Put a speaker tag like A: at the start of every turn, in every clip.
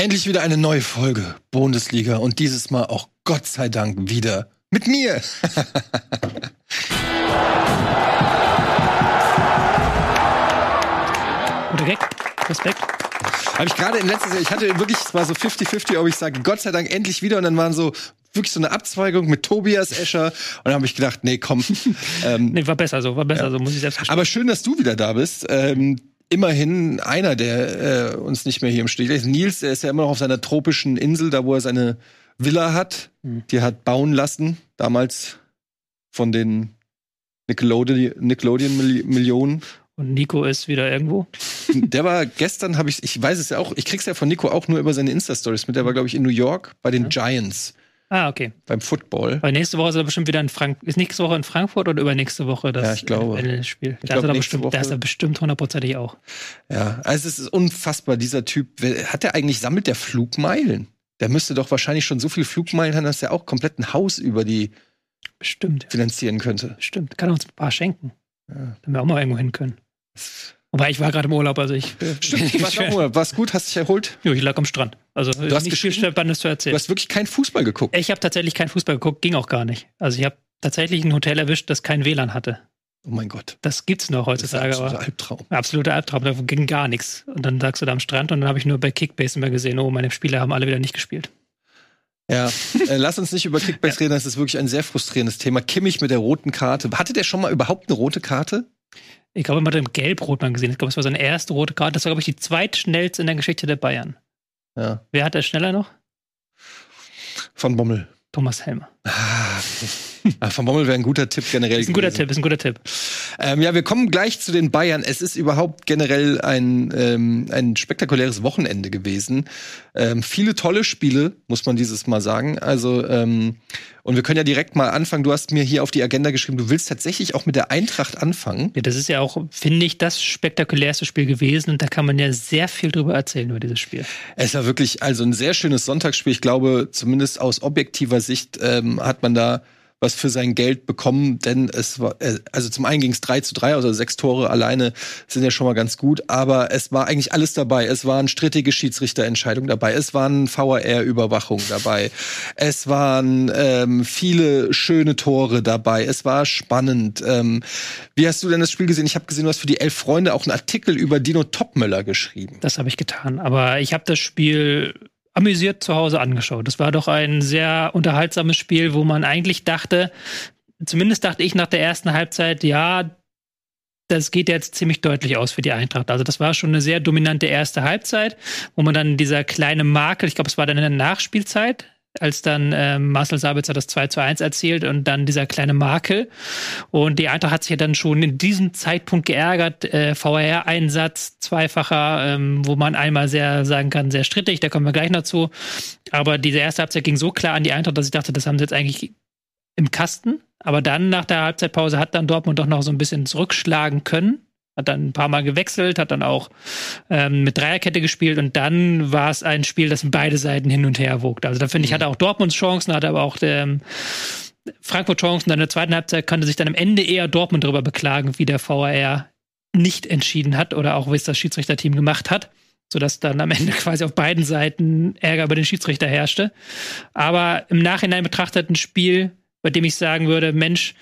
A: Endlich wieder eine neue Folge Bundesliga und dieses Mal auch Gott sei Dank wieder mit mir.
B: Guter Gag. Respekt.
A: Habe ich gerade in letzter Jahr, ich hatte wirklich, es war so 50-50, ob ich sage, Gott sei Dank endlich wieder und dann waren so wirklich so eine Abzweigung mit Tobias Escher und dann habe ich gedacht, nee, komm.
B: Ähm, nee, war besser so, war besser ja. so, muss ich selbst
A: verstehen. Aber schön, dass du wieder da bist. Ähm, immerhin einer, der äh, uns nicht mehr hier im Stich lässt. Nils, der ist ja immer noch auf seiner tropischen Insel, da wo er seine Villa hat. Mhm. Die hat bauen lassen, damals von den Nickelodeon-Millionen.
B: Und Nico ist wieder irgendwo?
A: Der war gestern, habe ich, ich weiß es ja auch, ich krieg's ja von Nico auch nur über seine Insta-Stories mit. Der war, glaube ich, in New York bei den ja. Giants.
B: Ah, okay.
A: Beim Football.
B: Weil nächste Woche ist er bestimmt wieder in Frankfurt. Ist nächste Woche in Frankfurt oder übernächste Woche das
A: ja, ich glaube.
B: Spiel? Da, glaub, ist er bestimmt, Woche. da ist er bestimmt hundertprozentig auch.
A: Ja, also es ist unfassbar, dieser Typ. Hat der eigentlich, sammelt der Flugmeilen? Der müsste doch wahrscheinlich schon so viel Flugmeilen haben, dass er auch komplett ein Haus über die
B: Bestimmt.
A: finanzieren könnte.
B: Stimmt. Kann uns ein paar schenken. Ja. Damit wir auch mal irgendwo hin können. Wobei ich war gerade im Urlaub, also ich.
A: Äh, Stimmt, du auch im Urlaub. War's gut? Hast dich erholt?
B: Jo, ich lag am Strand. Also
A: du hast nicht viel Spannendes zu erzählen. Du hast wirklich keinen Fußball geguckt.
B: Ich habe tatsächlich keinen Fußball geguckt, ging auch gar nicht. Also ich habe tatsächlich ein Hotel erwischt, das kein WLAN hatte.
A: Oh mein Gott.
B: Das gibt's noch heutzutage. Das ist ein
A: absoluter Albtraum.
B: Absoluter Albtraum, da ging gar nichts. Und dann sagst du da am Strand und dann habe ich nur bei Kickbase immer gesehen, oh, meine Spieler haben alle wieder nicht gespielt.
A: Ja, äh, lass uns nicht über Kickbase ja. reden, das ist wirklich ein sehr frustrierendes Thema. Kimmich mit der roten Karte. Hatte der schon mal überhaupt eine rote Karte?
B: Ich glaube, man hat im Gelb-Rot mal gesehen. Ich glaube, es war seine erste rote Karte. Das war, glaube ich, die zweitschnellste in der Geschichte der Bayern.
A: Ja.
B: Wer hat er schneller noch?
A: Von Bommel.
B: Thomas Helmer.
A: Ah, Ah, Van Bommel wäre ein guter Tipp generell.
B: Ist ein guter gewesen. Tipp, ist ein guter Tipp.
A: Ähm, ja, wir kommen gleich zu den Bayern. Es ist überhaupt generell ein, ähm, ein spektakuläres Wochenende gewesen. Ähm, viele tolle Spiele, muss man dieses Mal sagen. Also, ähm, und wir können ja direkt mal anfangen. Du hast mir hier auf die Agenda geschrieben, du willst tatsächlich auch mit der Eintracht anfangen.
B: Ja, das ist ja auch, finde ich, das spektakulärste Spiel gewesen. Und da kann man ja sehr viel drüber erzählen, über dieses Spiel.
A: Es war wirklich also ein sehr schönes Sonntagsspiel. Ich glaube, zumindest aus objektiver Sicht ähm, hat man da was für sein Geld bekommen, denn es war, äh, also zum einen ging es 3 zu 3, also sechs Tore alleine sind ja schon mal ganz gut, aber es war eigentlich alles dabei. Es waren strittige Schiedsrichterentscheidungen dabei, es waren VAR-Überwachungen dabei, es waren ähm, viele schöne Tore dabei, es war spannend. Ähm, wie hast du denn das Spiel gesehen? Ich habe gesehen, du hast für die Elf Freunde auch einen Artikel über Dino Topmöller geschrieben.
B: Das habe ich getan, aber ich habe das Spiel amüsiert zu Hause angeschaut. Das war doch ein sehr unterhaltsames Spiel, wo man eigentlich dachte, zumindest dachte ich nach der ersten Halbzeit, ja, das geht jetzt ziemlich deutlich aus für die Eintracht. Also das war schon eine sehr dominante erste Halbzeit, wo man dann dieser kleine Makel, ich glaube, es war dann in der Nachspielzeit, als dann äh, Marcel Sabitzer das 2 zu 1 erzielt und dann dieser kleine Makel. Und die Eintracht hat sich ja dann schon in diesem Zeitpunkt geärgert. Äh, VR-Einsatz, zweifacher, ähm, wo man einmal sehr sagen kann, sehr strittig, da kommen wir gleich noch zu. Aber diese erste Halbzeit ging so klar an die Eintracht, dass ich dachte, das haben sie jetzt eigentlich im Kasten. Aber dann nach der Halbzeitpause hat dann Dortmund doch noch so ein bisschen zurückschlagen können hat dann ein paar Mal gewechselt, hat dann auch ähm, mit Dreierkette gespielt und dann war es ein Spiel, das beide Seiten hin und her wogte. Also da finde ich, mhm. hatte auch Dortmunds Chancen, hatte aber auch ähm, Frankfurt Chancen. Dann in der zweiten Halbzeit konnte sich dann am Ende eher Dortmund darüber beklagen, wie der VAR nicht entschieden hat oder auch wie es das Schiedsrichterteam gemacht hat sodass dann am Ende quasi auf beiden Seiten Ärger über den Schiedsrichter herrschte. Aber im Nachhinein betrachtet ein Spiel, bei dem ich sagen würde, Mensch,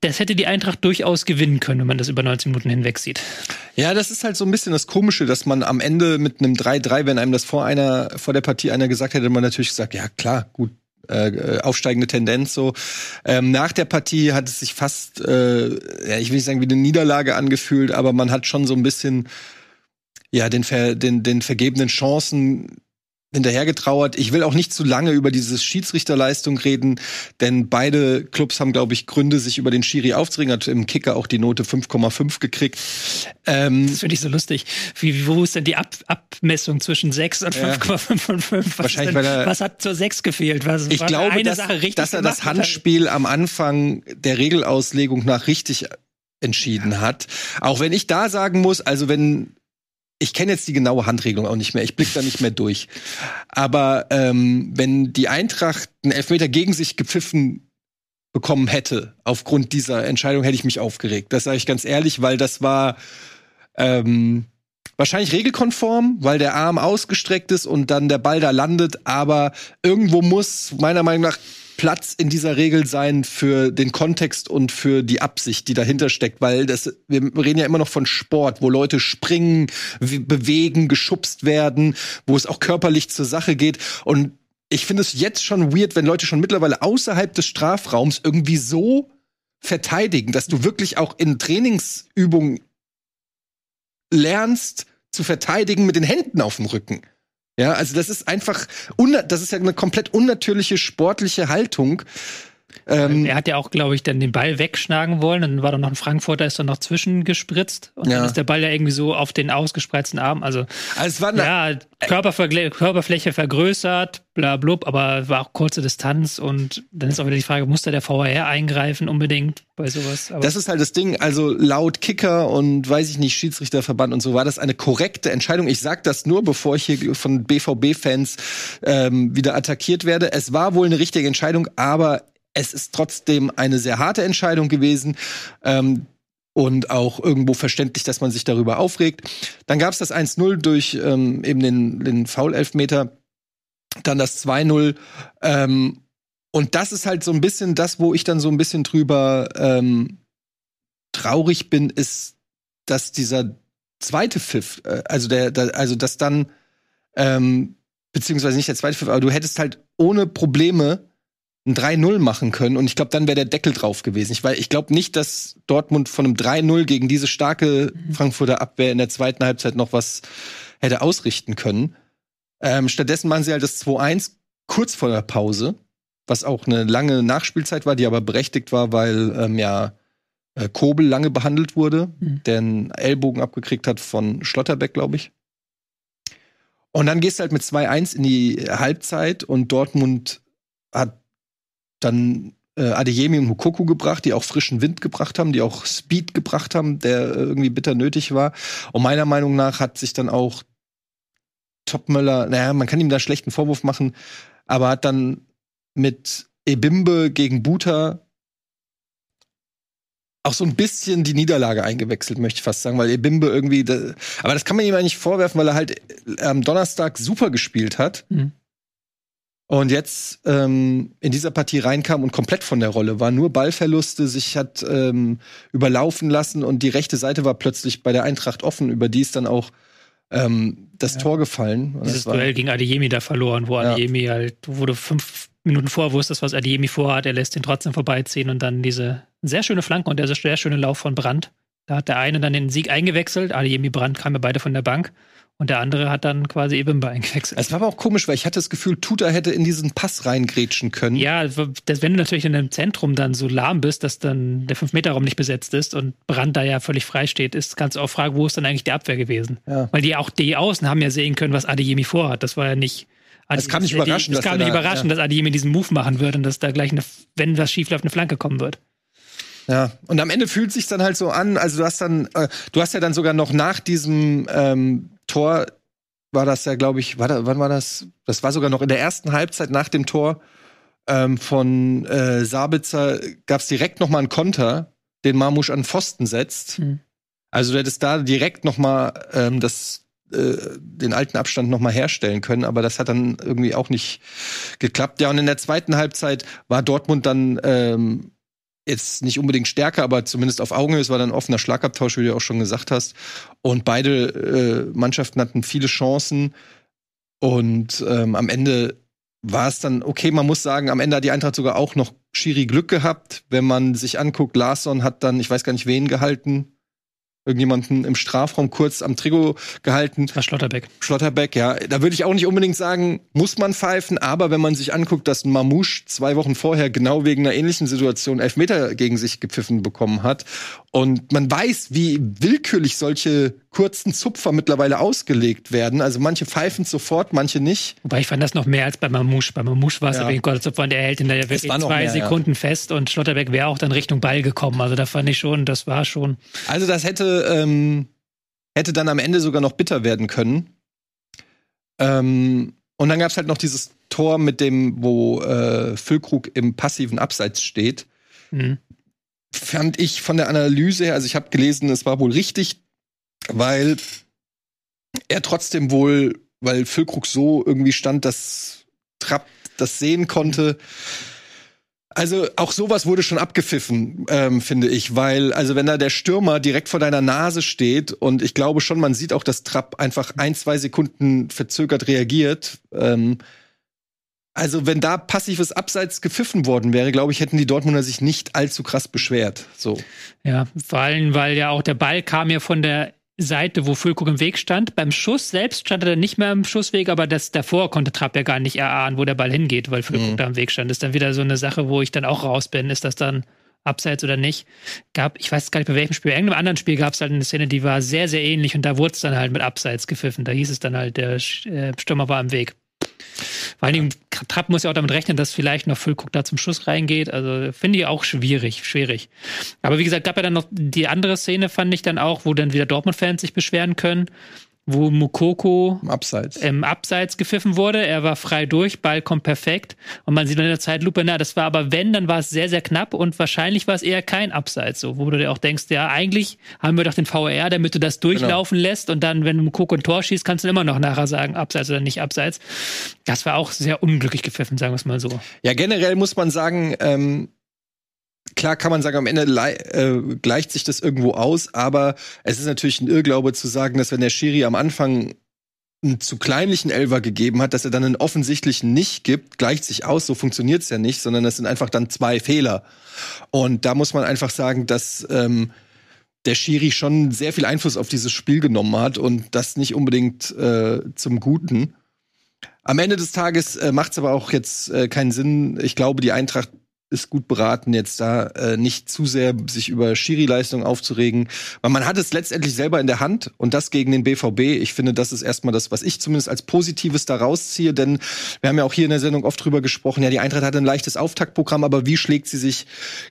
B: das hätte die Eintracht durchaus gewinnen können, wenn man das über 19 Minuten hinweg sieht.
A: Ja, das ist halt so ein bisschen das Komische, dass man am Ende mit einem 3-3, wenn einem das vor einer, vor der Partie einer gesagt hätte, man natürlich gesagt, ja klar, gut, äh, aufsteigende Tendenz so. Ähm, nach der Partie hat es sich fast, äh, ja, ich will nicht sagen wie eine Niederlage angefühlt, aber man hat schon so ein bisschen ja den, ver, den, den vergebenen Chancen hinterhergetrauert. Ich will auch nicht zu lange über diese Schiedsrichterleistung reden, denn beide Clubs haben, glaube ich, Gründe, sich über den Schiri aufzuregen. Hat im Kicker auch die Note 5,5 gekriegt.
B: Ähm, das finde ich so lustig. Wie, wo ist denn die Ab Abmessung zwischen 6 und 5,5 und 5? Was,
A: Wahrscheinlich, denn,
B: was hat zur 6 gefehlt? Was,
A: ich glaube, dass, dass er das Handspiel am Anfang der Regelauslegung nach richtig entschieden hat. Auch wenn ich da sagen muss, also wenn ich kenne jetzt die genaue Handregelung auch nicht mehr. Ich blicke da nicht mehr durch. Aber ähm, wenn die Eintracht einen Elfmeter gegen sich gepfiffen bekommen hätte, aufgrund dieser Entscheidung, hätte ich mich aufgeregt. Das sage ich ganz ehrlich, weil das war, ähm, wahrscheinlich regelkonform, weil der Arm ausgestreckt ist und dann der Ball da landet, aber irgendwo muss meiner Meinung nach Platz in dieser Regel sein für den Kontext und für die Absicht, die dahinter steckt, weil das, wir reden ja immer noch von Sport, wo Leute springen, bewegen, geschubst werden, wo es auch körperlich zur Sache geht und ich finde es jetzt schon weird, wenn Leute schon mittlerweile außerhalb des Strafraums irgendwie so verteidigen, dass du wirklich auch in Trainingsübungen lernst zu verteidigen mit den Händen auf dem Rücken. Ja, also das ist einfach, das ist ja eine komplett unnatürliche sportliche Haltung.
B: Ähm, er hat ja auch, glaube ich, dann den Ball wegschlagen wollen. Dann war da noch ein Frankfurter, ist dann noch zwischengespritzt. Und ja. dann ist der Ball ja irgendwie so auf den ausgespreizten Arm. Also, also es war ja, Körperfläche vergrößert, bla blub, aber war auch kurze Distanz. Und dann ist auch wieder die Frage, muss da der VAR eingreifen unbedingt bei sowas?
A: Aber das ist halt das Ding. Also laut Kicker und weiß ich nicht, Schiedsrichterverband und so war das eine korrekte Entscheidung. Ich sag das nur, bevor ich hier von BVB-Fans ähm, wieder attackiert werde. Es war wohl eine richtige Entscheidung, aber es ist trotzdem eine sehr harte Entscheidung gewesen. Ähm, und auch irgendwo verständlich, dass man sich darüber aufregt. Dann gab es das 1-0 durch ähm, eben den, den Foul-Elfmeter, dann das 2-0. Ähm, und das ist halt so ein bisschen das, wo ich dann so ein bisschen drüber ähm, traurig bin, ist, dass dieser zweite Pfiff, äh, also der, der, also dass dann, ähm, beziehungsweise nicht der zweite Pfiff, aber du hättest halt ohne Probleme ein 3-0 machen können und ich glaube, dann wäre der Deckel drauf gewesen. Ich, weil ich glaube nicht, dass Dortmund von einem 3-0 gegen diese starke mhm. Frankfurter Abwehr in der zweiten Halbzeit noch was hätte ausrichten können. Ähm, stattdessen machen sie halt das 2-1 kurz vor der Pause, was auch eine lange Nachspielzeit war, die aber berechtigt war, weil ähm, ja äh, Kobel lange behandelt wurde, mhm. der einen Ellbogen abgekriegt hat von Schlotterbeck, glaube ich. Und dann gehst du halt mit 2-1 in die Halbzeit und Dortmund hat dann äh, Adeyemi und Mukoku gebracht, die auch frischen Wind gebracht haben, die auch Speed gebracht haben, der irgendwie bitter nötig war. Und meiner Meinung nach hat sich dann auch Topmöller, naja, man kann ihm da schlechten Vorwurf machen, aber hat dann mit Ebimbe gegen Buta auch so ein bisschen die Niederlage eingewechselt, möchte ich fast sagen, weil Ebimbe irgendwie, aber das kann man ihm eigentlich vorwerfen, weil er halt am Donnerstag super gespielt hat. Mhm und jetzt ähm, in dieser Partie reinkam und komplett von der Rolle war, nur Ballverluste, sich hat ähm, überlaufen lassen und die rechte Seite war plötzlich bei der Eintracht offen, über die ist dann auch ähm, das ja. Tor gefallen.
B: Dieses Duell gegen Adeyemi da verloren, wo ja. Adeyemi halt, wurde fünf Minuten vor wusstest, was Adeyemi vorhat, er lässt ihn trotzdem vorbeiziehen und dann diese sehr schöne Flanke und der sehr schöne Lauf von Brandt. Da hat der eine dann den Sieg eingewechselt, Adeyemi Brandt kamen ja beide von der Bank. Und der andere hat dann quasi Ebimba eingewechselt.
A: Es war aber auch komisch, weil ich hatte das Gefühl, Tuta hätte in diesen Pass reingrätschen können.
B: Ja, das, wenn du natürlich in einem Zentrum dann so lahm bist, dass dann der 5-Meter-Raum nicht besetzt ist und Brand da ja völlig frei steht, ist, kannst du auch fragen, wo ist dann eigentlich die Abwehr gewesen? Ja. Weil die auch die Außen haben ja sehen können, was Adeyemi vorhat. Das war ja nicht.
A: Es kann nicht überraschen,
B: die, es kann nicht überraschen, ja. dass Adeyemi diesen Move machen wird und dass da gleich, eine, wenn was schief läuft, eine Flanke kommen wird.
A: Ja, und am Ende fühlt sich dann halt so an, also du hast dann, äh, du hast ja dann sogar noch nach diesem ähm, Tor war das ja, glaube ich, war da, wann war das? Das war sogar noch in der ersten Halbzeit nach dem Tor ähm, von äh, Sabitzer, gab es direkt noch mal einen Konter, den Marmusch an Pfosten setzt. Mhm. Also du hättest da direkt noch mal ähm, das, äh, den alten Abstand noch mal herstellen können, aber das hat dann irgendwie auch nicht geklappt. Ja, und in der zweiten Halbzeit war Dortmund dann ähm, jetzt nicht unbedingt stärker, aber zumindest auf Augenhöhe. Es war dann offener Schlagabtausch, wie du auch schon gesagt hast. Und beide äh, Mannschaften hatten viele Chancen. Und ähm, am Ende war es dann, okay, man muss sagen, am Ende hat die Eintracht sogar auch noch Schiri Glück gehabt. Wenn man sich anguckt, Larsson hat dann, ich weiß gar nicht wen gehalten, irgendjemanden im Strafraum kurz am Trigo gehalten.
B: Das war Schlotterbeck.
A: Schlotterbeck, ja. Da würde ich auch nicht unbedingt sagen, muss man pfeifen, aber wenn man sich anguckt, dass Mamouche zwei Wochen vorher genau wegen einer ähnlichen Situation Elfmeter gegen sich gepfiffen bekommen hat und man weiß, wie willkürlich solche kurzen Zupfer mittlerweile ausgelegt werden. Also manche pfeifen sofort, manche nicht.
B: Wobei ich fand das noch mehr als bei Mamouche. Bei Mamouche war es ja wegen Zupfer und der hält in der wirklich zwei mehr, Sekunden ja. fest und Schlotterbeck wäre auch dann Richtung Ball gekommen. Also da fand ich schon, das war schon.
A: Also das hätte, ähm, hätte dann am Ende sogar noch bitter werden können. Ähm, und dann gab es halt noch dieses Tor mit dem, wo äh, Füllkrug im passiven Abseits steht. Mhm. Fand ich von der Analyse her, also ich habe gelesen, es war wohl richtig, weil er trotzdem wohl, weil Füllkrug so irgendwie stand, dass Trapp das sehen konnte. Also auch sowas wurde schon abgepfiffen, ähm, finde ich, weil also wenn da der Stürmer direkt vor deiner Nase steht und ich glaube schon, man sieht auch, dass Trapp einfach ein zwei Sekunden verzögert reagiert. Ähm, also wenn da passives Abseits gepfiffen worden wäre, glaube ich, hätten die Dortmunder sich nicht allzu krass beschwert. So.
B: Ja, vor allem, weil ja auch der Ball kam ja von der Seite, wo Füllkrug im Weg stand. Beim Schuss selbst stand er nicht mehr im Schussweg, aber das davor konnte Trapp ja gar nicht erahnen, wo der Ball hingeht, weil Füllkrug mhm. da im Weg stand. Das ist dann wieder so eine Sache, wo ich dann auch raus bin. Ist das dann abseits oder nicht? Gab, ich weiß gar nicht bei welchem Spiel, bei irgendeinem anderen Spiel gab es halt eine Szene, die war sehr, sehr ähnlich und da wurde es dann halt mit abseits gepfiffen. Da hieß es dann halt, der äh, Stürmer war im Weg. Vor allen Dingen, Trapp muss ja auch damit rechnen, dass vielleicht noch Füllkrug da zum Schuss reingeht. Also finde ich auch schwierig, schwierig. Aber wie gesagt, gab ja dann noch die andere Szene, fand ich dann auch, wo dann wieder Dortmund-Fans sich beschweren können wo Mukoko
A: im Abseits.
B: im Abseits gepfiffen wurde. Er war frei durch, Ball kommt perfekt. Und man sieht in der Zeitlupe, na, das war aber wenn, dann war es sehr, sehr knapp und wahrscheinlich war es eher kein Abseits. So, wo du dir auch denkst, ja, eigentlich haben wir doch den VR, damit du das durchlaufen genau. lässt und dann, wenn Mukoko ein Tor schießt, kannst du immer noch nachher sagen, Abseits oder nicht Abseits. Das war auch sehr unglücklich gepfiffen, sagen wir es mal so.
A: Ja, generell muss man sagen, ähm, klar kann man sagen, am Ende äh, gleicht sich das irgendwo aus, aber es ist natürlich ein Irrglaube zu sagen, dass wenn der Schiri am Anfang einen zu kleinlichen Elver gegeben hat, dass er dann einen offensichtlichen nicht gibt, gleicht sich aus, so funktioniert's ja nicht, sondern das sind einfach dann zwei Fehler. Und da muss man einfach sagen, dass ähm, der Schiri schon sehr viel Einfluss auf dieses Spiel genommen hat und das nicht unbedingt äh, zum Guten. Am Ende des Tages äh, macht es aber auch jetzt äh, keinen Sinn. Ich glaube, die Eintracht ist gut beraten, jetzt da äh, nicht zu sehr sich über Schiri-Leistung aufzuregen, weil man hat es letztendlich selber in der Hand und das gegen den BVB. Ich finde, das ist erstmal das, was ich zumindest als Positives da rausziehe, denn wir haben ja auch hier in der Sendung oft drüber gesprochen, ja, die Eintracht hat ein leichtes Auftaktprogramm, aber wie schlägt sie sich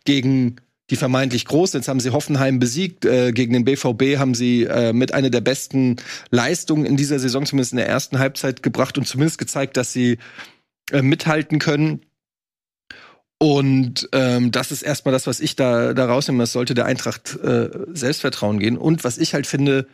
A: gegen die vermeintlich groß. Jetzt haben sie Hoffenheim besiegt. Äh, gegen den BVB haben sie äh, mit einer der besten Leistungen in dieser Saison, zumindest in der ersten Halbzeit, gebracht und zumindest gezeigt, dass sie äh, mithalten können. Und ähm, das ist erstmal das, was ich da, da rausnehme. Das sollte der Eintracht äh, Selbstvertrauen gehen. Und was ich halt finde,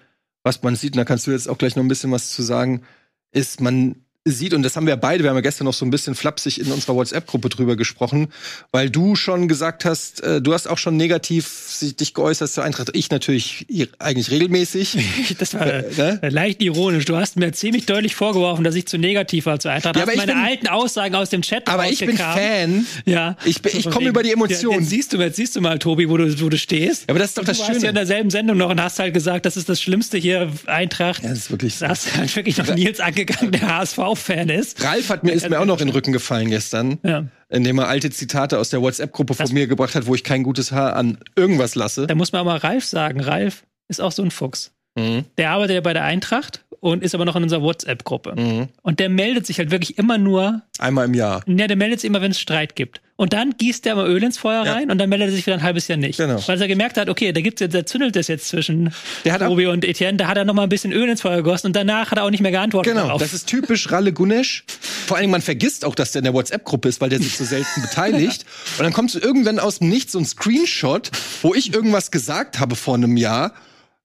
A: was man sieht, und da kannst du jetzt auch gleich noch ein bisschen was zu sagen, ist, man sieht, und das haben wir beide, wir haben ja gestern noch so ein bisschen flapsig in unserer WhatsApp-Gruppe drüber gesprochen, weil du schon gesagt hast, äh, du hast auch schon negativ dich geäußert zur Eintracht. Ich natürlich eigentlich regelmäßig.
B: das war äh, ne? leicht ironisch. Du hast mir ziemlich deutlich vorgeworfen, dass ich zu negativ war zur Eintracht. Ja, aber hast meine bin, alten Aussagen aus dem Chat
A: Aber ich bin Fan.
B: Ja.
A: Ich, ich komme über die Emotionen.
B: Jetzt siehst du, jetzt siehst du mal, Tobi, wo du, wo du stehst.
A: Ja, aber das ist doch das
B: du
A: Schöne. Du
B: ja in derselben Sendung noch und hast halt gesagt, das ist das Schlimmste hier, Eintracht.
A: Ja, das ist wirklich so.
B: Da hast halt wirklich noch Nils angegangen, der HSV Fan ist.
A: Ralf hat mir, ist mir auch noch in den Rücken gefallen gestern, ja. indem er alte Zitate aus der WhatsApp-Gruppe von mir gebracht hat, wo ich kein gutes Haar an irgendwas lasse.
B: Da muss man mal Ralf sagen. Ralf ist auch so ein Fuchs. Mhm. Der arbeitet ja bei der Eintracht und ist aber noch in unserer WhatsApp-Gruppe. Mhm. Und der meldet sich halt wirklich immer nur.
A: Einmal im Jahr.
B: Ja, der meldet sich immer, wenn es Streit gibt. Und dann gießt der mal Öl ins Feuer ja. rein und dann meldet er sich wieder ein halbes Jahr nicht. Genau. Weil er gemerkt hat, okay, da gibt's jetzt, da zündelt es jetzt zwischen Obi und Etienne, da hat er noch mal ein bisschen Öl ins Feuer gegossen und danach hat er auch nicht mehr geantwortet.
A: Genau,
B: darauf.
A: das ist typisch Ralle Gunesch. Vor allem, man vergisst auch, dass der in der WhatsApp-Gruppe ist, weil der sich so selten beteiligt. Und dann kommt so irgendwann aus dem Nichts so ein Screenshot, wo ich irgendwas gesagt habe vor einem Jahr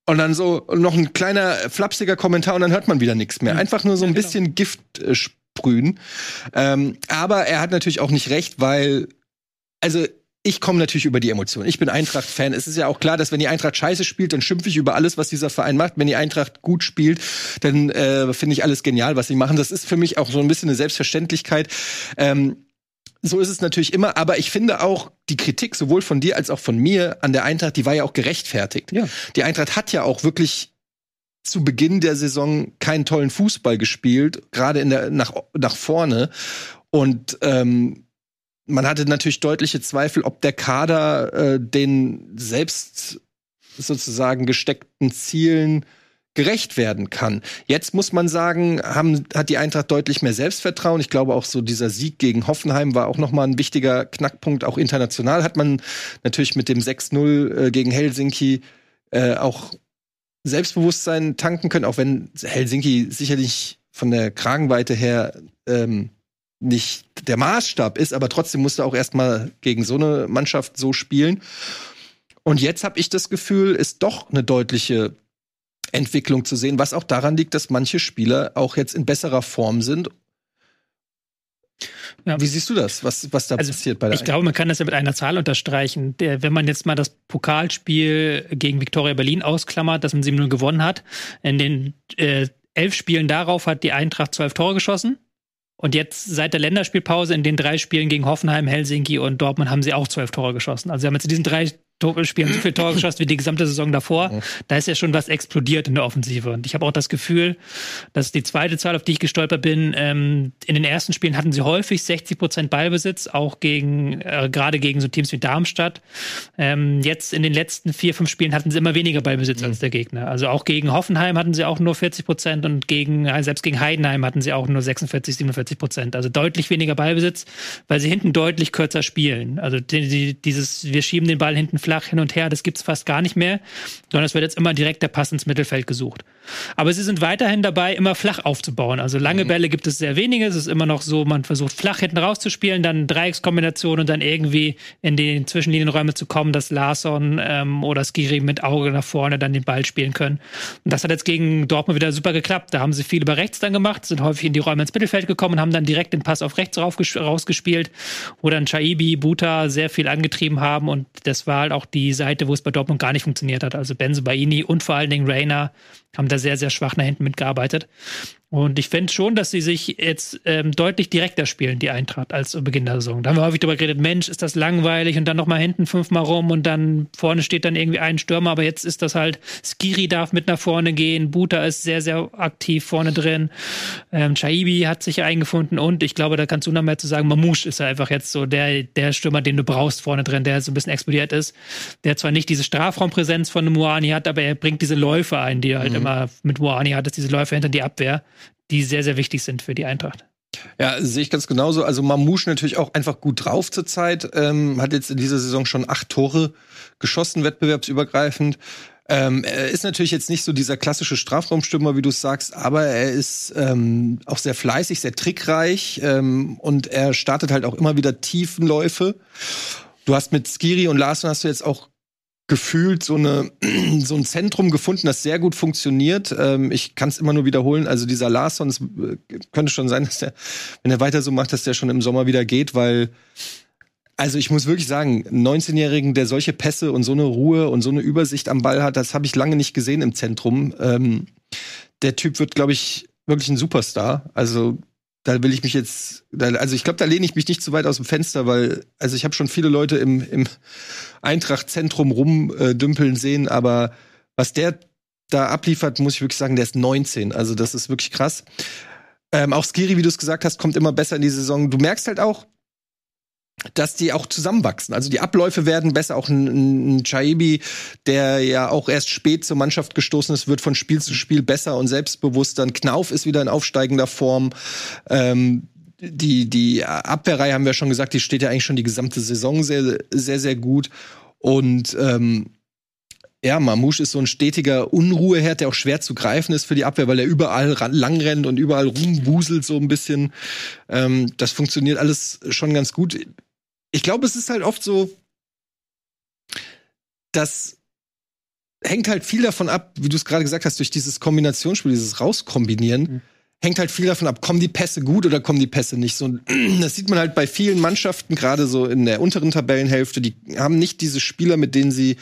A: und dann so noch ein kleiner flapsiger Kommentar und dann hört man wieder nichts mehr. Einfach nur so ein ja, genau. bisschen Gift äh, sprühen. Ähm, aber er hat natürlich auch nicht recht, weil, also ich komme natürlich über die Emotionen. Ich bin Eintracht-Fan. Es ist ja auch klar, dass wenn die Eintracht scheiße spielt, dann schimpfe ich über alles, was dieser Verein macht. Wenn die Eintracht gut spielt, dann äh, finde ich alles genial, was sie machen. Das ist für mich auch so ein bisschen eine Selbstverständlichkeit. Ähm, so ist es natürlich immer, aber ich finde auch die Kritik sowohl von dir als auch von mir an der Eintracht, die war ja auch gerechtfertigt. Ja. Die Eintracht hat ja auch wirklich zu Beginn der Saison keinen tollen Fußball gespielt, gerade in der nach nach vorne und ähm, man hatte natürlich deutliche Zweifel, ob der Kader äh, den selbst sozusagen gesteckten Zielen gerecht werden kann. Jetzt muss man sagen, haben, hat die Eintracht deutlich mehr Selbstvertrauen. Ich glaube auch so dieser Sieg gegen Hoffenheim war auch nochmal ein wichtiger Knackpunkt. Auch international hat man natürlich mit dem 6-0 äh, gegen Helsinki äh, auch Selbstbewusstsein tanken können, auch wenn Helsinki sicherlich von der Kragenweite her ähm, nicht der Maßstab ist, aber trotzdem musste auch erstmal gegen so eine Mannschaft so spielen. Und jetzt habe ich das Gefühl, ist doch eine deutliche Entwicklung zu sehen, was auch daran liegt, dass manche Spieler auch jetzt in besserer Form sind. Ja. Wie siehst du das, was, was da also, passiert
B: bei der Ich glaube, man kann das ja mit einer Zahl unterstreichen. Der, wenn man jetzt mal das Pokalspiel gegen Viktoria Berlin ausklammert, das man 7-0 gewonnen hat, in den äh, elf Spielen darauf hat die Eintracht zwölf Tore geschossen. Und jetzt seit der Länderspielpause in den drei Spielen gegen Hoffenheim, Helsinki und Dortmund haben sie auch zwölf Tore geschossen. Also sie haben jetzt in diesen drei spielen so viel Tore geschossen wie die gesamte Saison davor. Da ist ja schon was explodiert in der Offensive. Und ich habe auch das Gefühl, dass die zweite Zahl, auf die ich gestolpert bin, ähm, in den ersten Spielen hatten sie häufig 60 Prozent Ballbesitz, auch gegen, äh, gerade gegen so Teams wie Darmstadt. Ähm, jetzt in den letzten vier, fünf Spielen hatten sie immer weniger Ballbesitz mhm. als der Gegner. Also auch gegen Hoffenheim hatten sie auch nur 40 Prozent und gegen, äh, selbst gegen Heidenheim hatten sie auch nur 46, 47 Prozent. Also deutlich weniger Ballbesitz, weil sie hinten deutlich kürzer spielen. Also die, die, dieses, wir schieben den Ball hinten flach hin und her, das gibt es fast gar nicht mehr, sondern es wird jetzt immer direkt der Pass ins Mittelfeld gesucht. Aber sie sind weiterhin dabei, immer flach aufzubauen. Also lange mhm. Bälle gibt es sehr wenige. Es ist immer noch so, man versucht flach hinten rauszuspielen, dann Dreieckskombination und dann irgendwie in die Zwischenlinienräume zu kommen, dass Larson ähm, oder Skiri mit Auge nach vorne dann den Ball spielen können. Und das hat jetzt gegen Dortmund wieder super geklappt. Da haben sie viel über rechts dann gemacht, sind häufig in die Räume ins Mittelfeld gekommen und haben dann direkt den Pass auf rechts rausgespielt, wo dann Chaibi, Buta sehr viel angetrieben haben und das war halt auch die Seite, wo es bei Dortmund gar nicht funktioniert hat. Also Benzo Baini und vor allen Dingen Rainer haben da sehr, sehr schwach nach hinten mitgearbeitet. Und ich fände schon, dass sie sich jetzt ähm, deutlich direkter spielen, die Eintracht, als zu Beginn der Saison. Da haben wir häufig darüber geredet, Mensch, ist das langweilig und dann nochmal hinten fünfmal rum und dann vorne steht dann irgendwie ein Stürmer, aber jetzt ist das halt, Skiri darf mit nach vorne gehen, Buta ist sehr, sehr aktiv vorne drin, ähm, Chaibi hat sich eingefunden und ich glaube, da kannst du noch mehr zu sagen, Mamouche ist ja einfach jetzt so der, der Stürmer, den du brauchst vorne drin, der so ein bisschen explodiert ist, der zwar nicht diese Strafraumpräsenz von Moani hat, aber er bringt diese Läufe ein, die er halt mhm. immer mit Moani hat, diese Läufe hinter die Abwehr die sehr, sehr wichtig sind für die Eintracht.
A: Ja, sehe ich ganz genauso. Also Mamouche natürlich auch einfach gut drauf zurzeit. Ähm, hat jetzt in dieser Saison schon acht Tore geschossen, wettbewerbsübergreifend. Ähm, er ist natürlich jetzt nicht so dieser klassische Strafraumstürmer, wie du es sagst, aber er ist ähm, auch sehr fleißig, sehr trickreich ähm, und er startet halt auch immer wieder Tiefenläufe. Du hast mit Skiri und Larsen hast du jetzt auch gefühlt so eine so ein Zentrum gefunden, das sehr gut funktioniert. Ähm, ich kann es immer nur wiederholen. Also dieser Larson, es äh, könnte schon sein, dass der, wenn er weiter so macht, dass der schon im Sommer wieder geht, weil also ich muss wirklich sagen, 19-Jährigen, der solche Pässe und so eine Ruhe und so eine Übersicht am Ball hat, das habe ich lange nicht gesehen im Zentrum. Ähm, der Typ wird, glaube ich, wirklich ein Superstar. Also da will ich mich jetzt, also ich glaube, da lehne ich mich nicht zu weit aus dem Fenster, weil, also ich habe schon viele Leute im, im Eintracht-Zentrum rumdümpeln sehen, aber was der da abliefert, muss ich wirklich sagen, der ist 19. Also das ist wirklich krass. Ähm, auch Skiri, wie du es gesagt hast, kommt immer besser in die Saison. Du merkst halt auch, dass die auch zusammenwachsen. Also die Abläufe werden besser. Auch ein, ein Chaibi, der ja auch erst spät zur Mannschaft gestoßen ist, wird von Spiel zu Spiel besser und selbstbewusster. Ein Knauf ist wieder in aufsteigender Form. Ähm, die, die Abwehrreihe haben wir schon gesagt, die steht ja eigentlich schon die gesamte Saison sehr, sehr, sehr gut. Und ähm, ja, Mamouche ist so ein stetiger Unruheherd, der auch schwer zu greifen ist für die Abwehr, weil er überall lang rennt und überall rumwuselt so ein bisschen. Ähm, das funktioniert alles schon ganz gut ich glaube, es ist halt oft so, das hängt halt viel davon ab, wie du es gerade gesagt hast, durch dieses Kombinationsspiel, dieses Rauskombinieren, mhm. hängt halt viel davon ab, kommen die Pässe gut oder kommen die Pässe nicht. So, das sieht man halt bei vielen Mannschaften, gerade so in der unteren Tabellenhälfte, die haben nicht diese Spieler, mit denen sie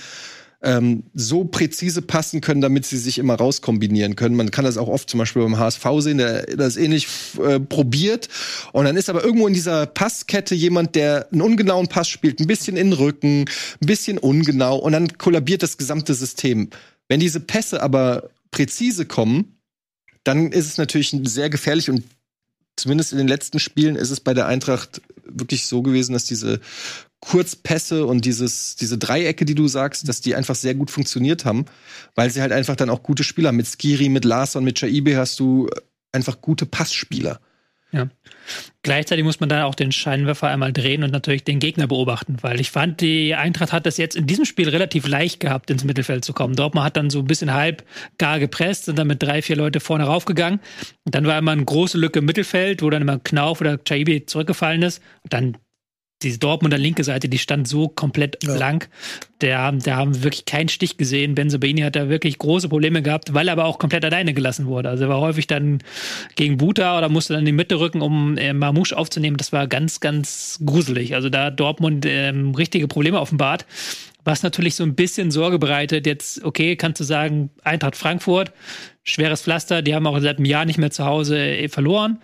A: ähm, so präzise passen können, damit sie sich immer rauskombinieren können. Man kann das auch oft zum Beispiel beim HSV sehen, der das ähnlich äh, probiert. Und dann ist aber irgendwo in dieser Passkette jemand, der einen ungenauen Pass spielt, ein bisschen in den Rücken, ein bisschen ungenau und dann kollabiert das gesamte System. Wenn diese Pässe aber präzise kommen, dann ist es natürlich sehr gefährlich und zumindest in den letzten Spielen ist es bei der Eintracht wirklich so gewesen, dass diese Kurzpässe und dieses, diese Dreiecke, die du sagst, dass die einfach sehr gut funktioniert haben, weil sie halt einfach dann auch gute Spieler mit Skiri, mit Larson, mit Chaibe hast du einfach gute Passspieler.
B: Ja. Gleichzeitig muss man da auch den Scheinwerfer einmal drehen und natürlich den Gegner beobachten, weil ich fand, die Eintracht hat das jetzt in diesem Spiel relativ leicht gehabt, ins Mittelfeld zu kommen. Dortmund hat dann so ein bisschen halb gar gepresst, sind dann mit drei, vier Leute vorne raufgegangen. Und dann war immer eine große Lücke im Mittelfeld, wo dann immer Knauf oder Chaibi zurückgefallen ist. Und dann die Dortmunder linke Seite, die stand so komplett ja. blank. Der, der haben wirklich keinen Stich gesehen. Benzobaini hat da wirklich große Probleme gehabt, weil er aber auch komplett alleine gelassen wurde. Also er war häufig dann gegen Buta oder musste dann in die Mitte rücken, um äh, Mamouche aufzunehmen. Das war ganz, ganz gruselig. Also da hat Dortmund ähm, richtige Probleme offenbart. Was natürlich so ein bisschen Sorge bereitet. Jetzt, okay, kannst du sagen, Eintracht Frankfurt, schweres Pflaster, die haben auch seit einem Jahr nicht mehr zu Hause äh, verloren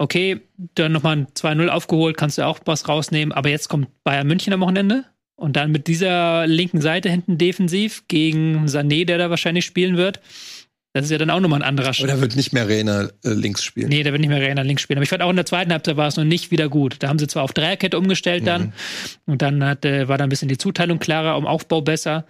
B: okay, dann nochmal ein 2-0 aufgeholt, kannst du auch was rausnehmen, aber jetzt kommt Bayern München am Wochenende und dann mit dieser linken Seite hinten defensiv gegen Sané, der da wahrscheinlich spielen wird. Das ist ja dann auch nochmal ein anderer
A: Schritt. Oder wird nicht mehr Reina äh, links spielen?
B: Nee, der wird nicht mehr Reina links spielen. Aber ich fand auch in der zweiten Halbzeit war es noch nicht wieder gut. Da haben sie zwar auf Dreierkette umgestellt dann mhm. und dann hat, äh, war da ein bisschen die Zuteilung klarer, um Aufbau besser.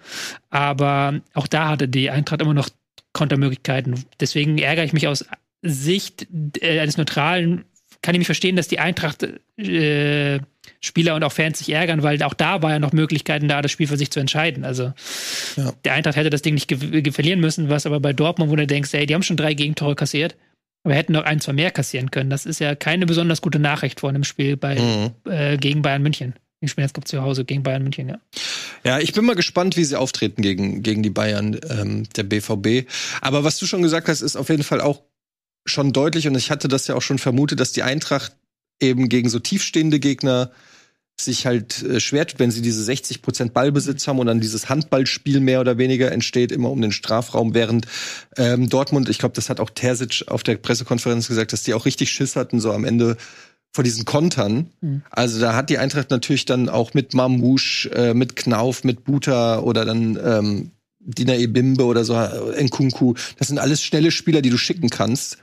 B: Aber auch da hatte die Eintracht immer noch Kontermöglichkeiten. Deswegen ärgere ich mich aus Sicht äh, eines Neutralen kann ich mich verstehen, dass die Eintracht äh, Spieler und auch Fans sich ärgern, weil auch da war ja noch Möglichkeiten da, das Spiel für sich zu entscheiden. Also ja. der Eintracht hätte das Ding nicht verlieren müssen, was aber bei Dortmund, wo du denkst, ey, die haben schon drei Gegentore kassiert, aber hätten noch ein, zwei mehr kassieren können. Das ist ja keine besonders gute Nachricht vor einem Spiel bei, mhm. äh, gegen Bayern München. Die spielen jetzt zu Hause gegen Bayern München, ja.
A: Ja, ich bin mal gespannt, wie sie auftreten gegen, gegen die Bayern, ähm, der BVB. Aber was du schon gesagt hast, ist auf jeden Fall auch schon deutlich, und ich hatte das ja auch schon vermutet, dass die Eintracht eben gegen so tiefstehende Gegner sich halt äh, schwer tut, wenn sie diese 60 Prozent Ballbesitz haben und dann dieses Handballspiel mehr oder weniger entsteht, immer um den Strafraum, während ähm, Dortmund, ich glaube, das hat auch Terzic auf der Pressekonferenz gesagt, dass die auch richtig Schiss hatten, so am Ende vor diesen Kontern. Mhm. Also da hat die Eintracht natürlich dann auch mit Mamouche, äh, mit Knauf, mit Buta oder dann ähm, Dina Ebimbe oder so, äh, Nkunku. Das sind alles schnelle Spieler, die du schicken kannst.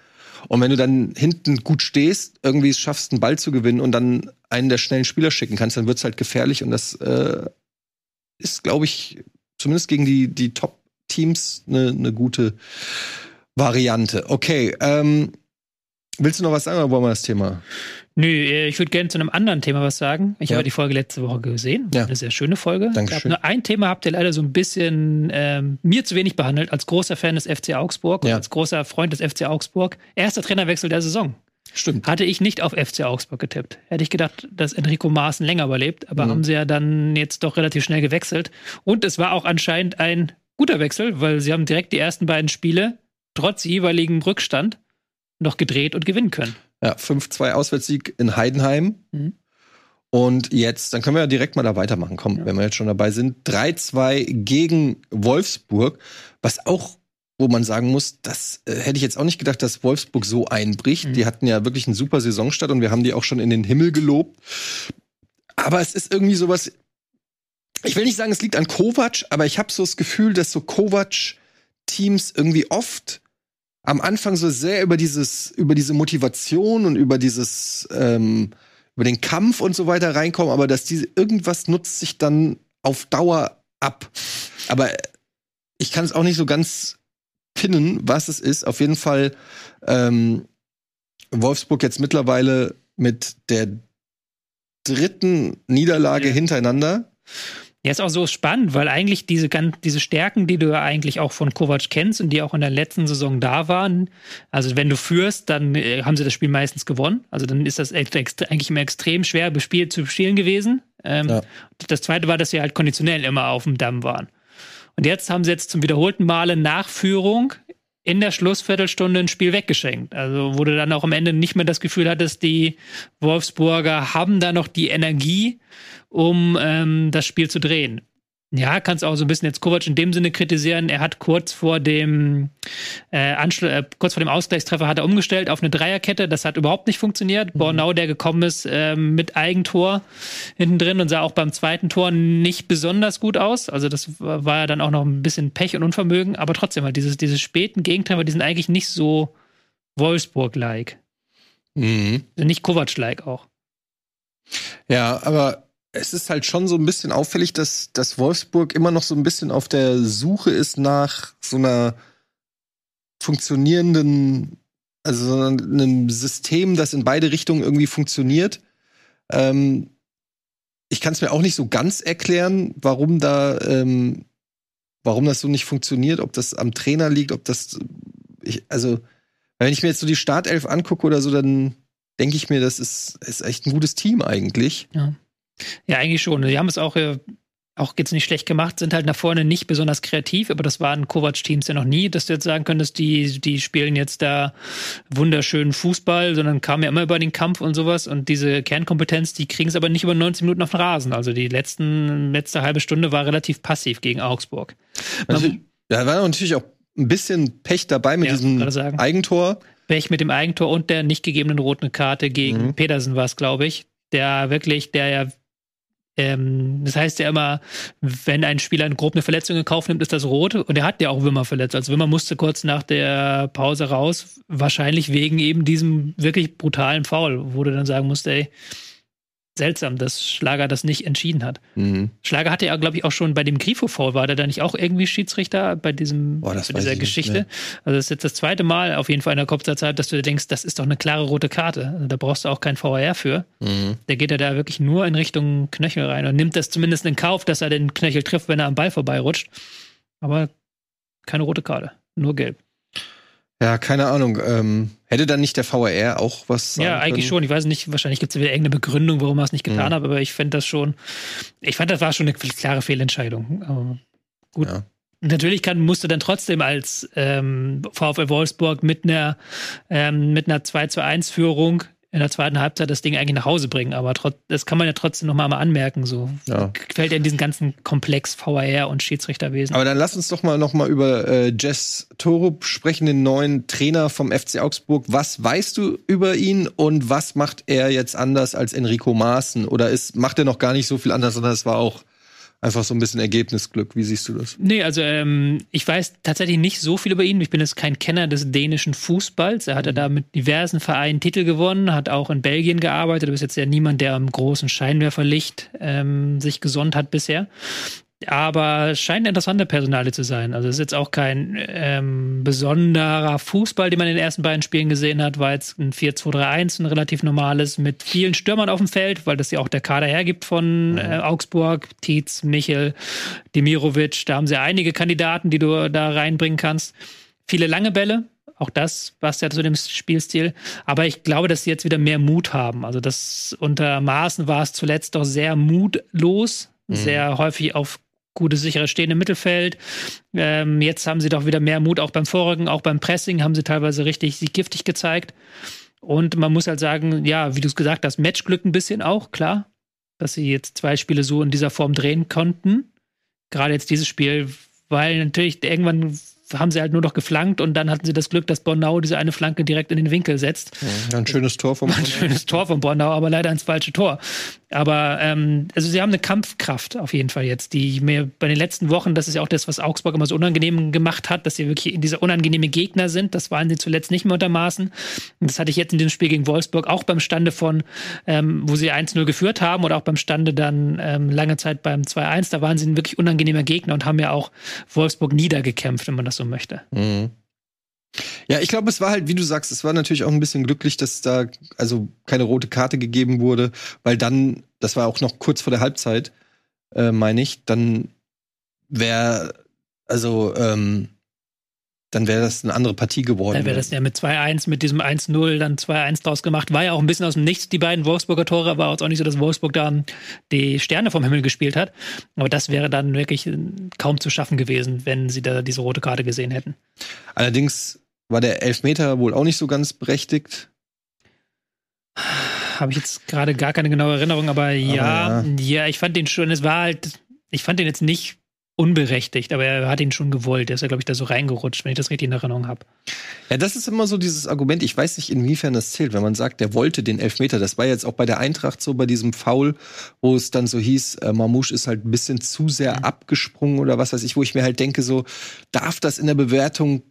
A: Und wenn du dann hinten gut stehst, irgendwie es schaffst, einen Ball zu gewinnen und dann einen der schnellen Spieler schicken kannst, dann wird's halt gefährlich. Und das äh, ist, glaube ich, zumindest gegen die, die Top-Teams eine ne gute Variante. Okay, ähm, willst du noch was sagen oder wollen wir das Thema?
B: Nö, äh, ich würde gerne zu einem anderen Thema was sagen. Ich ja. habe die Folge letzte Woche gesehen. Ja. Eine sehr schöne Folge.
A: Dankeschön.
B: Nur ein Thema habt ihr leider so ein bisschen ähm, mir zu wenig behandelt, als großer Fan des FC Augsburg ja. und als großer Freund des FC Augsburg. Erster Trainerwechsel der Saison.
A: Stimmt.
B: Hatte ich nicht auf FC Augsburg getippt. Hätte ich gedacht, dass Enrico Maaßen länger überlebt, aber mhm. haben sie ja dann jetzt doch relativ schnell gewechselt. Und es war auch anscheinend ein guter Wechsel, weil sie haben direkt die ersten beiden Spiele trotz jeweiligem Rückstand noch gedreht und gewinnen können.
A: Ja, 5-2 Auswärtssieg in Heidenheim. Mhm. Und jetzt, dann können wir ja direkt mal da weitermachen. Komm, ja. wenn wir jetzt schon dabei sind. 3-2 gegen Wolfsburg, was auch, wo man sagen muss, das äh, hätte ich jetzt auch nicht gedacht, dass Wolfsburg so einbricht. Mhm. Die hatten ja wirklich einen super Saisonstart und wir haben die auch schon in den Himmel gelobt. Aber es ist irgendwie sowas, ich will nicht sagen, es liegt an Kovac, aber ich habe so das Gefühl, dass so Kovac-Teams irgendwie oft am Anfang so sehr über dieses, über diese Motivation und über dieses, ähm, über den Kampf und so weiter reinkommen, aber dass diese irgendwas nutzt sich dann auf Dauer ab. Aber ich kann es auch nicht so ganz pinnen, was es ist. Auf jeden Fall ähm, Wolfsburg jetzt mittlerweile mit der dritten Niederlage ja. hintereinander.
B: Ja, ist auch so spannend, weil eigentlich diese, diese Stärken, die du ja eigentlich auch von Kovac kennst und die auch in der letzten Saison da waren, also wenn du führst, dann äh, haben sie das Spiel meistens gewonnen. Also dann ist das eigentlich immer extrem schwer bespielt zu spielen gewesen. Ähm, ja. Das zweite war, dass sie halt konditionell immer auf dem Damm waren. Und jetzt haben sie jetzt zum wiederholten Male Nachführung in der Schlussviertelstunde ein Spiel weggeschenkt. Also wo du dann auch am Ende nicht mehr das Gefühl hattest, die Wolfsburger haben da noch die Energie, um ähm, das Spiel zu drehen. Ja, kannst auch so ein bisschen jetzt Kovac in dem Sinne kritisieren. Er hat kurz vor dem äh, Anschl äh, kurz vor dem Ausgleichstreffer hat er umgestellt auf eine Dreierkette. Das hat überhaupt nicht funktioniert. Mhm. Bornau, der gekommen ist äh, mit Eigentor hinten drin und sah auch beim zweiten Tor nicht besonders gut aus. Also das war ja dann auch noch ein bisschen Pech und Unvermögen. Aber trotzdem, halt dieses, diese späten Gegentreffer, die sind eigentlich nicht so Wolfsburg-like. Mhm. Also nicht Kovac-like auch.
A: Ja, aber es ist halt schon so ein bisschen auffällig, dass, dass Wolfsburg immer noch so ein bisschen auf der Suche ist nach so einer funktionierenden, also einem System, das in beide Richtungen irgendwie funktioniert. Ähm, ich kann es mir auch nicht so ganz erklären, warum da, ähm, warum das so nicht funktioniert, ob das am Trainer liegt, ob das, ich, also, wenn ich mir jetzt so die Startelf angucke oder so, dann denke ich mir, das ist, ist echt ein gutes Team eigentlich.
B: Ja. Ja, eigentlich schon. Die haben es auch äh, auch jetzt nicht schlecht gemacht, sind halt nach vorne nicht besonders kreativ, aber das waren Kovac-Teams ja noch nie, dass du jetzt sagen könntest, die, die spielen jetzt da wunderschönen Fußball, sondern kamen ja immer über den Kampf und sowas und diese Kernkompetenz, die kriegen es aber nicht über 90 Minuten auf den Rasen. Also die letzten, letzte halbe Stunde war relativ passiv gegen Augsburg.
A: Also, da war natürlich auch ein bisschen Pech dabei mit
B: Ja,
A: diesem. Eigentor.
B: Pech mit dem Eigentor und der nicht gegebenen roten Karte gegen
A: Mhm.
B: Pedersen war es, glaube ich. Der wirklich, der ja, ähm, das heißt ja immer, wenn ein Spieler grob eine Verletzung in Kauf nimmt, ist das rot. Und er hat ja auch Wimmer verletzt. Also Wimmer musste kurz nach der Pause raus, wahrscheinlich wegen eben diesem wirklich brutalen Foul, wo du dann sagen musst, ey, seltsam, dass Schlager das nicht entschieden hat.
A: Mhm.
B: Schlager hatte ja, glaube ich, auch schon bei dem Grifo-Foul, war der da nicht auch irgendwie Schiedsrichter bei diesem
A: Boah,
B: bei dieser Geschichte? Also das ist jetzt das zweite Mal auf jeden Fall in der Kopfzeit, dass du denkst, das ist doch eine klare rote Karte. Also da brauchst du auch kein VAR für.
A: Mhm.
B: Der geht ja da wirklich nur in Richtung Knöchel rein und nimmt das zumindest in Kauf, dass er den Knöchel trifft, wenn er am Ball vorbeirutscht. Aber keine rote Karte, nur gelb.
A: Ja, keine Ahnung. Ähm, hätte dann nicht der VAR auch was sagen
B: Ja, eigentlich
A: können?
B: schon. Ich weiß nicht, wahrscheinlich gibt es wieder irgendeine Begründung, warum er es nicht getan
A: Mhm.
B: hat, aber ich fände das schon, ich fand, das war schon eine klare Fehlentscheidung. Aber gut.
A: Ja.
B: Natürlich kann, musst du dann trotzdem als ähm, VfL Wolfsburg mit einer, ähm, mit einer 2 zu 1 Führung in der zweiten Halbzeit das Ding eigentlich nach Hause bringen. Aber trot, das kann man ja trotzdem nochmal mal anmerken. So
A: Ja.
B: fällt ja in diesen ganzen Komplex VAR und Schiedsrichterwesen.
A: Aber dann lass uns doch mal noch mal über äh, Jess Torup sprechen, den neuen Trainer vom FC Augsburg. Was weißt du über ihn und was macht er jetzt anders als Enrico Maaßen? Oder ist, macht er noch gar nicht so viel anders, sondern es war auch einfach so ein bisschen Ergebnisglück? Wie siehst du das?
B: Nee, also ähm, ich weiß tatsächlich nicht so viel über ihn. Ich bin jetzt kein Kenner des dänischen Fußballs. Er hat ja da mit diversen Vereinen Titel gewonnen, hat auch in Belgien gearbeitet. Du bist jetzt ja niemand, der am großen Scheinwerferlicht ähm, sich gesonnt hat bisher. Aber es scheint eine interessante Personale zu sein. Also es ist jetzt auch kein ähm, besonderer Fußball, den man in den ersten beiden Spielen gesehen hat. War jetzt ein 4-2-3-1, ein relativ normales mit vielen Stürmern auf dem Feld, weil das ja auch der Kader hergibt von äh, Augsburg, Tietz, Michel, Demirovic. Da haben sie einige Kandidaten, die du da reinbringen kannst. Viele lange Bälle, auch das passt ja zu dem Spielstil. Aber ich glaube, dass sie jetzt wieder mehr Mut haben. Also das unter Maßen war es zuletzt doch sehr mutlos, sehr häufig auf gute, sichere Stehen im Mittelfeld. Ähm, jetzt haben sie doch wieder mehr Mut, auch beim Vorrücken, auch beim Pressing haben sie teilweise richtig sie giftig gezeigt. Und man muss halt sagen, ja, wie du es gesagt hast, Matchglück ein bisschen auch, klar, dass sie jetzt zwei Spiele so in dieser Form drehen konnten. Gerade jetzt dieses Spiel, weil natürlich irgendwann haben sie halt nur noch geflankt und dann hatten sie das Glück, dass Bornau diese eine Flanke direkt in den Winkel setzt.
A: Ein schönes Tor vom
B: Ein schönes Tor von Bornau, aber leider ins falsche Tor. Aber ähm, also sie haben eine Kampfkraft auf jeden Fall jetzt, die mir bei den letzten Wochen, das ist ja auch das, was Augsburg immer so unangenehm gemacht hat, dass sie wirklich dieser unangenehme Gegner sind. Das waren sie zuletzt nicht mehr unter Maßen. Und das hatte ich jetzt in dem Spiel gegen Wolfsburg auch beim Stande von, ähm, wo sie 1-0 geführt haben oder auch beim Stande dann ähm, lange Zeit beim 2-1. Da waren sie ein wirklich unangenehmer Gegner und haben ja auch Wolfsburg niedergekämpft, wenn man das so möchte.
A: Mhm. Ja, ich glaube, es war halt, wie du sagst, es war natürlich auch ein bisschen glücklich, dass da also keine rote Karte gegeben wurde, weil dann, das war auch noch kurz vor der Halbzeit, äh, meine ich, dann wäre, also, ähm, dann wäre das eine andere Partie geworden.
B: Dann wäre das ja mit 2-1, mit diesem 1-0 dann 2-1 draus gemacht. War ja auch ein bisschen aus dem Nichts, die beiden Wolfsburger Tore. War jetzt auch nicht so, dass Wolfsburg da die Sterne vom Himmel gespielt hat. Aber das wäre dann wirklich äh, kaum zu schaffen gewesen, wenn sie da diese rote Karte gesehen hätten.
A: Allerdings war der Elfmeter wohl auch nicht so ganz berechtigt.
B: Habe ich jetzt gerade gar keine genaue Erinnerung, aber ja,
A: ja.
B: ja, ich fand den schon, es war halt, ich fand den jetzt nicht unberechtigt, aber er hat ihn schon gewollt. Er ist ja, glaube ich, da so reingerutscht, wenn ich das richtig in Erinnerung habe.
A: Ja, das ist immer so dieses Argument. Ich weiß nicht, inwiefern das zählt, wenn man sagt, der wollte den Elfmeter. Das war jetzt auch bei der Eintracht so, bei diesem Foul, wo es dann so hieß, äh, Mamouche ist halt ein bisschen zu sehr abgesprungen oder was weiß ich, wo ich mir halt denke, so, darf das in der Bewertung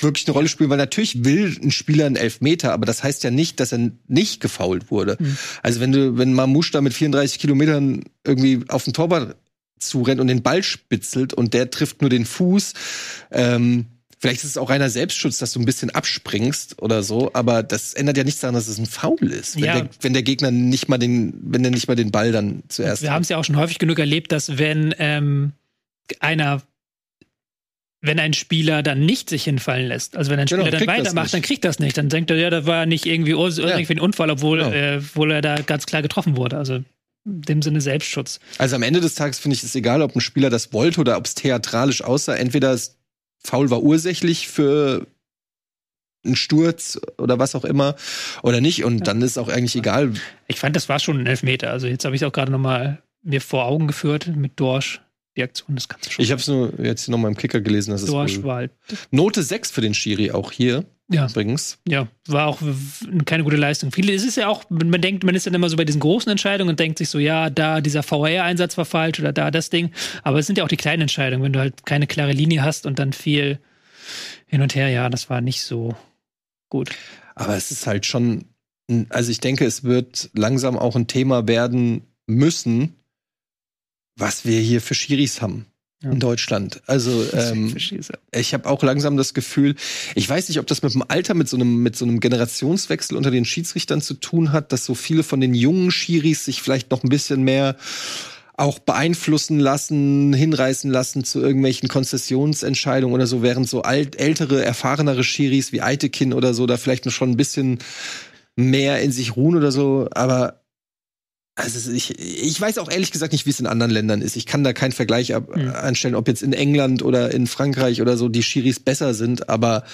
A: wirklich eine Rolle spielen? Weil natürlich will ein Spieler einen Elfmeter, aber das heißt ja nicht, dass er nicht gefoult wurde.
B: Mhm.
A: Also wenn du, wenn Mamouche da mit 34 Kilometern irgendwie auf den Torwart zurennt und den Ball spitzelt und der trifft nur den Fuß, ähm, Vielleicht ist es auch reiner Selbstschutz, dass du ein bisschen abspringst oder so, aber das ändert ja nichts daran, dass es ein Foul ist. Wenn,
B: Ja.
A: der, wenn der Gegner nicht mal den, wenn der nicht mal den Ball dann zuerst
B: Wir haben es ja auch schon häufig genug erlebt, dass wenn ähm, einer wenn ein Spieler dann nicht sich hinfallen lässt, also wenn ein
A: Genau,
B: Spieler dann
A: kriegt das
B: weitermacht, dann kriegt das nicht. Dann denkt er, ja, das war nicht irgendwie, irgendwie ein Unfall, obwohl,
A: Genau.
B: äh, obwohl er da ganz klar getroffen wurde. Also in dem Sinne Selbstschutz.
A: Also am Ende des Tages finde ich es egal, ob ein Spieler das wollte oder ob es theatralisch aussah. Entweder es Foul war ursächlich für einen Sturz oder was auch immer oder nicht. Und ja. dann ist auch eigentlich egal.
B: Ich fand, das war schon ein Elfmeter. Also jetzt habe ich es auch gerade noch mal mir vor Augen geführt mit Dorsch. Die Aktion, das kannst du schon.
A: Ich habe es nur jetzt noch mal im Kicker gelesen. Dass
B: Dorsch war halt
A: Note 6 für den Schiri auch hier.
B: Ja.
A: Übrigens.
B: Ja, war auch keine gute Leistung. Viele, es ist ja auch, man denkt, man ist dann immer so bei diesen großen Entscheidungen und denkt sich so, ja, da dieser VR-Einsatz war falsch oder da das Ding. Aber es sind ja auch die kleinen Entscheidungen, wenn du halt keine klare Linie hast und dann viel hin und her, ja, das war nicht so gut.
A: Aber es ist halt schon, also ich denke, es wird langsam auch ein Thema werden müssen, was wir hier für Schiris haben in Deutschland. Also ähm, ich habe auch langsam das Gefühl, ich weiß nicht, ob das mit dem Alter, mit so einem mit so einem Generationswechsel unter den Schiedsrichtern zu tun hat, dass so viele von den jungen Schiris sich vielleicht noch ein bisschen mehr auch beeinflussen lassen, hinreißen lassen zu irgendwelchen Konzessionsentscheidungen oder so, während so alt, ältere, erfahrenere Schiris wie Eitekin oder so da vielleicht noch schon ein bisschen mehr in sich ruhen oder so, aber also ich, ich weiß auch ehrlich gesagt nicht, wie es in anderen Ländern ist. Ich kann da keinen Vergleich ab, mhm. anstellen, ob jetzt in England oder in Frankreich oder so die Schiris besser sind, aber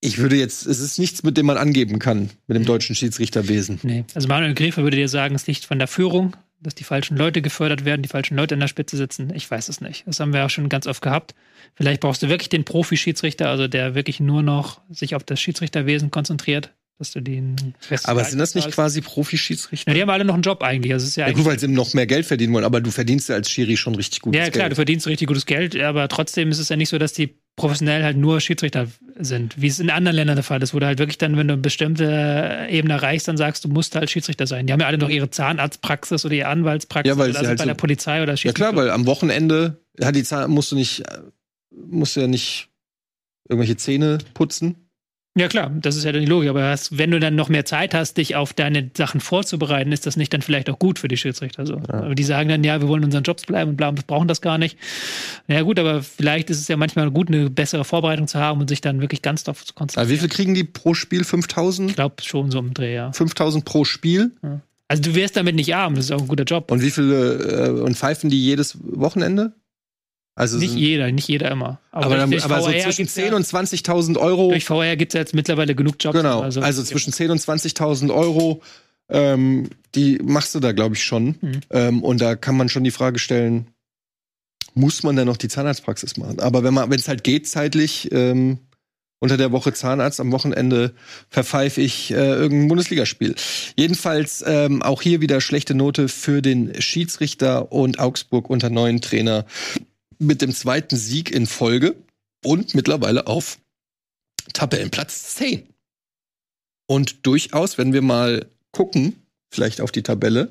A: ich würde jetzt, es ist nichts, mit dem man angeben kann, mit dem hm. deutschen Schiedsrichterwesen.
B: Nee. Also Manuel Gräfer würde dir sagen, es liegt von der Führung, dass die falschen Leute gefördert werden, die falschen Leute in der Spitze sitzen. Ich weiß es nicht. Das haben wir auch schon ganz oft gehabt. Vielleicht brauchst du wirklich den Profi-Schiedsrichter, also der wirklich nur noch sich auf das Schiedsrichterwesen konzentriert dass du den
A: Aber sind das nicht quasi Profi-Schiedsrichter?
B: Ja, die haben alle noch einen Job eigentlich. Also
A: ist ja, ja gut, weil sie noch mehr Geld verdienen wollen, aber du verdienst ja als Schiri schon richtig gutes
B: Geld. Ja, klar, Geld. du verdienst richtig gutes Geld, aber trotzdem ist es ja nicht so, dass die professionell halt nur Schiedsrichter sind, wie es in anderen Ländern der Fall ist, wo du halt wirklich dann, wenn du eine bestimmte Ebene erreichst, dann sagst, du musst halt Schiedsrichter sein. Die haben ja alle noch ihre Zahnarztpraxis oder ihre Anwaltspraxis
A: ja, weil oder
B: also
A: halt
B: bei so der Polizei oder
A: Schiedsrichter. Ja klar, weil am Wochenende hat die Zahn, musst du nicht, musst du ja nicht irgendwelche Zähne putzen
B: ja klar, das ist ja die Logik. Aber wenn du dann noch mehr Zeit hast, dich auf deine Sachen vorzubereiten, ist das nicht dann vielleicht auch gut für die Schiedsrichter so. Ja. Aber die sagen dann, ja, wir wollen unseren Jobs bleiben und bleiben, wir brauchen das gar nicht. Ja gut, aber vielleicht ist es ja manchmal gut, eine bessere Vorbereitung zu haben und sich dann wirklich ganz darauf zu konzentrieren.
A: Aber wie viel kriegen die pro Spiel? 5000?
B: Ich glaube schon so im Dreh, ja.
A: 5000 pro Spiel? Ja.
B: Also du wirst damit nicht arm, das ist auch ein guter Job.
A: Und wie viele, äh, und pfeifen die jedes Wochenende?
B: Also nicht jeder, nicht jeder immer.
A: Aber, aber, dann, aber so zwischen 10.000 ja, und 20.000 Euro.
B: Durch VR gibt es ja jetzt mittlerweile genug Jobs.
A: Genau, also, also zwischen 10.000 und 20.000 Euro, ähm, die machst du da, glaube ich, schon. Mhm. Ähm, und da kann man schon die Frage stellen, muss man dann noch die Zahnarztpraxis machen? Aber wenn man, wenn es halt geht zeitlich, ähm, unter der Woche Zahnarzt, am Wochenende verpfeife ich äh, irgendein Bundesligaspiel. Jedenfalls ähm, auch hier wieder schlechte Note für den Schiedsrichter und Augsburg unter neuen Trainer mit dem zweiten Sieg in Folge und mittlerweile auf Tabellenplatz 10. Und durchaus, wenn wir mal gucken, vielleicht auf die Tabelle,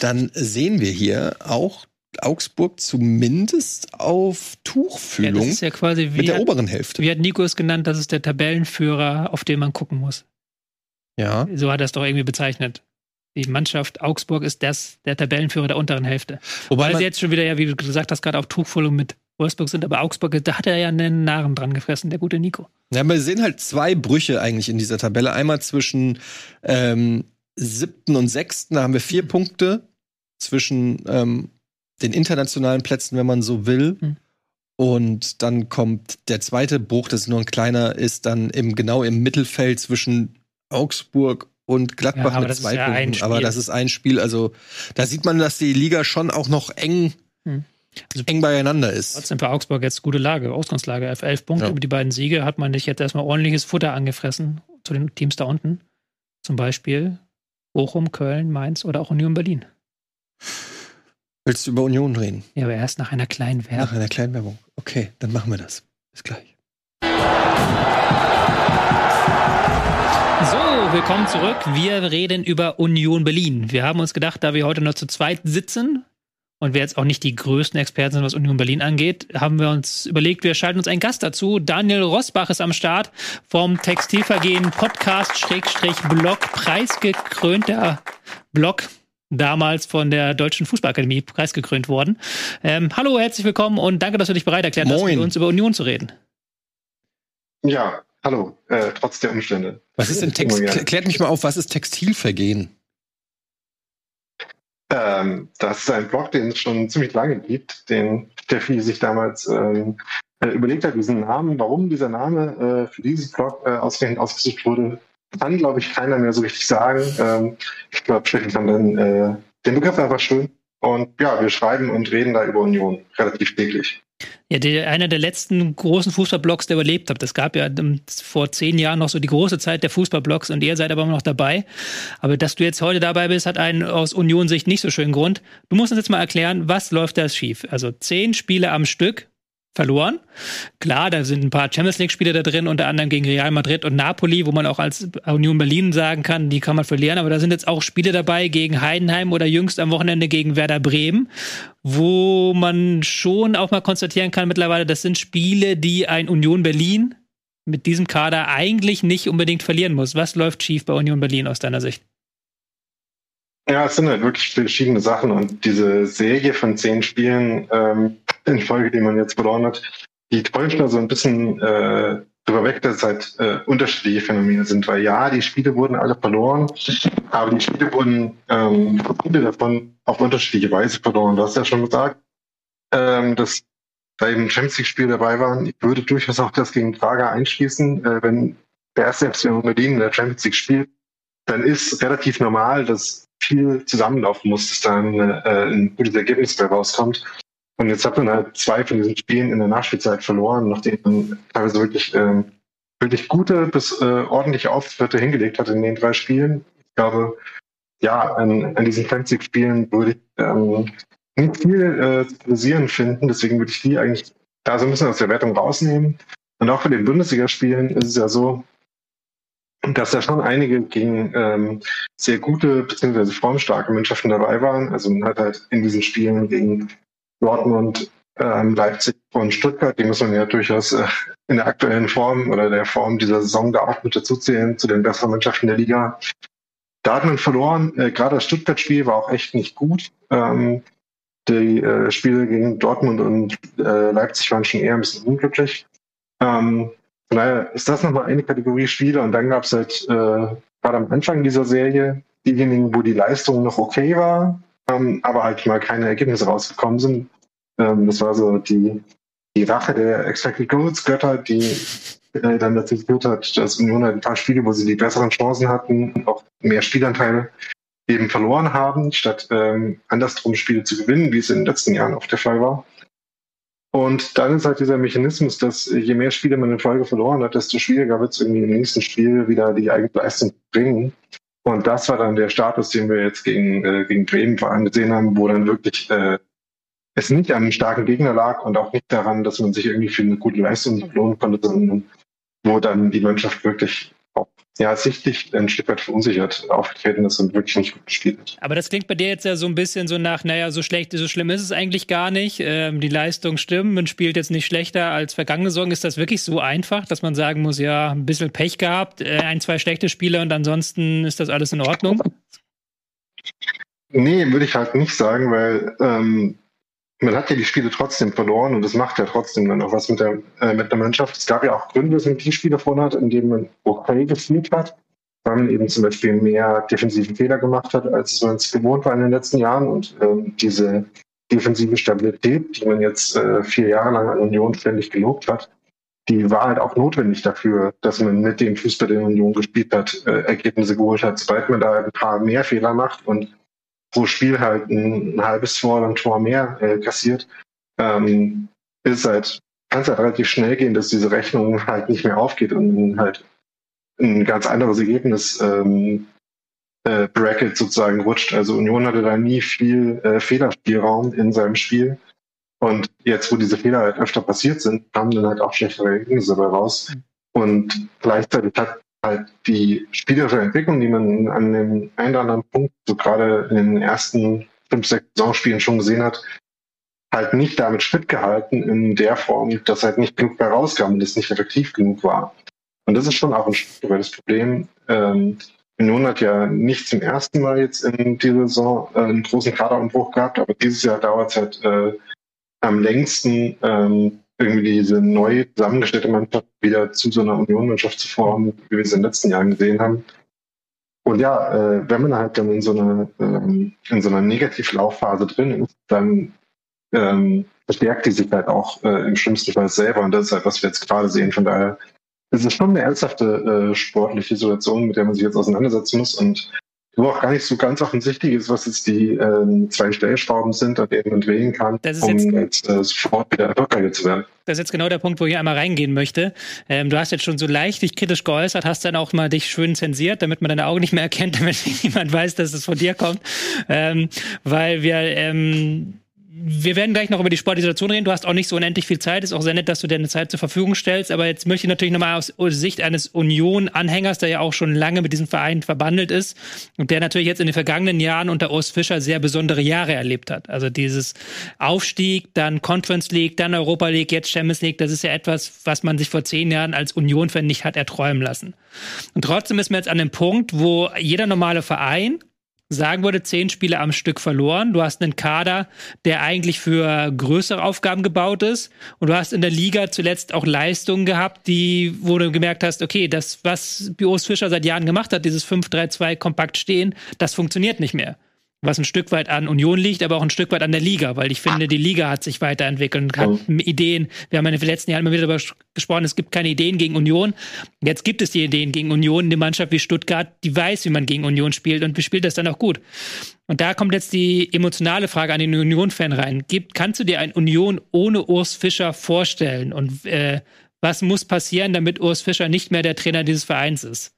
A: dann sehen wir hier auch Augsburg zumindest auf Tuchfühlung ja,
B: das ist ja quasi
A: wie mit der hat, oberen Hälfte.
B: Wie hat Nico es genannt, das ist der Tabellenführer, auf den man gucken muss.
A: Ja.
B: So hat er es doch irgendwie bezeichnet die Mannschaft Augsburg ist das, der Tabellenführer der unteren Hälfte. Wobei Weil sie jetzt schon wieder, ja, wie du gesagt hast, gerade auf Tuchfüllung mit Wolfsburg sind, aber Augsburg, da hat er ja einen Narren dran gefressen, der gute Nico.
A: Ja, wir sehen halt zwei Brüche eigentlich in dieser Tabelle. Einmal zwischen ähm, siebten und sechsten, da haben wir vier Punkte zwischen ähm, den internationalen Plätzen, wenn man so will. Hm. Und dann kommt der zweite Bruch, das ist nur ein kleiner, ist dann im, genau im Mittelfeld zwischen Augsburg und Gladbach ja, mit zwei ja Punkten. Aber das ist ein Spiel. Also da sieht man, dass die Liga schon auch noch eng, hm. also, eng beieinander ist.
B: Trotzdem für Augsburg jetzt gute Lage, Ausgangslage. Auf elf Punkte ja. über die beiden Siege hat man nicht jetzt erstmal ordentliches Futter angefressen zu den Teams da unten. Zum Beispiel Bochum, Köln, Mainz oder auch Union Berlin.
A: Willst du über Union reden?
B: Ja, aber erst nach einer kleinen Werbung.
A: Nach einer kleinen Werbung. Okay, dann machen wir das. Bis gleich.
B: So, willkommen zurück. Wir reden über Union Berlin. Wir haben uns gedacht, da wir heute noch zu zweit sitzen und wir jetzt auch nicht die größten Experten sind, was Union Berlin angeht, haben wir uns überlegt, wir schalten uns einen Gast dazu. Daniel Rosbach ist am Start vom Textilvergehen Podcast-Blog, preisgekrönter Blog damals von der Deutschen Fußballakademie preisgekrönt worden. Ähm, hallo, herzlich willkommen und danke, dass du dich bereit erklärt hast, mit uns über Union zu reden.
C: Ja, Hallo, äh, trotz der Umstände.
A: Was ist denn Text? Klärt mich mal auf, was ist Textilvergehen?
C: Ähm, das ist ein Blog, den es schon ziemlich lange gibt, den Steffi sich damals ähm, äh, überlegt hat, diesen Namen, warum dieser Name äh, für dieses Blog äh, ausgerechnet ausgesucht wurde, kann, glaube ich, keiner mehr so richtig sagen. Ähm, ich glaube, Steffi fand dann äh, den Begriff einfach schön. Und ja, wir schreiben und reden da über Union relativ täglich.
B: Ja, der, einer der letzten großen Fußballblogs, der überlebt hat. Es gab ja vor zehn Jahren noch so die große Zeit der Fußballblogs und ihr seid aber immer noch dabei. Aber dass du jetzt heute dabei bist, hat einen aus Union-Sicht nicht so schönen Grund. Du musst uns jetzt mal erklären, was läuft da schief? Also zehn Spiele am Stück, verloren. Klar, da sind ein paar Champions League-Spiele da drin, unter anderem gegen Real Madrid und Napoli, wo man auch als Union Berlin sagen kann, die kann man verlieren. Aber da sind jetzt auch Spiele dabei gegen Heidenheim oder jüngst am Wochenende gegen Werder Bremen, wo man schon auch mal konstatieren kann mittlerweile, das sind Spiele, die ein Union Berlin mit diesem Kader eigentlich nicht unbedingt verlieren muss. Was läuft schief bei Union Berlin aus deiner Sicht?
C: Ja, es sind halt wirklich verschiedene Sachen und diese Serie von zehn Spielen ähm, in Folge, die man jetzt verloren hat, die täuscht da so ein bisschen äh, darüber weg, dass es halt äh, unterschiedliche Phänomene sind. Weil ja, die Spiele wurden alle verloren, aber die Spiele wurden ähm, viele davon auf unterschiedliche Weise verloren. Du hast ja schon gesagt, ähm, dass da eben Champions League-Spiele dabei waren. Ich würde durchaus auch das gegen Prager einschließen, äh, wenn der erste FC Berlin in der Champions League spielt, dann ist relativ normal, dass viel zusammenlaufen muss, dass dann äh, ein gutes Ergebnis dabei rauskommt. Und jetzt hat man halt zwei von diesen Spielen in der Nachspielzeit verloren, nachdem man teilweise wirklich, ähm, wirklich gute bis äh, ordentliche Auftritte hingelegt hat in den drei Spielen. Ich glaube, ja, an, an diesen Fantasy-Spielen würde ich ähm, nicht viel äh, zu kritisieren finden. Deswegen würde ich die eigentlich da so ein bisschen aus der Wertung rausnehmen. Und auch bei den Bundesligaspielen ist es ja so, dass da schon einige gegen ähm, sehr gute bzw. formstarke Mannschaften dabei waren. Also man hat halt in diesen Spielen gegen Dortmund, ähm, Leipzig und Stuttgart, die muss man ja durchaus äh, in der aktuellen Form oder der Form dieser Saison da auch mit dazuzählen zu den besseren Mannschaften der Liga. Da hat man verloren. Äh, Gerade das Stuttgart-Spiel war auch echt nicht gut. Ähm, die äh, Spiele gegen Dortmund und äh, Leipzig waren schon eher ein bisschen unglücklich. Ähm, von daher ist das nochmal eine Kategorie Spiele und dann gab es halt äh, gerade am Anfang dieser Serie diejenigen, wo die Leistung noch okay war, ähm, aber halt mal keine Ergebnisse rausgekommen sind. Ähm, das war so die, die Rache der Expected Goals Götter, die äh, dann dazu geführt hat, dass Union halt ein paar Spiele, wo sie die besseren Chancen hatten auch mehr Spielanteile eben verloren haben, statt ähm, andersrum Spiele zu gewinnen, wie es in den letzten Jahren oft der Fall war. Und dann ist halt dieser Mechanismus, dass je mehr Spiele man in Folge verloren hat, desto schwieriger wird es irgendwie im nächsten Spiel wieder die eigene Leistung bringen. Und das war dann der Status, den wir jetzt gegen, äh, gegen Bremen vor allem gesehen haben, wo dann wirklich äh, es nicht an einem starken Gegner lag und auch nicht daran, dass man sich irgendwie für eine gute Leistung belohnen konnte, sondern wo dann die Mannschaft wirklich auch ja, sichtlich ein Stück weit verunsichert aufgetreten ist und wirklich nicht gut gespielt hat.
B: Aber das klingt bei dir jetzt ja so ein bisschen so nach, naja, so schlecht, so schlimm ist es eigentlich gar nicht. Ähm, die Leistung stimmt, man spielt jetzt nicht schlechter als vergangene Saison. Ist das wirklich so einfach, dass man sagen muss, ja, ein bisschen Pech gehabt, äh, ein, zwei schlechte Spiele und ansonsten ist das alles in Ordnung?
C: Nee, würde ich halt nicht sagen, weil ähm, man hat ja die Spiele trotzdem verloren und das macht ja trotzdem dann auch was mit der, äh, mit der Mannschaft. Es gab ja auch Gründe, dass man die Spiele verloren hat, in denen man okay gespielt hat, weil man eben zum Beispiel mehr defensive Fehler gemacht hat, als man es gewohnt war in den letzten Jahren und ähm, diese defensive Stabilität, die man jetzt äh, vier Jahre lang an Union ständig gelobt hat, die war halt auch notwendig dafür, dass man mit dem Fußball, den Union gespielt hat, äh, Ergebnisse geholt hat. Sobald man da ein paar mehr Fehler macht und pro Spiel halt ein, ein halbes Tor oder ein Tor mehr äh, kassiert, ähm, ist halt, kann es halt relativ schnell gehen, dass diese Rechnung halt nicht mehr aufgeht und halt ein ganz anderes Ergebnis ähm, äh, Bracket sozusagen rutscht. Also Union hatte da nie viel äh, Fehlerspielraum in seinem Spiel. Und jetzt, wo diese Fehler halt öfter passiert sind, kamen dann halt auch schlechtere Ergebnisse dabei raus. Und gleichzeitig hat halt die spielerische Entwicklung, die man an dem einen oder anderen Punkt, so gerade in den ersten fünf, sechs Saisonspielen schon gesehen hat, halt nicht damit Schritt gehalten in der Form, dass halt nicht genug mehr rauskam und es nicht effektiv genug war. Und das ist schon auch ein das Problem. Ähm, Union hat ja nicht zum ersten Mal jetzt in dieser Saison äh, einen großen Kaderumbruch gehabt, aber dieses Jahr dauert es halt äh, am längsten, ähm, irgendwie diese neu zusammengestellte Mannschaft wieder zu so einer Union-Mannschaft zu formen, wie wir es in den letzten Jahren gesehen haben. Und ja, äh, wenn man halt dann in so einer ähm, in so einer Negativlaufphase drin ist, dann ähm, verstärkt die sich halt auch äh, im schlimmsten Fall selber. Und das ist halt, was wir jetzt gerade sehen. Von daher ist es schon eine ernsthafte äh, sportliche Situation, mit der man sich jetzt auseinandersetzen muss. Und wo auch gar nicht so ganz offensichtlich ist, was jetzt die äh, zwei Stellschrauben sind, an denen man drehen kann,
B: um jetzt,
C: jetzt äh, sofort wieder erfolgreicher zu werden.
B: Das ist jetzt genau der Punkt, wo ich einmal reingehen möchte. Ähm, du hast jetzt schon so leicht dich kritisch geäußert, hast dann auch mal dich schön zensiert, damit man deine Augen nicht mehr erkennt, damit niemand weiß, dass es von dir kommt. Ähm, weil wir ähm, wir werden gleich noch über die Sportsituation reden. Du hast auch nicht so unendlich viel Zeit. Ist auch sehr nett, dass du dir eine Zeit zur Verfügung stellst. Aber jetzt möchte ich natürlich nochmal aus Sicht eines Union-Anhängers, der ja auch schon lange mit diesem Verein verbandelt ist und der natürlich jetzt in den vergangenen Jahren unter Urs Fischer sehr besondere Jahre erlebt hat. Also dieses Aufstieg, dann Conference League, dann Europa League, jetzt Champions League. Das ist ja etwas, was man sich vor zehn Jahren als Union-Fan nicht hat erträumen lassen. Und trotzdem ist man jetzt an dem Punkt, wo jeder normale Verein sagen würde, zehn Spiele am Stück verloren. Du hast einen Kader, der eigentlich für größere Aufgaben gebaut ist. Und du hast in der Liga zuletzt auch Leistungen gehabt, die, wo du gemerkt hast, okay, das, was Bios Fischer seit Jahren gemacht hat, dieses 5-3-2 kompakt stehen, das funktioniert nicht mehr was ein Stück weit an Union liegt, aber auch ein Stück weit an der Liga, weil ich finde, die Liga hat sich weiterentwickelt und hat mhm. Ideen. Wir haben in den letzten Jahren immer wieder darüber gesprochen, es gibt keine Ideen gegen Union. Jetzt gibt es die Ideen gegen Union. Eine Mannschaft wie Stuttgart, die weiß, wie man gegen Union spielt und spielt das dann auch gut. Und da kommt jetzt die emotionale Frage an den Union-Fan rein. Gibt, kannst du dir ein Union ohne Urs Fischer vorstellen? Und äh, was muss passieren, damit Urs Fischer nicht mehr der Trainer dieses Vereins ist?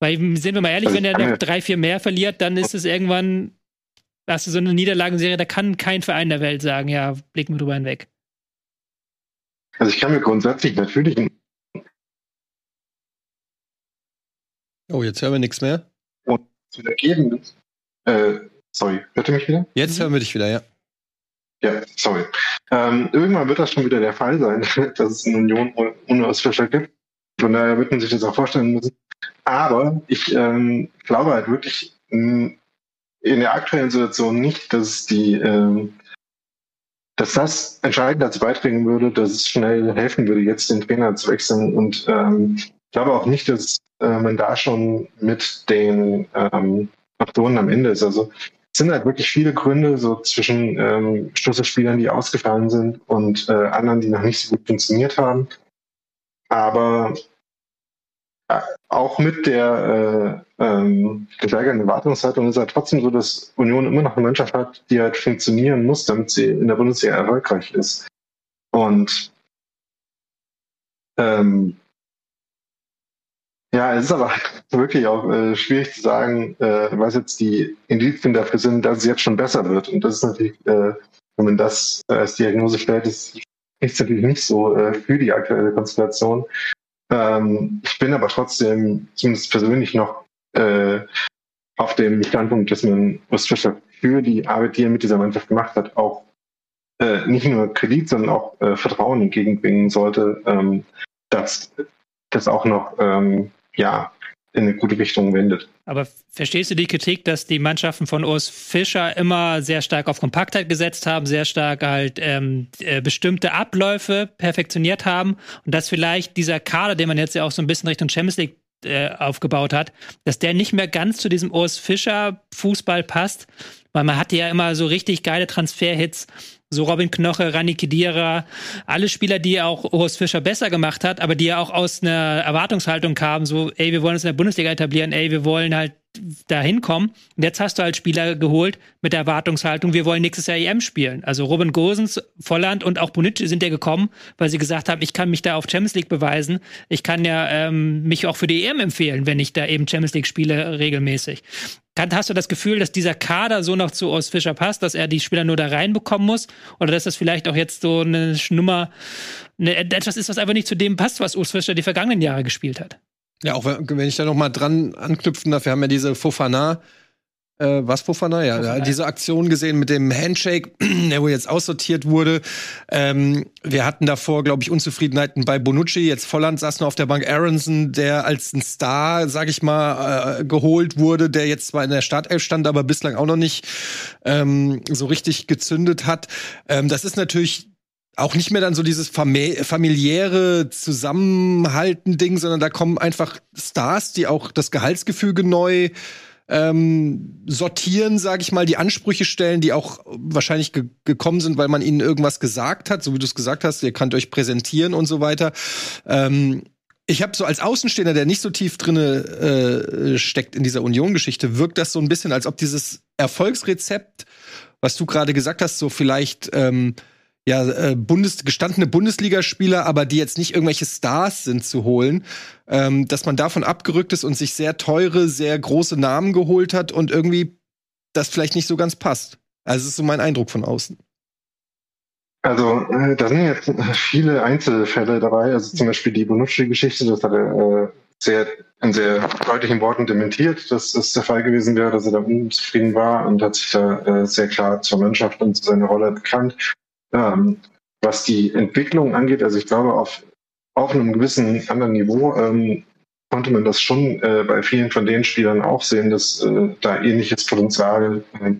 B: Weil, sind wir mal ehrlich, wenn er noch drei, vier mehr verliert, dann ist es irgendwann, hast du so eine Niederlagenserie, da kann kein Verein der Welt sagen, ja, blicken wir drüber hinweg.
C: Also ich kann mir grundsätzlich natürlich.
A: Oh, jetzt hören wir nichts mehr.
C: Und zu ergeben, äh, sorry, hört ihr mich wieder?
A: Jetzt hören wir dich wieder, ja.
C: Ja, sorry. Ähm, irgendwann wird das schon wieder der Fall sein, dass es eine Union ohne Ausfischer gibt. Von daher wird man sich das auch vorstellen müssen. Aber ich ähm, glaube halt wirklich in der aktuellen Situation nicht, dass die, ähm, dass das entscheidend dazu beitragen würde, dass es schnell helfen würde, jetzt den Trainer zu wechseln. Und ähm, ich glaube auch nicht, dass äh, man da schon mit den ähm, Faktoren am Ende ist. Also es sind halt wirklich viele Gründe, so zwischen ähm, Schlüsselspielern, die ausgefallen sind und äh, anderen, die noch nicht so gut funktioniert haben. Aber auch mit der äh, ähm, gesteigerten Erwartungshaltung ist halt trotzdem so, dass Union immer noch eine Mannschaft hat, die halt funktionieren muss, damit sie in der Bundesliga erfolgreich ist. Und ähm, ja, es ist aber wirklich auch äh, schwierig zu sagen, äh, was jetzt die Indizien dafür sind, dass es jetzt schon besser wird. Und das ist natürlich, äh, wenn man das als Diagnose stellt, ist es natürlich nicht so äh, für die aktuelle Konstellation. Ähm, ich bin aber trotzdem, zumindest persönlich noch, äh, auf dem Standpunkt, dass man Urs Fischer für die Arbeit, die er mit dieser Mannschaft gemacht hat, auch äh, nicht nur Kredit, sondern auch äh, Vertrauen entgegenbringen sollte, ähm, dass das auch noch ähm, ja in eine gute Richtung wendet.
B: Aber verstehst du die Kritik, dass die Mannschaften von Urs Fischer immer sehr stark auf Kompaktheit gesetzt haben, sehr stark halt ähm, äh, bestimmte Abläufe perfektioniert haben und dass vielleicht dieser Kader, den man jetzt ja auch so ein bisschen Richtung Champions League äh, aufgebaut hat, dass der nicht mehr ganz zu diesem Urs Fischer Fußball passt, weil man hatte ja immer so richtig geile Transferhits so Robin Knoche, Rani Kedira, alle Spieler, die auch Urs Fischer besser gemacht hat, aber die ja auch aus einer Erwartungshaltung kamen, so, ey, wir wollen uns in der Bundesliga etablieren, ey, wir wollen halt da hinkommen. Und jetzt hast du halt Spieler geholt mit der Erwartungshaltung, wir wollen nächstes Jahr EM spielen. Also Robin Gosens, Volland und auch Bonucci sind ja gekommen, weil sie gesagt haben, ich kann mich da auf Champions League beweisen. Ich kann ja ähm, mich auch für die EM empfehlen, wenn ich da eben Champions League spiele regelmäßig. Hast du das Gefühl, dass dieser Kader so noch zu Urs Fischer passt, dass er die Spieler nur da reinbekommen muss? Oder dass das vielleicht auch jetzt so eine Schnummer, eine, etwas ist, was einfach nicht zu dem passt, was Urs Fischer die vergangenen Jahre gespielt hat?
A: Ja, auch wenn ich da noch mal dran anknüpfen darf, wir haben ja diese Fofana, äh, was Fofana? Ja, Fofana. diese Aktion gesehen mit dem Handshake, der wohl jetzt aussortiert wurde. Ähm, wir hatten davor, glaube ich, Unzufriedenheiten bei Bonucci. Jetzt Volland saß nur auf der Bank. Aronson, der als ein Star, sag ich mal, äh, geholt wurde, der jetzt zwar in der Startelf stand, aber bislang auch noch nicht ähm, so richtig gezündet hat. Ähm, das ist natürlich auch nicht mehr dann so dieses familiäre Zusammenhalten-Ding, sondern da kommen einfach Stars, die auch das Gehaltsgefüge neu ähm, sortieren, sage ich mal, die Ansprüche stellen, die auch wahrscheinlich ge gekommen sind, weil man ihnen irgendwas gesagt hat, so wie du es gesagt hast, ihr könnt euch präsentieren und so weiter. Ähm, ich habe so als Außenstehender, der nicht so tief drinne äh, steckt in dieser Union-Geschichte, wirkt das so ein bisschen, als ob dieses Erfolgsrezept, was du gerade gesagt hast, so vielleicht ähm, ja, äh, Bundes gestandene Bundesligaspieler, aber die jetzt nicht irgendwelche Stars sind zu holen, ähm, dass man davon abgerückt ist und sich sehr teure, sehr große Namen geholt hat und irgendwie das vielleicht nicht so ganz passt. Also das ist so mein Eindruck von außen.
C: Also äh, da sind jetzt viele Einzelfälle dabei. Also zum Beispiel die Bonucci-Geschichte, das hat er äh, sehr in sehr deutlichen Worten dementiert, dass das der Fall gewesen wäre, dass er da unzufrieden war und hat sich da äh, sehr klar zur Mannschaft und zu seiner Rolle bekannt. Ähm, was die Entwicklung angeht, also ich glaube, auf, auf einem gewissen anderen Niveau ähm, konnte man das schon äh, bei vielen von den Spielern auch sehen, dass äh, da ähnliches Potenzial äh,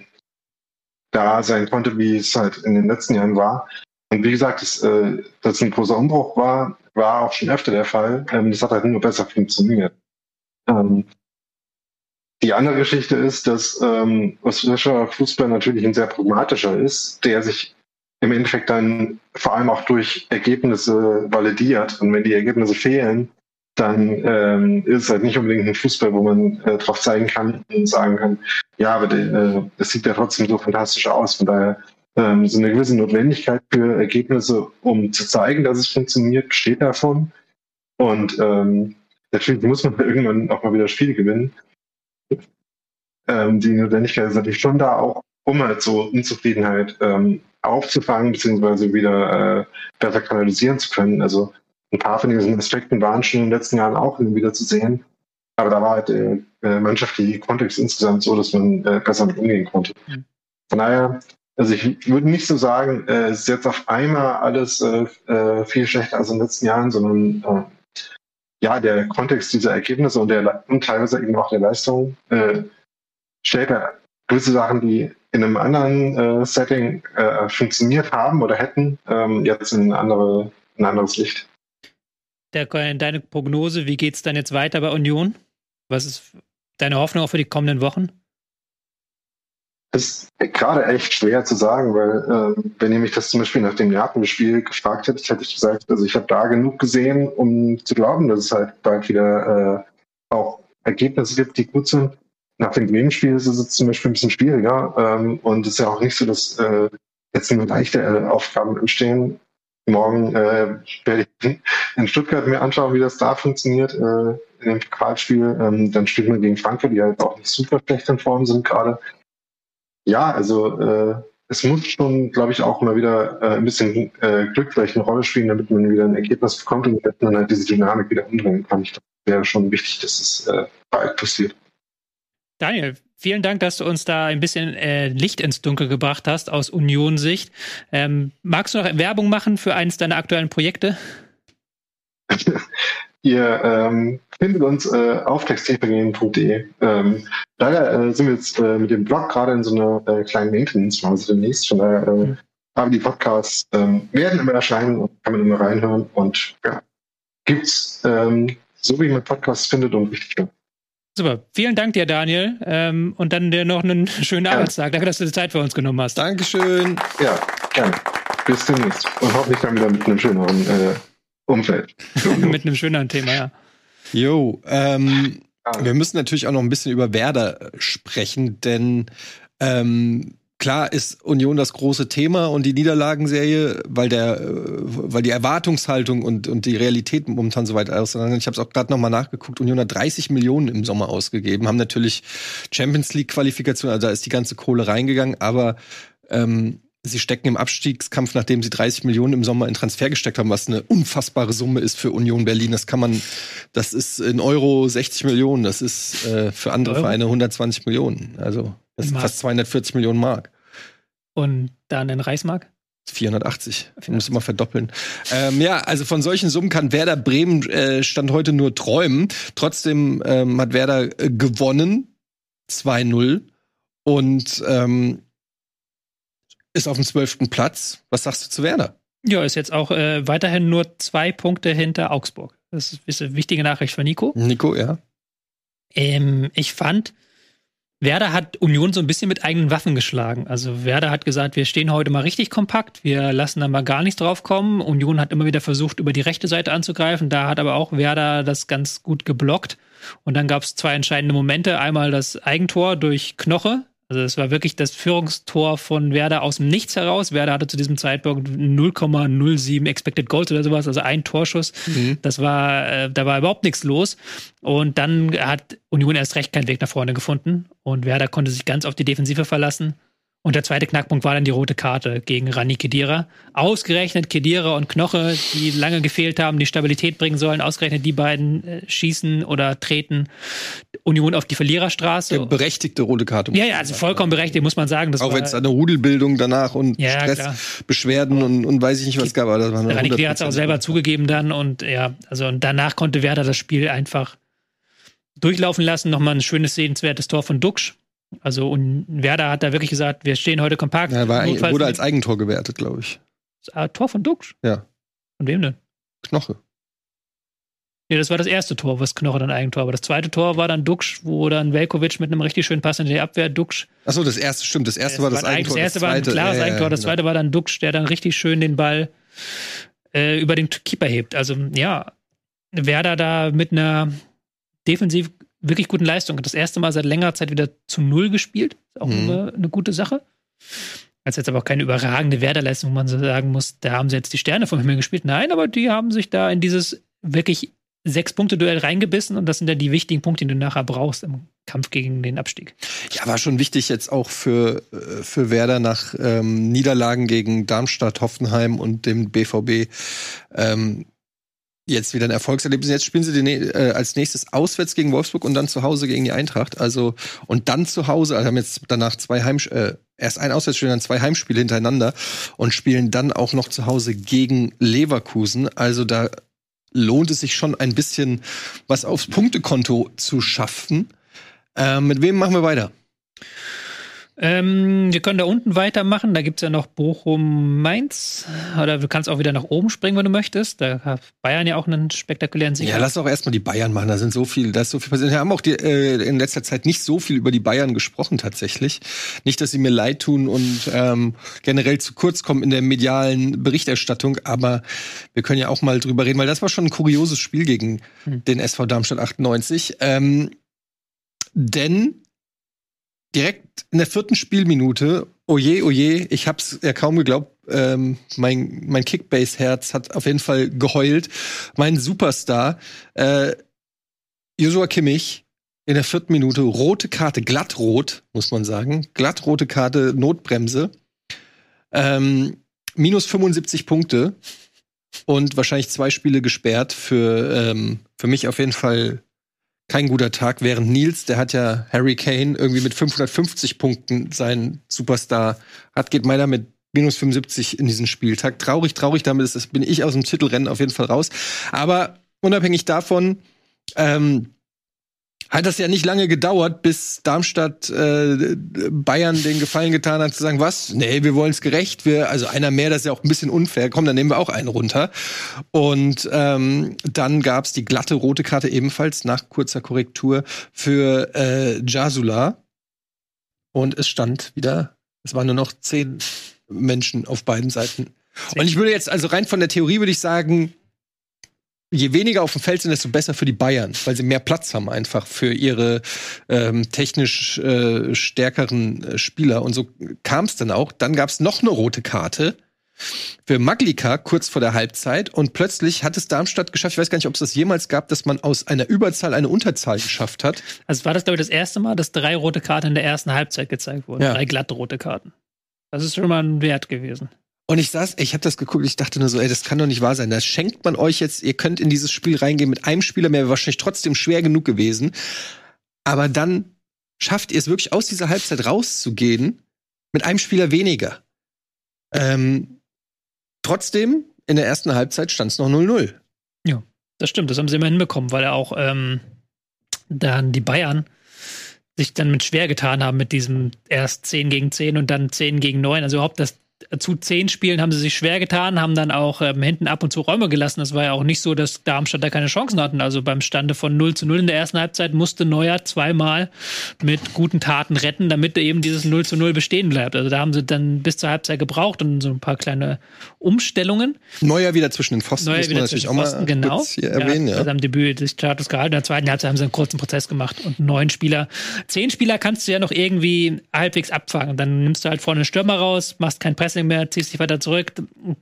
C: da sein konnte, wie es halt in den letzten Jahren war. Und wie gesagt, dass, äh, dass ein großer Umbruch war, war auch schon öfter der Fall. Ähm, das hat halt nur besser funktioniert. Ähm, die andere Geschichte ist, dass ähm, Fußball natürlich ein sehr pragmatischer ist, der sich im Endeffekt dann vor allem auch durch Ergebnisse validiert. Und wenn die Ergebnisse fehlen, dann ähm, ist es halt nicht unbedingt ein Fußball, wo man äh, drauf zeigen kann und sagen kann, ja, aber äh, das sieht ja trotzdem so fantastisch aus. Von daher ähm, so eine gewisse Notwendigkeit für Ergebnisse, um zu zeigen, dass es funktioniert, besteht davon. Und ähm, natürlich muss man irgendwann auch mal wieder Spiele gewinnen. Ähm, die Notwendigkeit ist natürlich schon da, auch um halt so Unzufriedenheit ähm, aufzufangen, beziehungsweise wieder äh, besser kanalisieren zu können. Also ein paar von diesen Aspekten waren schon in den letzten Jahren auch wieder zu sehen. Aber da war halt der äh, mannschaftliche Kontext insgesamt so, dass man äh, besser mit umgehen konnte. Mhm. Von daher, also ich würde nicht so sagen, äh, es ist jetzt auf einmal alles äh, äh, viel schlechter als in den letzten Jahren, sondern äh, ja, der Kontext dieser Ergebnisse und, der, und teilweise eben auch der Leistung äh, stellt ja gewisse Sachen, die in einem anderen äh, Setting äh, funktioniert haben oder hätten, ähm, jetzt in andere, ein anderes Licht.
B: Der, deine Prognose, wie geht es dann jetzt weiter bei Union? Was ist deine Hoffnung auch für die kommenden Wochen?
C: ist gerade echt schwer zu sagen, weil äh, wenn ihr mich das zum Beispiel nach dem Neapel-Spiel gefragt hättet, hätte ich gesagt, also ich habe da genug gesehen, um zu glauben, dass es halt bald wieder äh, auch Ergebnisse gibt, die gut sind. Nach dem Bremen-Spiel ist es zum Beispiel ein bisschen schwieriger ähm, und es ist ja auch nicht so, dass äh, jetzt nur leichte äh, Aufgaben entstehen. Morgen äh, werde ich in Stuttgart mir anschauen, wie das da funktioniert äh, in dem Qualspiel. Ähm, dann spielt man gegen Frankfurt, die halt auch nicht super schlecht in Form sind gerade. Ja, also äh, es muss schon, glaube ich, auch mal wieder äh, ein bisschen äh, Glück vielleicht eine Rolle spielen, damit man wieder ein Ergebnis bekommt und dann halt diese Dynamik wieder umdrehen kann. Ich glaube, wäre schon wichtig, dass es äh, bald passiert.
B: Daniel, vielen Dank, dass du uns da ein bisschen äh, Licht ins Dunkel gebracht hast aus Union-Sicht. Ähm, magst du noch Werbung machen für eines deiner aktuellen Projekte?
C: Ihr ähm, findet uns äh, auf textilvergehen.de. Ähm, leider äh, sind wir jetzt äh, mit dem Blog gerade in so einer äh, kleinen Maintenance-Phase demnächst. Von daher äh, mhm. aber die Podcasts ähm, werden immer erscheinen und kann man immer reinhören. Und ja, gibt's ähm, so wie man Podcasts findet und richtig
B: Super. Vielen Dank dir, Daniel. Ähm, und dann dir noch einen schönen ja. Arbeitstag. Danke, dass du die Zeit für uns genommen hast.
A: Dankeschön.
C: Ja, gerne. Bis demnächst. Und hoffentlich dann wieder mit einem schöneren äh, Umfeld.
B: mit einem schöneren Thema, ja.
A: Jo, ähm, ah. wir müssen natürlich auch noch ein bisschen über Werder sprechen, denn ähm, Klar ist Union das große Thema und die Niederlagenserie, weil der, äh, weil die Erwartungshaltung und, und die Realität momentan so weit auseinander. Ich habe es auch gerade nochmal nachgeguckt. Union hat 30 Millionen im Sommer ausgegeben, haben natürlich Champions League Qualifikation, also da ist die ganze Kohle reingegangen, aber ähm, sie stecken im Abstiegskampf, nachdem sie 30 Millionen im Sommer in Transfer gesteckt haben, was eine unfassbare Summe ist für Union Berlin. Das kann man, das ist in Euro 60 Millionen, das ist äh, für andere Euro? Vereine 120 Millionen. Also das sind fast 240 Millionen Mark.
B: Und dann in Reichsmark?
A: 480. Man muss immer verdoppeln. Ähm, ja, also von solchen Summen kann Werder Bremen äh, Stand heute nur träumen. Trotzdem ähm, hat Werder äh, gewonnen. 2-0. Und ähm, ist auf dem zwölften Platz. Was sagst du zu Werder?
B: Ja, ist jetzt auch äh, weiterhin nur zwei Punkte hinter Augsburg. Das ist eine wichtige Nachricht für Nico.
A: Nico, ja.
B: Ähm, ich fand, Werder hat Union so ein bisschen mit eigenen Waffen geschlagen. Also Werder hat gesagt, wir stehen heute mal richtig kompakt, wir lassen da mal gar nichts drauf kommen. Union hat immer wieder versucht, über die rechte Seite anzugreifen. Da hat aber auch Werder das ganz gut geblockt. Und dann gab es zwei entscheidende Momente. Einmal das Eigentor durch Knoche, also es war wirklich das Führungstor von Werder aus dem Nichts heraus. Werder hatte zu diesem Zeitpunkt 0,07 Expected Goals oder sowas, also ein Torschuss. Mhm. Das war, äh, da war überhaupt nichts los. Und dann hat Union erst recht keinen Weg nach vorne gefunden. Und Werder konnte sich ganz auf die Defensive verlassen. Und der zweite Knackpunkt war dann die rote Karte gegen Rani Kedira. Ausgerechnet Kedira und Knoche, die lange gefehlt haben, die Stabilität bringen sollen, ausgerechnet die beiden äh, schießen oder treten Union auf die Verliererstraße.
A: Eine berechtigte rote Karte.
B: Ja, ja, also vollkommen berechtigt, muss man sagen.
A: Auch wenn es eine Rudelbildung danach und ja, Stress, klar. Beschwerden und, und weiß ich nicht, was es gab. Aber das
B: war Rani Kedira hat es auch selber zugegeben dann und ja, also und danach konnte Werder das Spiel einfach durchlaufen lassen. Nochmal ein schönes, sehenswertes Tor von Duxch also und Werder hat da wirklich gesagt, wir stehen heute kompakt.
A: Ja, war wurde als Eigentor gewertet, glaube ich.
B: Das Tor von Dux?
A: Ja.
B: Von wem denn?
A: Knoche.
B: Nee, das war das erste Tor, was Knoche dann Eigentor. Aber das zweite Tor war dann Dux, wo dann Velkovic mit einem richtig schönen Pass in die Abwehr Dux.
A: Achso, das erste stimmt. Das erste das war das war Eigentor.
B: Das erste war ein klares ja, Eigentor. Das genau. zweite war dann Dux, der dann richtig schön den Ball äh, über den Keeper hebt. Also ja, Werder da mit einer defensiv wirklich guten Leistung. Das erste Mal seit längerer Zeit wieder zu Null gespielt. Ist auch mhm. eine, eine, gute Sache. Als jetzt aber auch keine überragende Werderleistung, wo man so sagen muss, da haben sie jetzt die Sterne vom Himmel gespielt. Nein, aber die haben sich da in dieses wirklich Sechs-Punkte-Duell reingebissen und das sind ja die wichtigen Punkte, die du nachher brauchst im Kampf gegen den Abstieg.
A: Ja, war schon wichtig jetzt auch für, äh, für Werder nach ähm, Niederlagen gegen Darmstadt, Hoffenheim und dem BVB ähm, jetzt wieder ein Erfolgserlebnis. Jetzt spielen sie den, äh, als nächstes auswärts gegen Wolfsburg und dann zu Hause gegen die Eintracht. Also und dann zu Hause, also haben jetzt danach zwei Heim äh, erst ein Auswärtsspiel, dann zwei Heimspiele hintereinander und spielen dann auch noch zu Hause gegen Leverkusen. Also da lohnt es sich schon ein bisschen was aufs Punktekonto zu schaffen. Äh, mit wem machen wir weiter?
B: Ähm, wir können da unten weitermachen. Da gibt es ja noch Bochum-Mainz. Oder du kannst auch wieder nach oben springen, wenn du möchtest. Da hat Bayern ja auch einen spektakulären Sieg.
A: Ja, lass doch erstmal die Bayern machen. Da sind so viel, da ist so viel passiert. Wir haben auch die, äh, in letzter Zeit nicht so viel über die Bayern gesprochen, tatsächlich. Nicht, dass sie mir leid tun und ähm, generell zu kurz kommen in der medialen Berichterstattung, aber wir können ja auch mal drüber reden, weil das war schon ein kurioses Spiel gegen hm. den SV Darmstadt 98. Ähm, denn direkt in der vierten Spielminute, oje, oje, ich hab's ja kaum geglaubt, ähm, mein, mein Kickbase-Herz hat auf jeden Fall geheult. Mein Superstar, äh, Joshua Kimmich, in der vierten Minute, rote Karte, glattrot, muss man sagen. Glattrote Karte, Notbremse. Ähm, minus 75 Punkte und wahrscheinlich zwei Spiele gesperrt. Für, ähm, für mich auf jeden Fall kein guter Tag, während Nils, der hat ja Harry Kane irgendwie mit 550 Punkten seinen Superstar hat, geht meiner mit minus 75 in diesen Spieltag. Traurig, traurig, damit ist, bin ich aus dem Titelrennen auf jeden Fall raus. Aber unabhängig davon, ähm, hat das ja nicht lange gedauert, bis Darmstadt äh, Bayern den Gefallen getan hat, zu sagen, was? Nee, wir wollen es gerecht. Wir, also einer mehr, das ist ja auch ein bisschen unfair. Komm, dann nehmen wir auch einen runter. Und ähm, dann gab's die glatte rote Karte ebenfalls nach kurzer Korrektur für äh, Jasula. Und es stand wieder, es waren nur noch zehn Menschen auf beiden Seiten. Und ich würde jetzt, also rein von der Theorie würde ich sagen, je weniger auf dem Feld sind, desto besser für die Bayern, weil sie mehr Platz haben einfach für ihre ähm, technisch äh, stärkeren äh, Spieler. Und so kam es dann auch. Dann gab es noch eine rote Karte für Maglika kurz vor der Halbzeit und plötzlich hat es Darmstadt geschafft, ich weiß gar nicht, ob es das jemals gab, dass man aus einer Überzahl eine Unterzahl geschafft hat.
B: Also war das, glaube ich, das erste Mal, dass drei rote Karten in der ersten Halbzeit gezeigt wurden. Ja. Drei glatte rote Karten. Das ist schon mal ein Wert gewesen.
A: Und ich saß, ich habe das geguckt, ich dachte nur so, ey, das kann doch nicht wahr sein. Da schenkt man euch jetzt, ihr könnt in dieses Spiel reingehen mit einem Spieler mehr, wahrscheinlich trotzdem schwer genug gewesen. Aber dann schafft ihr es wirklich aus dieser Halbzeit rauszugehen mit einem Spieler weniger. Ähm, trotzdem, in der ersten Halbzeit stand es noch 0-0.
B: Ja, das stimmt, das haben sie immer hinbekommen, weil er auch ähm, dann die Bayern sich dann mit schwer getan haben mit diesem erst 10 gegen 10 und dann 10 gegen 9. Also überhaupt das zu zehn Spielen haben sie sich schwer getan, haben dann auch ähm, hinten ab und zu Räume gelassen. Das war ja auch nicht so, dass Darmstadt da keine Chancen hatten. Also beim Stande von 0 zu 0 in der ersten Halbzeit musste Neuer zweimal mit guten Taten retten, damit eben dieses 0 zu 0 bestehen bleibt. Also da haben sie dann bis zur Halbzeit gebraucht und so ein paar kleine Umstellungen.
A: Neuer wieder zwischen den Pfosten,
B: Neuer
A: muss man
B: wieder
A: natürlich auch mal
B: Pfosten, genau.
A: kurz hier erwähnen.
B: Ja,
A: Ja.
B: Also am Debüt des Status gehalten. In der zweiten Halbzeit haben sie einen kurzen Prozess gemacht und neun Spieler. Zehn Spieler kannst du ja noch irgendwie halbwegs abfangen. Dann nimmst du halt vorne einen Stürmer raus, machst kein Pressing mehr, ziehst dich weiter zurück,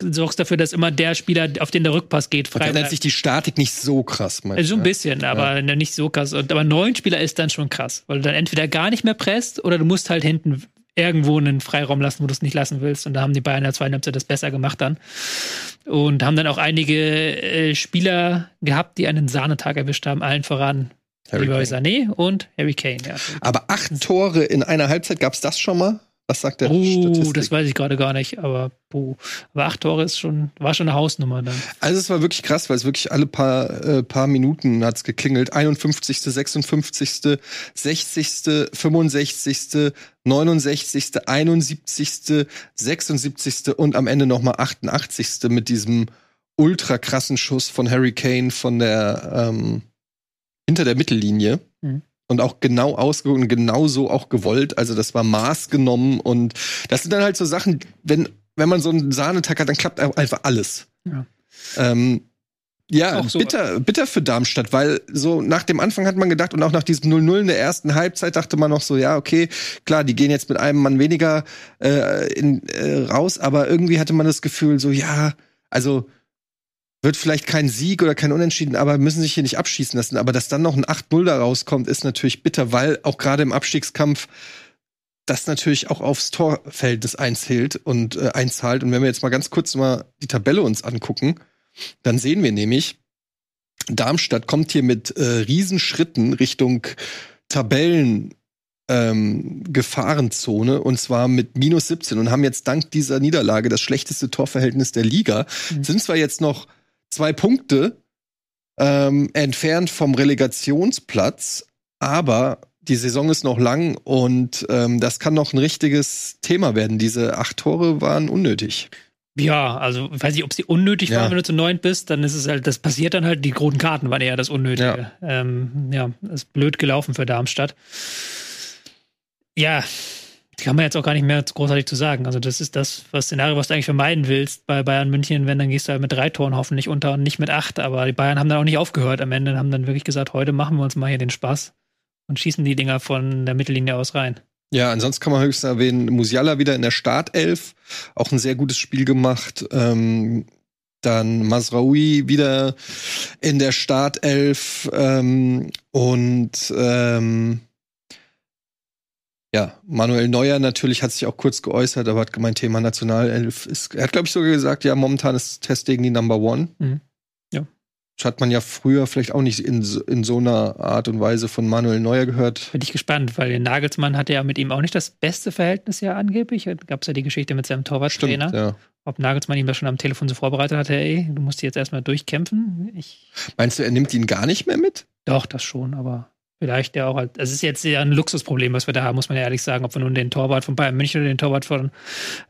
B: sorgst dafür, dass immer der Spieler, auf den der Rückpass geht, frei bleibt.
A: sich die Statik nicht so krass, meinst
B: Also so ein
A: ne?
B: bisschen, aber nicht so krass. Und, aber neun Spieler ist dann schon krass, weil du dann entweder gar nicht mehr presst oder du musst halt hinten irgendwo einen Freiraum lassen, wo du es nicht lassen willst. Und da haben die Bayern in der zweiten Halbzeit das besser gemacht dann. Und haben dann auch einige äh, Spieler gehabt, die einen Sahnetag erwischt haben, allen voran
A: Harry.
B: Sané und Harry Kane. Ja.
A: Aber acht Tore in einer Halbzeit, gab's das schon mal? Was sagt der
B: Oh,
A: Statistik?
B: das weiß ich gerade gar nicht, aber puh. Aber acht Tore ist schon, war schon eine Hausnummer dann.
A: Also es war wirklich krass, weil es wirklich alle paar, äh, paar Minuten hat's geklingelt. 51., 56., 60., 65., 69., 71., 76. und am Ende nochmal 88. mit diesem ultra krassen Schuss von Harry Kane von der ähm, hinter der Mittellinie. Und auch genau ausgeholt und genauso auch gewollt. Also das war maßgenommen und das sind dann halt so Sachen, wenn, wenn man so einen Sahnetag hat, dann klappt einfach alles.
B: Ja.
A: Ähm, ja,
B: Auch so.
A: bitter, bitter für Darmstadt, weil so nach dem Anfang hat man gedacht und auch nach diesem 0-0 in der ersten Halbzeit dachte man noch so, ja, okay, klar, die gehen jetzt mit einem Mann weniger äh, in, äh, raus, aber irgendwie hatte man das Gefühl so, ja, also wird vielleicht kein Sieg oder kein Unentschieden, aber müssen sich hier nicht abschießen lassen. Aber dass dann noch ein 8-0 da rauskommt, ist natürlich bitter, weil auch gerade im Abstiegskampf das natürlich auch aufs Torverhältnis einzählt und äh, einzahlt. Und wenn wir jetzt mal ganz kurz mal die Tabelle uns angucken, dann sehen wir nämlich, Darmstadt kommt hier mit äh, Riesenschritten Richtung Tabellen ähm, Gefahrenzone und zwar mit minus 17 und haben jetzt dank dieser Niederlage das schlechteste Torverhältnis der Liga.
B: Mhm.
A: Sind zwar jetzt noch zwei Punkte ähm, entfernt vom Relegationsplatz, aber die Saison ist noch lang und ähm, das kann noch ein richtiges Thema werden. Diese acht Tore waren unnötig.
B: Ja, also weiß ich, ob sie unnötig
A: Ja.
B: waren, wenn du zu neun bist, dann ist es halt, das passiert dann halt, die roten Karten waren eher das Unnötige. Ja, ähm, ja ist blöd gelaufen für Darmstadt. Ja, kann man jetzt auch gar nicht mehr großartig zu sagen. Also, das ist das was Szenario, was du eigentlich vermeiden willst bei Bayern München, wenn dann gehst du halt mit drei Toren hoffentlich unter und nicht mit acht. Aber die Bayern haben dann auch nicht aufgehört am Ende und haben dann wirklich gesagt, heute machen wir uns mal hier den Spaß und schießen die Dinger von der Mittellinie aus rein.
A: Ja, ansonsten kann man höchstens erwähnen, Musiala wieder in der Startelf, auch ein sehr gutes Spiel gemacht. Ähm, dann Masraoui wieder in der Startelf ähm, und ähm, ja, Manuel Neuer natürlich hat sich auch kurz geäußert, aber hat gemeint, Thema Nationalelf ist, er hat glaube ich sogar gesagt, ja, momentan ist Test gegen die Number One.
B: Mhm. Ja.
A: Das hat man ja früher vielleicht auch nicht in, so- in so einer Art und Weise von Manuel Neuer gehört.
B: Bin ich gespannt, weil der Nagelsmann hatte ja mit ihm auch nicht das beste Verhältnis ja angeblich. Da gab es ja die Geschichte mit seinem Torwarttrainer.
A: ja.
B: Ob Nagelsmann ihm das schon am Telefon so vorbereitet hatte, ey, du musst jetzt erstmal durchkämpfen. Ich,
A: Meinst du, er nimmt ihn gar nicht mehr mit?
B: doch, das schon, aber vielleicht ja auch halt. Es ist jetzt ja ein Luxusproblem, was wir da haben, muss man ja ehrlich sagen, ob wir nun den Torwart von Bayern München oder den Torwart von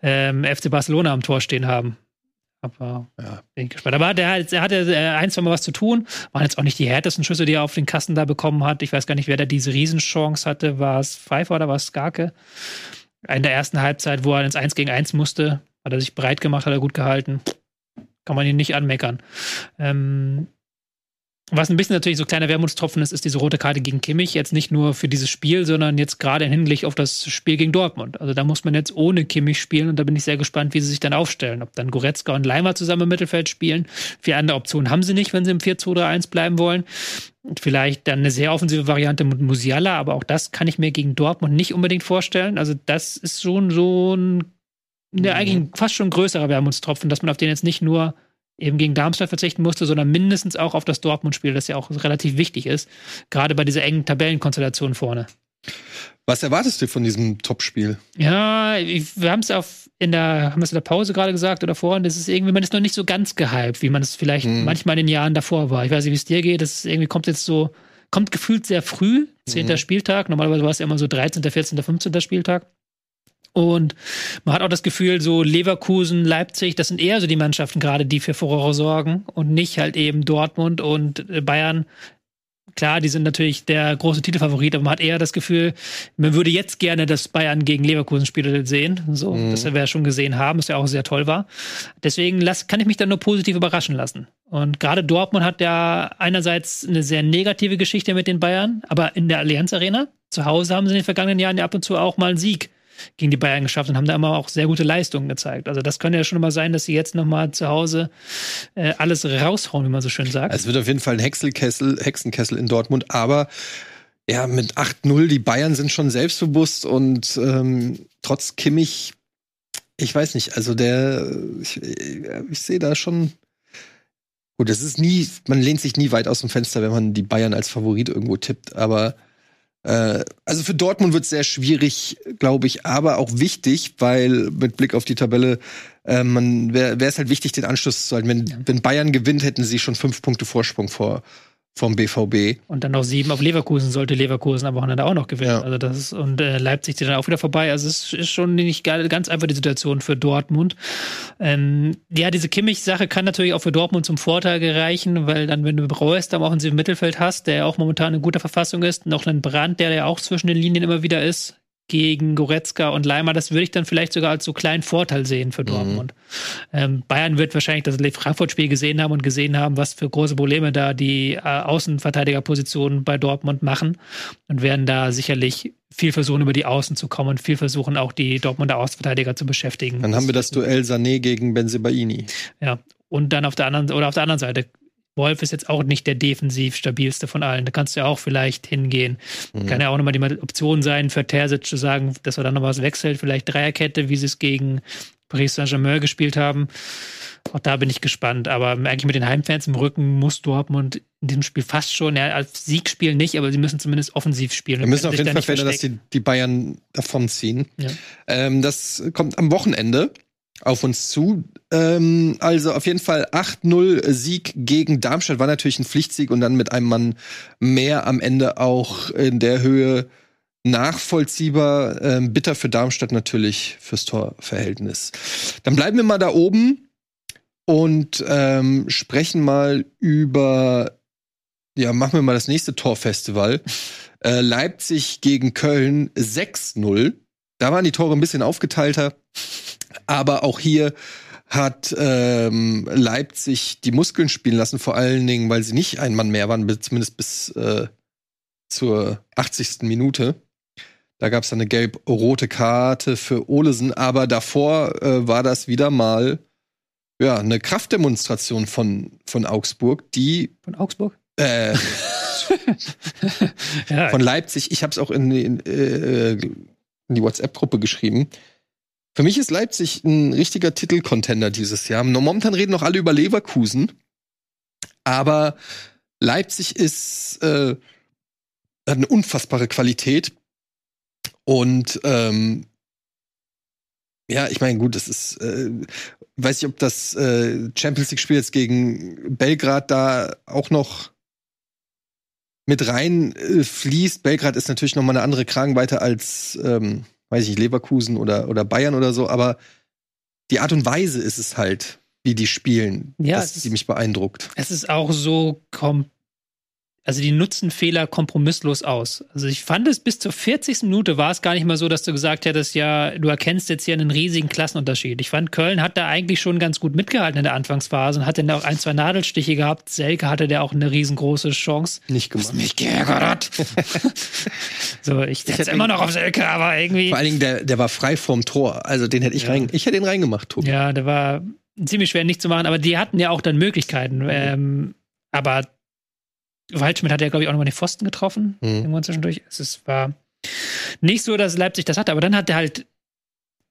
B: ähm, FC Barcelona am Tor stehen haben. Aber
A: Ja.
B: bin ich gespannt. Aber der, hat- er hatte äh, ein, zwei Mal was zu tun. Waren jetzt auch nicht die härtesten Schüsse, die er auf den Kasten da bekommen hat. Ich weiß gar nicht, wer da diese Riesenchance hatte. War es Pfeiffer oder war es Skarke? In der ersten Halbzeit, wo er ins 1 gegen 1 musste, hat er sich breit gemacht, hat er gut gehalten. Kann man ihn nicht anmeckern. Ähm, was ein bisschen natürlich so kleiner Wermutstropfen ist, ist diese rote Karte gegen Kimmich. Jetzt nicht nur für dieses Spiel, sondern jetzt gerade im Hinblick auf das Spiel gegen Dortmund. Also da muss man jetzt ohne Kimmich spielen und da bin ich sehr gespannt, wie sie sich dann aufstellen. Ob dann Goretzka und Leimer zusammen im Mittelfeld spielen. Vier andere Optionen haben sie nicht, wenn sie im 4-2-3-1 bleiben wollen. Und vielleicht dann eine sehr offensive Variante mit Musiala, aber auch das kann ich mir gegen Dortmund nicht unbedingt vorstellen. Also das ist schon so ein, ja, eigentlich ein fast schon größerer Wermutstropfen, dass man auf den jetzt nicht nur eben gegen Darmstadt verzichten musste, sondern mindestens auch auf das Dortmund-Spiel, das ja auch relativ wichtig ist, gerade bei dieser engen Tabellenkonstellation vorne.
A: Was erwartest du von diesem Topspiel?
B: Ja, wir haben es auf in der haben es in der Pause gerade gesagt oder vorhin, das ist irgendwie man ist noch nicht so ganz gehypt, wie man es vielleicht
A: Mhm.
B: manchmal in den Jahren davor war. Ich weiß nicht, wie es dir geht, das ist irgendwie kommt jetzt so kommt gefühlt sehr früh, 10.
A: Mhm.
B: Spieltag, normalerweise war es ja immer so 13., 14., 15. Spieltag. Und man hat auch das Gefühl, so Leverkusen, Leipzig, das sind eher so die Mannschaften gerade, die für Furore sorgen und nicht halt eben Dortmund und äh, Bayern. Klar, die sind natürlich der große Titelfavorit, aber man hat eher das Gefühl, man würde jetzt gerne das Bayern gegen Leverkusen Spiel sehen, so, mhm. das wir ja schon gesehen haben, was ja auch sehr toll war. Deswegen lass, kann ich mich da nur positiv überraschen lassen. Und gerade Dortmund hat ja einerseits eine sehr negative Geschichte mit den Bayern, aber in der Allianz Arena, zu Hause haben sie in den vergangenen Jahren ja ab und zu auch mal einen Sieg gegen die Bayern geschafft und haben da immer auch sehr gute Leistungen gezeigt. Also das könnte ja schon mal sein, dass sie jetzt noch mal zu Hause äh, alles raushauen, wie man so schön sagt.
A: Es wird auf jeden Fall ein Hexenkessel, Hexenkessel in Dortmund, aber ja, mit 8-0, die Bayern sind schon selbstbewusst und ähm, trotz Kimmich, ich weiß nicht, also der, ich, ich sehe da schon Gut, es ist nie, man lehnt sich nie weit aus dem Fenster, wenn man die Bayern als Favorit irgendwo tippt, aber äh, also für Dortmund wird es sehr schwierig, glaube ich, aber auch wichtig, weil mit Blick auf die Tabelle äh, man wäre es halt wichtig, den Anschluss zu halten. Wenn, ja. wenn Bayern gewinnt, hätten sie schon fünf Punkte Vorsprung vor vom BVB.
B: Und dann noch sieben auf Leverkusen, sollte Leverkusen am Wochenende auch noch gewinnen. Ja. Also das ist, und äh, Leipzig zieht dann auch wieder vorbei. Also es ist schon nicht ganz einfach die Situation für Dortmund. Ähm, ja, diese Kimmich-Sache kann natürlich auch für Dortmund zum Vorteil gereichen, weil dann, wenn du Reus am Offensiven Mittelfeld hast, der ja auch momentan in guter Verfassung ist, noch einen Brand, der ja auch zwischen den Linien immer wieder ist, gegen Goretzka und Leimer, das würde ich dann vielleicht sogar als so kleinen Vorteil sehen für mhm. Dortmund. Mhm. Ähm, Bayern wird wahrscheinlich das Frankfurt-Spiel gesehen haben und gesehen haben, was für große Probleme da die äh, Außenverteidigerpositionen bei Dortmund machen und werden da sicherlich viel versuchen, über die Außen zu kommen und viel versuchen, auch die Dortmunder Außenverteidiger zu beschäftigen.
A: Dann haben wir das Duell Sané gegen Benzebaini.
B: Ja, und dann auf der anderen oder auf der anderen Seite Wolf ist jetzt auch nicht der defensiv stabilste von allen. Da kannst du ja auch vielleicht hingehen. Mhm. Kann ja auch nochmal die Option sein, für Terzic zu sagen, dass er dann noch was wechselt. Vielleicht Dreierkette, wie sie es gegen Paris Saint-Germain gespielt haben. Auch da bin ich gespannt. Aber eigentlich mit den Heimfans im Rücken muss Dortmund in diesem Spiel fast schon, ja, als Sieg spielen nicht, aber sie müssen zumindest offensiv spielen.
A: Wir müssen auf jeden Fall verhindern, dass die, die Bayern davonziehen. Ja. Ähm, das kommt am Wochenende auf uns zu. Ähm, also auf jeden Fall 8-0 Sieg gegen Darmstadt war natürlich ein Pflichtsieg und dann mit einem Mann mehr am Ende auch in der Höhe nachvollziehbar. Ähm, bitter für Darmstadt natürlich fürs Torverhältnis. Dann bleiben wir mal da oben und ähm, sprechen mal über, ja, machen wir mal das nächste Torfestival. Äh, Leipzig gegen Köln 6-0. Da waren die Tore ein bisschen aufgeteilter. Aber auch hier hat ähm, Leipzig die Muskeln spielen lassen, vor allen Dingen, weil sie nicht ein Mann mehr waren, zumindest bis äh, zur 80. Minute. Da gab es eine gelb-rote Karte für Olesen, aber davor äh, war das wieder mal ja eine Kraftdemonstration von von Augsburg, die
B: von Augsburg
A: äh, von Leipzig. Ich habe es auch in, in, äh, in die WhatsApp-Gruppe geschrieben. Für mich ist Leipzig ein richtiger Titelcontender dieses Jahr. Momentan reden noch alle über Leverkusen, aber Leipzig ist äh, hat eine unfassbare Qualität und ähm, ja, ich meine, gut, das ist, äh, weiß ich, ob das äh, Champions League-Spiel jetzt gegen Belgrad da auch noch mit rein äh, fließt. Belgrad ist natürlich noch mal eine andere Kragenweite als ähm, weiß ich nicht, Leverkusen oder, oder Bayern oder so, aber die Art und Weise ist es halt, wie die spielen, ja, dass die mich beeindruckt.
B: Es ist auch so kom also die nutzen Fehler kompromisslos aus. Also ich fand es bis zur 40. Minute war es gar nicht mal so, dass du gesagt hättest, ja, du erkennst jetzt hier einen riesigen Klassenunterschied. Ich fand, Köln hat da eigentlich schon ganz gut mitgehalten in der Anfangsphase und hat dann auch ein, zwei Nadelstiche gehabt. Selke hatte der auch eine riesengroße Chance.
A: Nicht gemacht.
B: Mich geärgert so, ich setze immer noch auf Selke, aber irgendwie.
A: Vor allen Dingen, der, der war frei vorm Tor. Also den hätte ich ja. rein, ich hätte ihn reingemacht, Tobi.
B: Ja, der war ziemlich schwer nicht zu machen, aber die hatten ja auch dann Möglichkeiten. Mhm. Ähm, aber Waldschmidt hat ja, glaube ich, auch nochmal den Pfosten getroffen. Mhm. Irgendwann zwischendurch. Es ist, war nicht so, dass Leipzig das hatte, aber dann hat er halt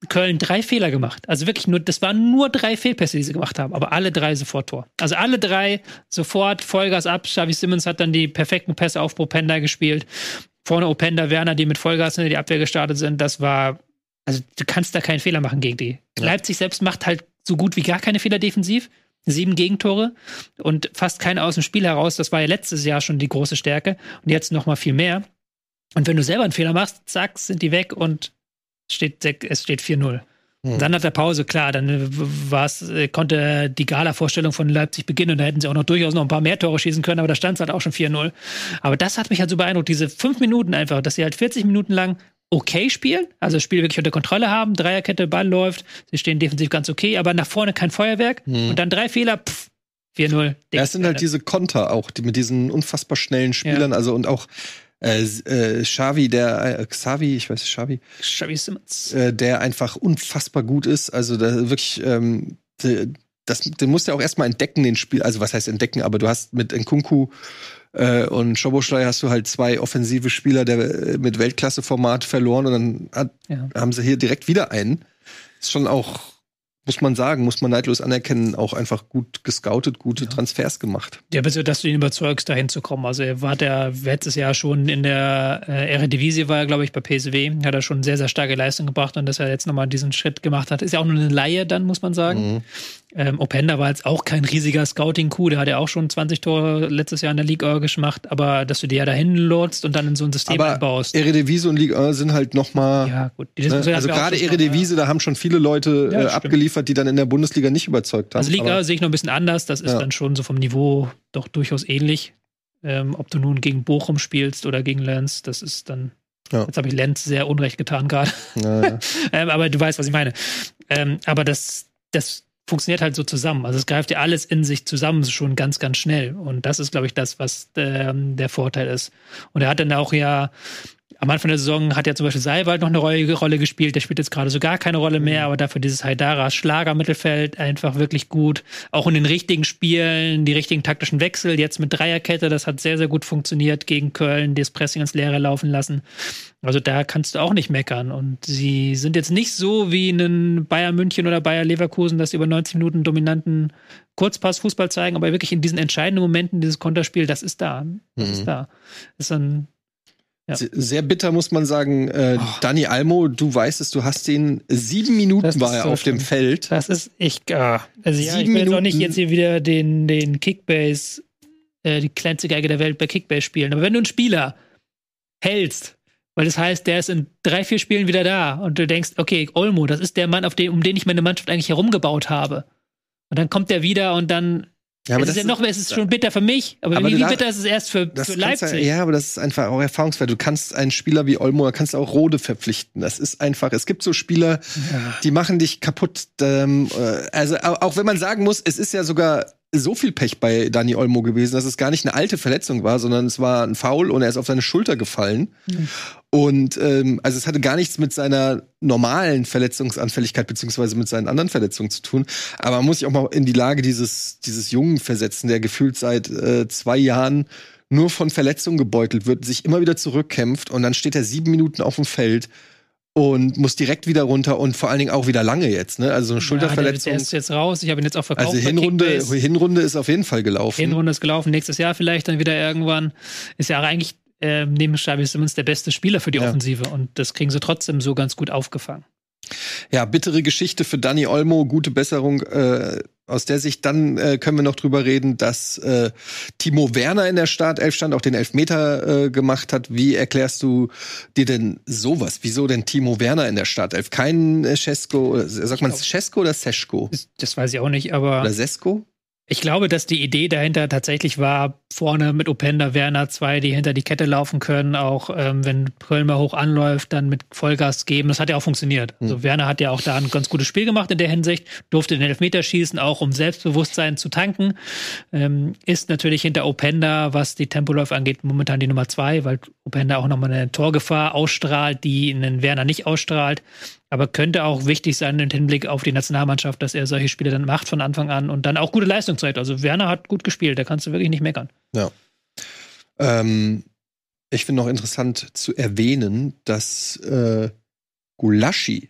B: Köln drei Fehler gemacht. Also wirklich nur, das waren nur drei Fehlpässe, die sie gemacht haben, aber alle drei sofort Tor. Also alle drei sofort Vollgas ab. Xavi Simmons hat dann die perfekten Pässe auf Propenda gespielt. Vorne Openda, Werner, die mit Vollgas in die Abwehr gestartet sind. Das war, also du kannst da keinen Fehler machen gegen die. Ja. Leipzig selbst macht halt so gut wie gar keine Fehler defensiv sieben Gegentore und fast keine aus dem Spiel heraus. Das war ja letztes Jahr schon die große Stärke und jetzt noch mal viel mehr. Und wenn du selber einen Fehler machst, zack, sind die weg und steht, es steht 4-0.
A: Hm.
B: Dann nach der Pause, klar, dann äh, war's, äh, konnte die Gala-Vorstellung von Leipzig beginnen und da hätten sie auch noch durchaus noch ein paar mehr Tore schießen können, aber da stand es halt auch schon 4-0. Aber das hat mich halt so beeindruckt, diese fünf Minuten einfach, dass sie halt 40 Minuten lang okay spielen, also das Spiel wirklich unter Kontrolle haben, Dreierkette, Ball läuft, sie stehen defensiv ganz okay, aber nach vorne kein Feuerwerk
A: Hm.
B: und dann drei Fehler, pff, 4-0.
A: Ja, es sind halt diese Konter auch, die mit diesen unfassbar schnellen Spielern, also und auch äh, äh, Xavi, der äh, Xavi, ich weiß nicht, Xavi,
B: Xavi Simmons.
A: äh, der einfach unfassbar gut ist. Also da wirklich, ähm, de- das, den musst du ja auch erstmal entdecken, den Spiel. Also was heißt entdecken, aber du hast mit Nkunku äh, und Schoboschlei hast du halt zwei offensive Spieler der, äh, mit Weltklasse-Format verloren und dann hat,
B: Ja.
A: haben sie hier direkt wieder einen. Ist schon auch, muss man sagen, muss man neidlos anerkennen, auch einfach gut gescoutet, gute Transfers gemacht.
B: Ja, bis dass du ihn überzeugst, da hinzukommen. Also er war der letztes Jahr schon in der äh, Eredivisie, war er, glaube ich, bei PSW, hat er schon sehr, sehr starke Leistung gebracht und dass er jetzt nochmal diesen Schritt gemacht hat, ist ja auch nur eine Laie dann, muss man sagen.
A: Mhm.
B: Ähm, Openda war jetzt auch kein riesiger Scouting-Coup, der hat ja auch schon 20 Tore letztes Jahr in der Liga gemacht, aber dass du die ja dahin lotst und dann in so ein System
A: Aber
B: einbaust.
A: Eredivisie und Ligue 1 sind halt noch mal
B: Ja, gut.
A: Ne? Also gerade Eredivisie, da haben schon viele Leute
B: Ja,
A: äh, abgeliefert, die dann in der Bundesliga nicht überzeugt haben.
B: Also Liga
A: Aber-
B: sehe ich noch ein bisschen anders. Das ist
A: Ja.
B: dann schon so vom Niveau doch durchaus ähnlich. Ähm, ob du nun gegen Bochum spielst oder gegen Lenz, das ist dann.
A: Ja.
B: Jetzt habe ich Lenz sehr unrecht getan gerade.
A: Ja, ja.
B: ähm, aber du weißt, was ich meine. Ähm, aber das, das funktioniert halt so zusammen. Also es greift ja alles in sich zusammen schon ganz, ganz schnell. Und das ist, glaube ich, das, was ähm, der Vorteil ist. Und er hat dann auch ja am Anfang der Saison hat ja zum Beispiel Seiwald noch eine Rolle, Rolle gespielt. Der spielt jetzt gerade so gar keine Rolle mehr, aber dafür dieses Haidara Schlagermittelfeld einfach wirklich gut. Auch in den richtigen Spielen, die richtigen taktischen Wechsel. Jetzt mit Dreierkette, das hat sehr, sehr gut funktioniert gegen Köln, das Pressing ins Leere laufen lassen. Also da kannst du auch nicht meckern. Und sie sind jetzt nicht so wie in Bayern München oder Bayer Leverkusen, dass sie über 90 Minuten dominanten Kurzpass-Fußball zeigen, aber wirklich in diesen entscheidenden Momenten dieses Konterspiel, das ist da. Das
A: Mhm.
B: ist da. Das ist dann Ja.
A: Se- Sehr bitter muss man sagen. Äh,
B: Oh.
A: Dani Almo, du weißt es, du hast den sieben Minuten war er
B: so
A: auf dem
B: schlimm.
A: Feld.
B: Das ist echt, ah. also ja, ich
A: Sieben
B: will jetzt auch nicht
A: Minuten.
B: jetzt hier wieder den, den Kickbase, äh, die kleinste Geige der Welt bei Kickbase spielen. Aber wenn du einen Spieler hältst, weil das heißt, der ist in drei, vier Spielen wieder da und du denkst, okay, Olmo, das ist der Mann, auf den, um den ich meine Mannschaft eigentlich herumgebaut habe. Und dann kommt der wieder und dann
A: Ja,
B: es ist ja noch, es ist schon bitter für mich, aber,
A: Aber
B: wie, wie bitter ist es erst für,
A: das
B: für Leipzig?
A: Ja, ja, aber das ist einfach auch erfahrungswert. Du kannst einen Spieler wie Olmo, kannst auch Rode verpflichten. Das ist einfach, es gibt so Spieler, die machen dich kaputt. Ähm, äh, also au- auch wenn man sagen muss, es ist ja sogar so viel Pech bei Dani Olmo gewesen, dass es gar nicht eine alte Verletzung war, sondern es war ein Foul und er ist auf seine Schulter gefallen. Und ähm, also es hatte gar nichts mit seiner normalen Verletzungsanfälligkeit beziehungsweise mit seinen anderen Verletzungen zu tun. Aber man muss sich auch mal in die Lage dieses, dieses Jungen versetzen, der gefühlt seit äh, zwei Jahren nur von Verletzungen gebeutelt wird, sich immer wieder zurückkämpft und dann steht er sieben Minuten auf dem Feld und muss direkt wieder runter und vor allen Dingen auch wieder lange jetzt, ne? Also eine
B: Ja, der,
A: Schulterverletzung.
B: der ist jetzt raus. Ich habe ihn jetzt auch verkauft.
A: also Hinrunde. Hinrunde ist auf jeden Fall gelaufen.
B: Hinrunde ist gelaufen, nächstes Jahr vielleicht dann wieder irgendwann. Ist ja eigentlich ähm, neben Xavi Simmons der beste Spieler für die
A: Ja.
B: Offensive und das kriegen sie trotzdem so ganz gut aufgefangen.
A: Ja, bittere Geschichte für Dani Olmo, gute Besserung. Äh, aus der Sicht, dann äh, können wir noch drüber reden, dass äh, Timo Werner in der Startelf stand, auch den Elfmeter äh, gemacht hat. Wie erklärst du dir denn sowas? Wieso denn Timo Werner in der Startelf? Kein äh, Cesco, oder sagt man Cesco oder Seschko?
B: Das, das weiß ich auch nicht, aber
A: Oder Sesko?
B: Ich glaube, dass die Idee dahinter tatsächlich war, vorne mit Openda, Werner zwei, die hinter die Kette laufen können, auch ähm, wenn Köln mal hoch anläuft, dann mit Vollgas geben. Das hat ja auch funktioniert. Also Werner hat ja auch da ein ganz gutes Spiel gemacht in der Hinsicht, durfte den Elfmeter schießen, auch um Selbstbewusstsein zu tanken. Ähm, ist natürlich hinter Openda, was die Tempoläufe angeht, momentan die Nummer zwei, weil Openda auch nochmal eine Torgefahr ausstrahlt, die einen Werner nicht ausstrahlt. Aber könnte auch wichtig sein im Hinblick auf die Nationalmannschaft, dass er solche Spiele dann macht von Anfang an und dann auch gute Leistung zeigt. Also Werner hat gut gespielt, da kannst du wirklich nicht meckern.
A: Ähm, ich finde noch interessant zu erwähnen, dass äh, Gulaschi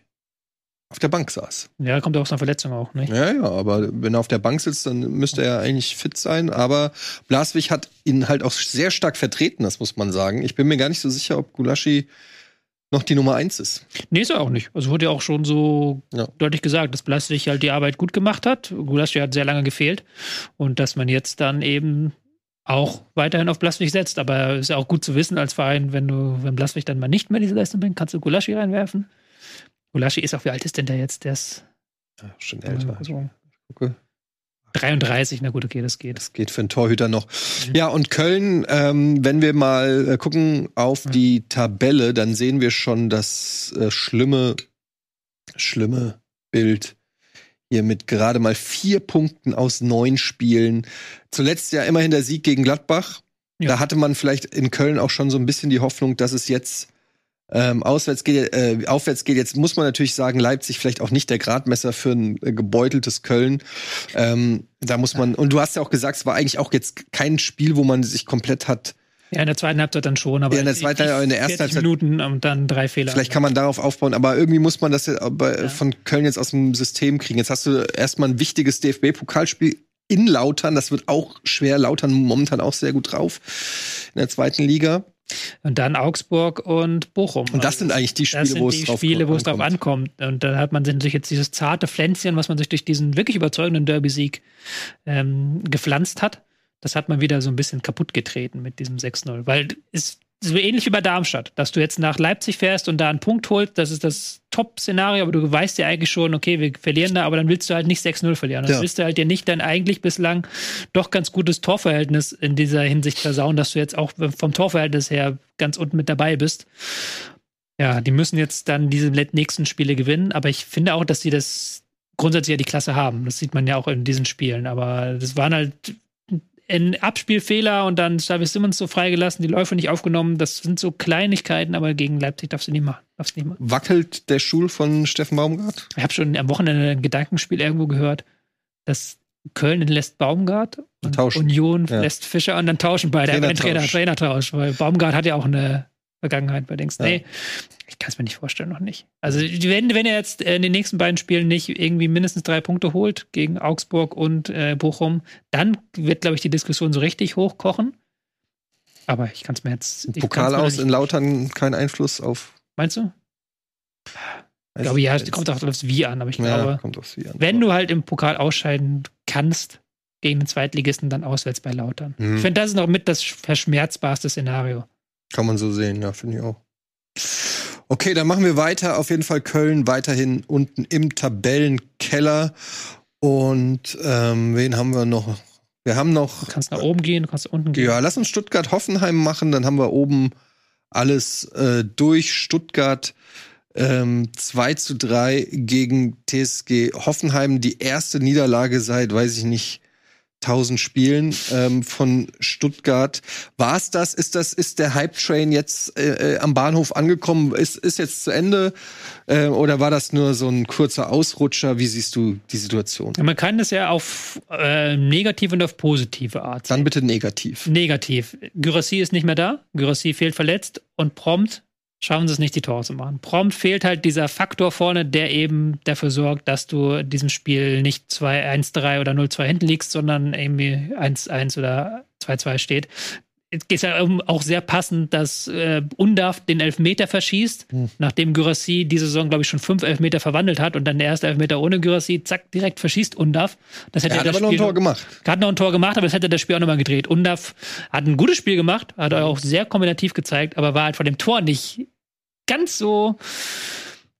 A: auf der Bank saß.
B: Ja, kommt ja aus einer Verletzung auch, nicht?
A: Ja, ja, aber wenn er auf der Bank sitzt, dann müsste er eigentlich fit sein. Aber Blaswig hat ihn halt auch sehr stark vertreten, das muss man sagen. Ich bin mir gar nicht so sicher, ob Gulaschi noch die Nummer eins ist.
B: Nee, ist er auch nicht. Also wurde ja auch schon so
A: Ja.
B: deutlich gesagt, dass Blaswig halt die Arbeit gut gemacht hat. Gulaschi hat sehr lange gefehlt. Und dass man jetzt dann eben auch weiterhin auf Blaswig setzt. Aber ist ja auch gut zu wissen als Verein, wenn du, wenn Blaswig dann mal nicht mehr diese Leistung bringt, kannst du Gulaschi reinwerfen. Gulaschi ist auch, wie alt ist denn der jetzt? Der ist
A: Ja, schon älter.
B: so
A: Ich gucke.
B: 33, na gut, okay, das geht.
A: Das geht für einen Torhüter noch. Ja, und Köln, ähm, wenn wir mal äh, gucken auf
B: Ja.
A: die Tabelle, dann sehen wir schon das äh, schlimme, schlimme Bild hier mit gerade mal vier Punkten aus neun Spielen. Zuletzt ja immerhin der Sieg gegen Gladbach.
B: Ja.
A: Da hatte man vielleicht in Köln auch schon so ein bisschen die Hoffnung, dass es jetzt ähm, auswärts geht, äh, aufwärts geht. Jetzt muss man natürlich sagen, Leipzig vielleicht auch nicht der Gradmesser für ein äh, gebeuteltes Köln. Ähm, da muss man, und du hast ja auch gesagt, es war eigentlich auch jetzt kein Spiel, wo man sich komplett hat.
B: Ja, in der zweiten Halbzeit dann schon, aber
A: Ja, in der zweiten, in der ersten
B: 40
A: Halbzeit-
B: Minuten und dann drei Fehler.
A: Vielleicht kann man darauf aufbauen, aber irgendwie muss man das ja bei,
B: Ja.
A: von Köln jetzt aus dem System kriegen. Jetzt hast du erstmal ein wichtiges DFB-Pokalspiel in Lautern. Das wird auch schwer. Lautern momentan auch sehr gut drauf in der zweiten Liga.
B: Und dann Augsburg und Bochum.
A: Und das sind eigentlich die Spiele, wo es
B: die
A: drauf
B: Spiele, wo es drauf
A: ankommt.
B: Und da hat man sich jetzt dieses zarte Pflänzchen, was man sich durch diesen wirklich überzeugenden Derby-Sieg ähm, gepflanzt hat. Das hat man wieder so ein bisschen kaputt getreten mit diesem 6-0. Weil es so ähnlich wie bei Darmstadt, dass du jetzt nach Leipzig fährst und da einen Punkt holst, das ist das Top-Szenario, aber du weißt ja eigentlich schon, okay, wir verlieren da, aber dann willst du halt nicht 6-0 verlieren. Dann
A: Ja.
B: willst du halt dir nicht dein eigentlich bislang doch ganz gutes Torverhältnis in dieser Hinsicht versauen, dass du jetzt auch vom Torverhältnis her ganz unten mit dabei bist. Ja, die müssen jetzt dann diese nächsten Spiele gewinnen, aber ich finde auch, dass sie das grundsätzlich ja die Klasse haben. Das sieht man ja auch in diesen Spielen, aber das waren halt ein Abspielfehler und dann Xavi Simmons so freigelassen, die Läufe nicht aufgenommen. Das sind so Kleinigkeiten, aber gegen Leipzig darfst du nicht machen. Darfst nicht machen.
A: Wackelt der Stuhl von Steffen Baumgart?
B: Ich habe schon am Wochenende ein Gedankenspiel irgendwo gehört, dass Köln lässt Baumgart und
A: Tauschen.
B: Union
A: Ja.
B: lässt Fischer und dann tauschen beide. Den Trainer,
A: Trainertausch.
B: Trainertausch, weil Baumgart hat ja auch eine Vergangenheit bei Dings.
A: Ja.
B: Nee, ich kann es mir nicht vorstellen, noch nicht. Also, wenn, wenn er jetzt in den nächsten beiden Spielen nicht irgendwie mindestens drei Punkte holt gegen Augsburg und äh, Bochum, dann wird, glaube ich, die Diskussion so richtig hochkochen. Aber ich kann es mir jetzt.
A: Pokal
B: mir
A: aus in Lautern kein Einfluss auf.
B: Meinst du? Ich glaube, ja, es kommt auch aufs Wie an, aber ich
A: ja,
B: glaube,
A: Wie an.
B: wenn du halt im Pokal ausscheiden kannst gegen den Zweitligisten, dann auswärts bei Lautern.
A: Mhm.
B: Ich finde, das ist noch mit das verschmerzbarste Szenario.
A: Kann man so sehen, ja, finde ich auch. Okay, dann machen wir weiter. Auf jeden Fall Köln weiterhin unten im Tabellenkeller. Und ähm, wen haben wir noch? Wir haben noch.
B: Du kannst nach oben gehen, du kannst unten gehen.
A: Ja, lass uns Stuttgart-Hoffenheim machen. Dann haben wir oben alles äh, durch. Stuttgart ähm, 2 zu 3 gegen TSG Hoffenheim. Die erste Niederlage seit, weiß ich nicht, 1000 Spielen ähm, von Stuttgart. War es das? Ist das? Ist der Hype-Train jetzt äh, äh, am Bahnhof angekommen? Ist, ist jetzt zu Ende? Äh, oder war das nur so ein kurzer Ausrutscher? Wie siehst du die Situation?
B: Ja, Man kann das ja auf äh, negative und auf positive Art
A: Dann
B: sehen.
A: bitte negativ.
B: Negativ. Gyrassi ist nicht mehr da. Gyrassi fehlt verletzt und prompt schaffen sie es nicht, die Tore zu machen. Prompt fehlt halt dieser Faktor vorne, der eben dafür sorgt, dass du in diesem Spiel nicht 2-1-3 oder 0-2 hinten liegst, sondern irgendwie 1-1 oder 2-2 steht. Jetzt geht es ja um, auch sehr passend, dass äh, Undav den Elfmeter verschießt,
A: Hm.
B: nachdem Gyrassi diese Saison, glaube ich, schon fünf Elfmeter verwandelt hat und dann der erste Elfmeter ohne Gyrassi, zack, direkt verschießt Undav. Das hätte
A: Er hat
B: das
A: aber noch ein
B: Spiel
A: Tor gemacht.
B: hat noch ein Tor gemacht, aber das hätte das Spiel auch nochmal gedreht. Undav hat ein gutes Spiel gemacht, hat auch sehr kombinativ gezeigt, aber war halt von dem Tor nicht ganz so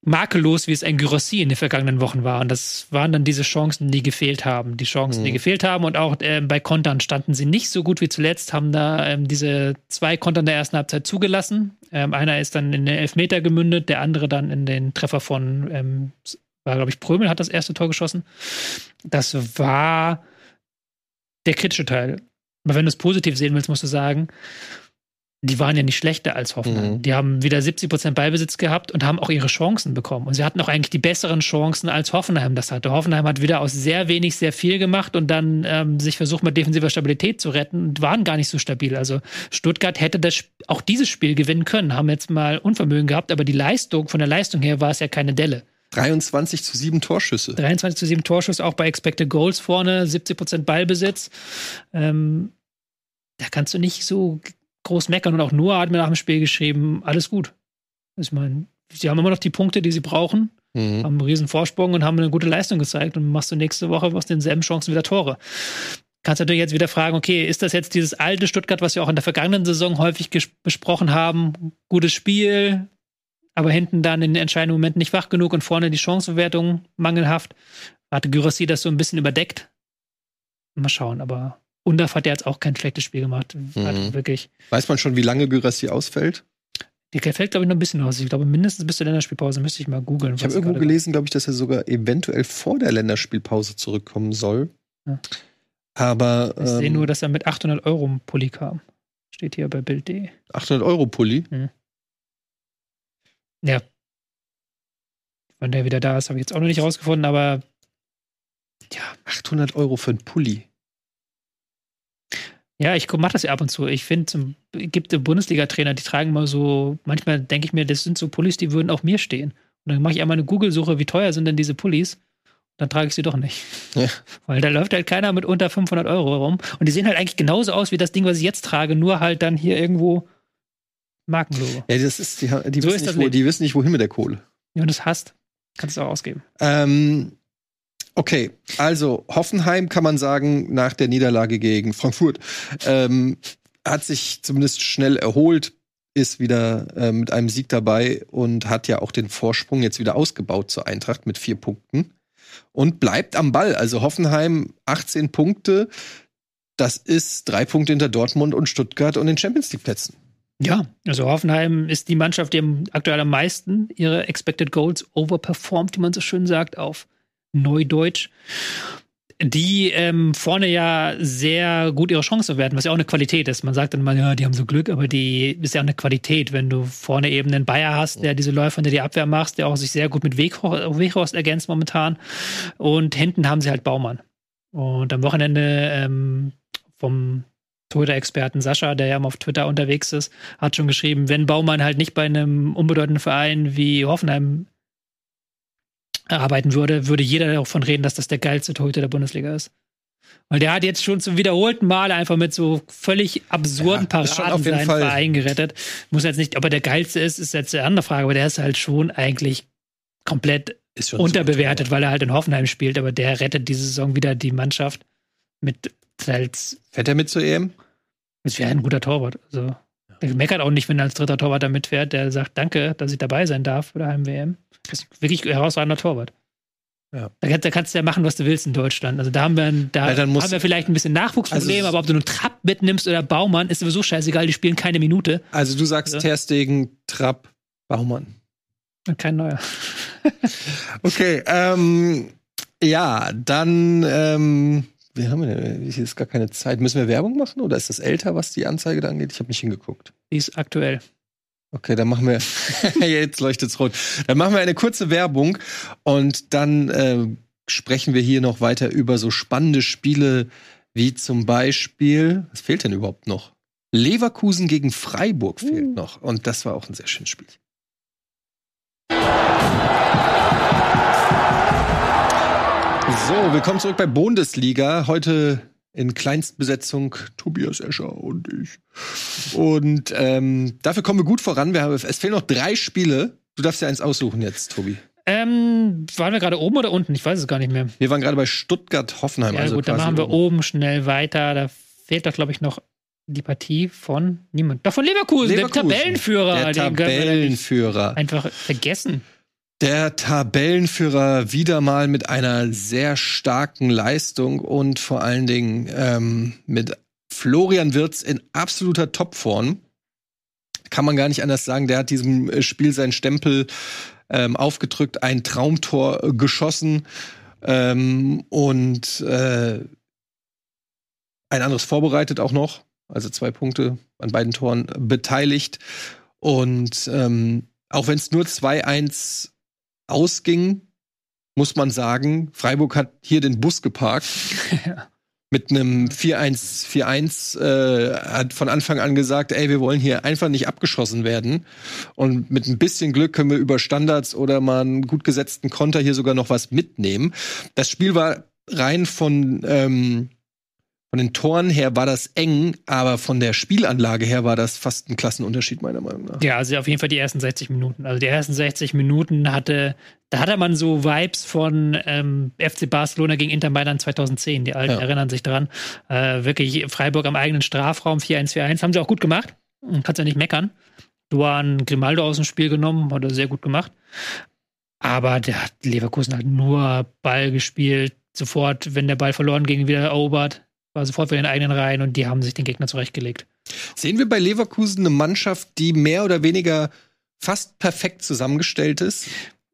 B: makellos, wie es ein Gyrossi in den vergangenen Wochen war. Und das waren dann diese Chancen, die gefehlt haben. Die Chancen, die
A: Mhm.
B: gefehlt haben. Und auch ähm, bei Kontern standen sie nicht so gut wie zuletzt, haben da ähm, diese zwei Kontern der ersten Halbzeit zugelassen. Ähm, einer ist dann in den Elfmeter gemündet, der andere dann in den Treffer von, ähm, war, glaube ich, Prömel hat das erste Tor geschossen. Das war der kritische Teil. Aber wenn du es positiv sehen willst, musst du sagen, die waren ja nicht schlechter als Hoffenheim.
A: Mhm.
B: Die haben wieder 70 Prozent Ballbesitz gehabt und haben auch ihre Chancen bekommen. Und sie hatten auch eigentlich die besseren Chancen, als Hoffenheim das hatte. Hoffenheim hat wieder aus sehr wenig sehr viel gemacht und dann ähm, sich versucht, mit defensiver Stabilität zu retten und waren gar nicht so stabil. Also Stuttgart hätte das, auch dieses Spiel gewinnen können, haben jetzt mal Unvermögen gehabt, aber die Leistung, von der Leistung her war es ja keine Delle.
A: 23 zu 7 Torschüsse.
B: 23 zu 7 Torschuss, auch bei Expected Goals vorne, 70 Prozent Ballbesitz. Ähm, da kannst du nicht so groß meckern. Und auch Noah hat mir nach dem Spiel geschrieben, alles gut. Ich meine, sie haben immer noch die Punkte, die sie brauchen,
A: Mhm.
B: haben einen riesen Vorsprung und haben eine gute Leistung gezeigt und machst du nächste Woche aus denselben Chancen wieder Tore. Kannst natürlich jetzt wieder fragen, okay, ist das jetzt dieses alte Stuttgart, was wir auch in der vergangenen Saison häufig besprochen haben? Gutes Spiel, aber hinten dann in den entscheidenden Momenten nicht wach genug und vorne die Chancenbewertung mangelhaft. Hatte Gyrassi das so ein bisschen überdeckt. Mal schauen, aber Undaf hat ja jetzt auch kein schlechtes Spiel gemacht. Mhm. wirklich.
A: Weiß man schon, wie lange Gyrassi ausfällt?
B: Die fällt, glaube ich, noch ein bisschen aus. Ich glaube, mindestens bis zur Länderspielpause müsste ich mal googeln.
A: Ich habe irgendwo gelesen, glaube ich, dass er sogar eventuell vor der Länderspielpause zurückkommen soll. Ja. Aber.
B: Ich ähm, sehe nur, dass er mit 800 Euro im Pulli kam. Steht hier bei Bild.de.
A: 800 Euro Pulli?
B: Mhm. Ja. Wann der wieder da ist, habe ich jetzt auch noch nicht rausgefunden, aber
A: ja. 800 Euro für einen Pulli.
B: Ja, ich mache das ja ab und zu. Ich finde, es gibt Bundesliga-Trainer, die tragen mal so, manchmal denke ich mir, das sind so Pullis, die würden auch mir stehen. Und dann mache ich einmal eine Google-Suche, wie teuer sind denn diese Pullis? Dann trage ich sie doch nicht. Ja. Weil da läuft halt keiner mit unter 500 Euro rum. Und die sehen halt eigentlich genauso aus wie das Ding, was ich jetzt trage, nur halt dann hier irgendwo Markenlogo.
A: Ja, das ist, die, die, so wissen, ist nicht, wo, die wissen nicht, wohin mit der Kohle.
B: Ja, und das hast, kannst du auch ausgeben.
A: Ähm, Okay, also Hoffenheim kann man sagen, nach der Niederlage gegen Frankfurt ähm, hat sich zumindest schnell erholt, ist wieder äh, mit einem Sieg dabei und hat ja auch den Vorsprung jetzt wieder ausgebaut zur Eintracht mit vier Punkten und bleibt am Ball. Also Hoffenheim 18 Punkte, das ist drei Punkte hinter Dortmund und Stuttgart und den Champions League Plätzen.
B: Ja, also Hoffenheim ist die Mannschaft, die aktuell am meisten ihre Expected Goals overperformt, wie man so schön sagt, auf Neudeutsch, die ähm, vorne ja sehr gut ihre Chance werden, was ja auch eine Qualität ist. Man sagt dann mal, ja, die haben so Glück, aber die ist ja auch eine Qualität, wenn du vorne eben einen Bayer hast, der diese Läufe unter die Abwehr macht, der auch sich sehr gut mit Weghorst ergänzt momentan. Und hinten haben sie halt Baumann. Und am Wochenende ähm, vom Twitter-Experten Sascha, der ja immer auf Twitter unterwegs ist, hat schon geschrieben, wenn Baumann halt nicht bei einem unbedeutenden Verein wie Hoffenheim arbeiten würde, würde jeder davon reden, dass das der geilste Torhüter der Bundesliga ist. Weil der hat jetzt schon zum wiederholten Mal einfach mit so völlig absurden ja, Paraden seinen Fall. Verein gerettet. Muss jetzt nicht, ob er der geilste ist, ist jetzt eine andere Frage, aber der ist halt schon eigentlich komplett unterbewertet, so weil er halt in Hoffenheim spielt, aber der rettet diese Saison wieder die Mannschaft mit als.
A: Fährt er mit zur EM?
B: Es wäre ein guter Torwart. Also, meckert auch nicht, wenn er als dritter Torwart da mitfährt. Der sagt, danke, dass ich dabei sein darf bei der Heim-WM. Das ist wirklich herausragender Torwart. Ja. Da, da, kannst du ja machen, was du willst in Deutschland. Also da haben wir, da ja, haben wir vielleicht ein bisschen Nachwuchsprobleme, also, aber ob du einen Trapp mitnimmst oder Baumann, ist sowieso scheißegal, die spielen keine Minute.
A: Also du sagst also. Terstegen, Trapp, Baumann.
B: Kein neuer.
A: okay, ähm, ja, dann, ähm, wie haben wir denn? Hier ist gar keine Zeit. Müssen wir Werbung machen oder ist das älter, was die Anzeige da angeht? Ich habe nicht hingeguckt.
B: Die ist aktuell.
A: Okay, dann machen wir, jetzt leuchtet's rot. Dann machen wir eine kurze Werbung und dann äh, sprechen wir hier noch weiter über so spannende Spiele wie zum Beispiel, was fehlt denn überhaupt noch? Leverkusen gegen Freiburg fehlt uh. noch und das war auch ein sehr schönes Spiel. So, willkommen zurück bei Bundesliga. Heute in Kleinstbesetzung Tobias Escher und ich. Und ähm, dafür kommen wir gut voran. Wir haben, es fehlen noch drei Spiele. Du darfst ja eins aussuchen jetzt, Tobi.
B: Ähm, waren wir gerade oben oder unten? Ich weiß es gar nicht mehr.
A: Wir waren gerade bei Stuttgart-Hoffenheim.
B: Ja, also gut, dann machen wir oben schnell weiter. Da fehlt doch, glaube ich, noch die Partie von niemand. Doch von Leverkusen, Leverkusen. der Tabellenführer.
A: Der Tabellenführer.
B: Einfach vergessen.
A: Der Tabellenführer wieder mal mit einer sehr starken Leistung und vor allen Dingen ähm, mit Florian Wirtz in absoluter Topform. Kann man gar nicht anders sagen. Der hat diesem äh, Spiel seinen Stempel ähm, aufgedrückt, ein Traumtor geschossen ähm, und äh, ein anderes vorbereitet auch noch. Also zwei Punkte an beiden Toren beteiligt. Und ähm, auch wenn es nur 2-1 ausging, muss man sagen, Freiburg hat hier den Bus geparkt. ja. Mit einem 4-1-4-1 äh, hat von Anfang an gesagt, ey, wir wollen hier einfach nicht abgeschossen werden. Und mit ein bisschen Glück können wir über Standards oder mal einen gut gesetzten Konter hier sogar noch was mitnehmen. Das Spiel war rein von ähm, von den Toren her war das eng, aber von der Spielanlage her war das fast ein Klassenunterschied, meiner Meinung nach.
B: Ja, also auf jeden Fall die ersten 60 Minuten. Also die ersten 60 Minuten hatte, da hatte man so Vibes von ähm, FC Barcelona gegen Inter Mailand 2010. Die Alten ja. erinnern sich dran. Äh, wirklich Freiburg am eigenen Strafraum 4-1-4-1. Haben sie auch gut gemacht. Kannst ja nicht meckern. Duan Grimaldo aus dem Spiel genommen, hat er sehr gut gemacht. Aber der hat Leverkusen halt nur Ball gespielt. Sofort, wenn der Ball verloren ging, wieder erobert, war sofort wieder in den eigenen Reihen und die haben sich den Gegner zurechtgelegt.
A: Sehen wir bei Leverkusen eine Mannschaft, die mehr oder weniger fast perfekt zusammengestellt ist?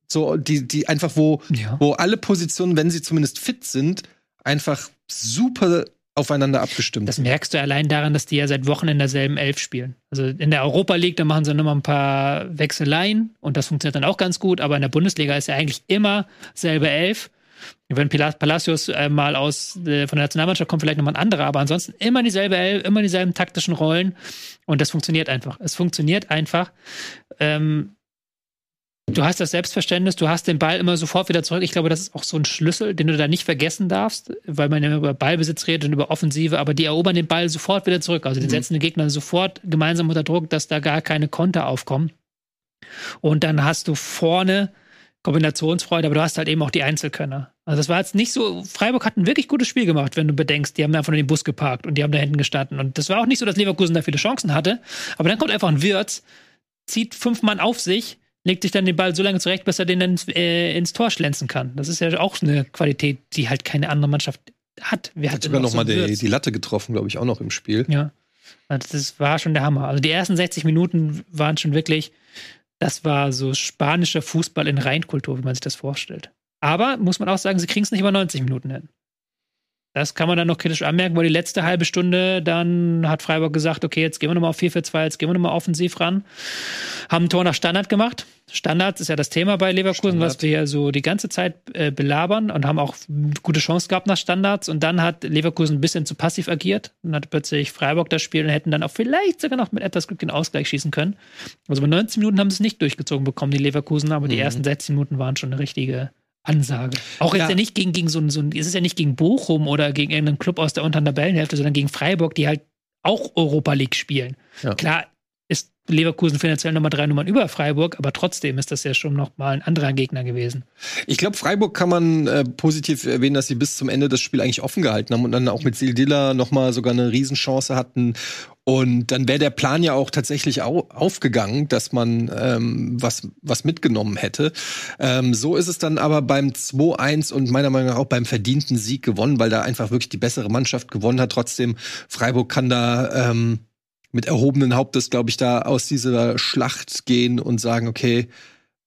A: So, die, die einfach, wo,
B: Ja.
A: wo alle Positionen, wenn sie zumindest fit sind, einfach super aufeinander abgestimmt
B: Das merkst du allein daran, dass die ja seit Wochen in derselben Elf spielen. Also in der Europa League, da machen sie nochmal ein paar Wechseleien und das funktioniert dann auch ganz gut, aber in der Bundesliga ist ja eigentlich immer selbe Elf. Wenn Palacios äh, mal aus äh, von der Nationalmannschaft kommt, vielleicht nochmal ein anderer, aber ansonsten immer dieselbe Elf, immer dieselben taktischen Rollen und das funktioniert einfach. Es funktioniert einfach. Ähm, du hast das Selbstverständnis, du hast den Ball immer sofort wieder zurück. Ich glaube, das ist auch so ein Schlüssel, den du da nicht vergessen darfst, weil man ja über Ballbesitz redet und über Offensive, aber die erobern den Ball sofort wieder zurück. Also die setzen den Gegner sofort gemeinsam unter Druck, dass da gar keine Konter aufkommen. Und dann hast du vorne Kombinationsfreude, aber du hast halt eben auch die Einzelkönner. Also das war jetzt nicht so, Freiburg hat ein wirklich gutes Spiel gemacht, wenn du bedenkst, die haben einfach nur den Bus geparkt und die haben da hinten gestanden. Und das war auch nicht so, dass Leverkusen da viele Chancen hatte, aber dann kommt einfach ein Wirtz, zieht fünf Mann auf sich, legt sich dann den Ball so lange zurecht, bis er den dann ins, äh, ins Tor schlänzen kann. Das ist ja auch eine Qualität, die halt keine andere Mannschaft hat. Wer
A: Hat
B: hat
A: sogar
B: denn
A: noch mal
B: so
A: die, die Latte getroffen, glaube ich, auch noch im Spiel.
B: Ja. Also das war schon der Hammer. Also die ersten 60 Minuten waren schon wirklich, das war so spanischer Fußball in Reinkultur, wie man sich das vorstellt. Aber muss man auch sagen, sie kriegen es nicht über 90 Minuten hin. Das kann man dann noch kritisch anmerken, weil die letzte halbe Stunde, dann hat Freiburg gesagt, okay, jetzt gehen wir nochmal auf 4-4-2, jetzt gehen wir nochmal offensiv ran. Haben ein Tor nach Standard gemacht. Standards ist ja das Thema bei Leverkusen,
A: Standard.
B: was wir ja so die ganze Zeit äh, belabern und haben auch gute Chance gehabt nach Standards. Und dann hat Leverkusen ein bisschen zu passiv agiert und hat plötzlich Freiburg das Spiel und hätten dann auch vielleicht sogar noch mit etwas Glück den Ausgleich schießen können. Also bei 90 Minuten haben sie es nicht durchgezogen bekommen, die Leverkusen, aber die
A: Mhm.
B: ersten 16 Minuten waren schon eine richtige Ansage. Auch jetzt
A: Ja.
B: ja, nicht gegen, gegen so ein, so ein, es ist ja nicht gegen Bochum oder gegen irgendeinen Club aus der unteren Tabellenhälfte, sondern gegen Freiburg, die halt auch Europa League spielen.
A: Ja.
B: Klar Leverkusen finanziell Nummer drei Nummern über Freiburg, aber trotzdem ist das ja schon noch mal ein anderer Gegner gewesen.
A: Ich glaube, Freiburg kann man äh, positiv erwähnen, dass sie bis zum Ende das Spiel eigentlich offen gehalten haben und dann auch mit Sildilla noch mal sogar eine Riesenchance hatten. Und dann wäre der Plan ja auch tatsächlich au aufgegangen, dass man ähm, was, was mitgenommen hätte. Ähm, so ist es dann aber beim 2-1 und meiner Meinung nach auch beim verdienten Sieg gewonnen, weil da einfach wirklich die bessere Mannschaft gewonnen hat. Trotzdem, Freiburg kann da ähm, mit erhobenen Hauptes, glaube ich, da aus dieser Schlacht gehen und sagen, okay,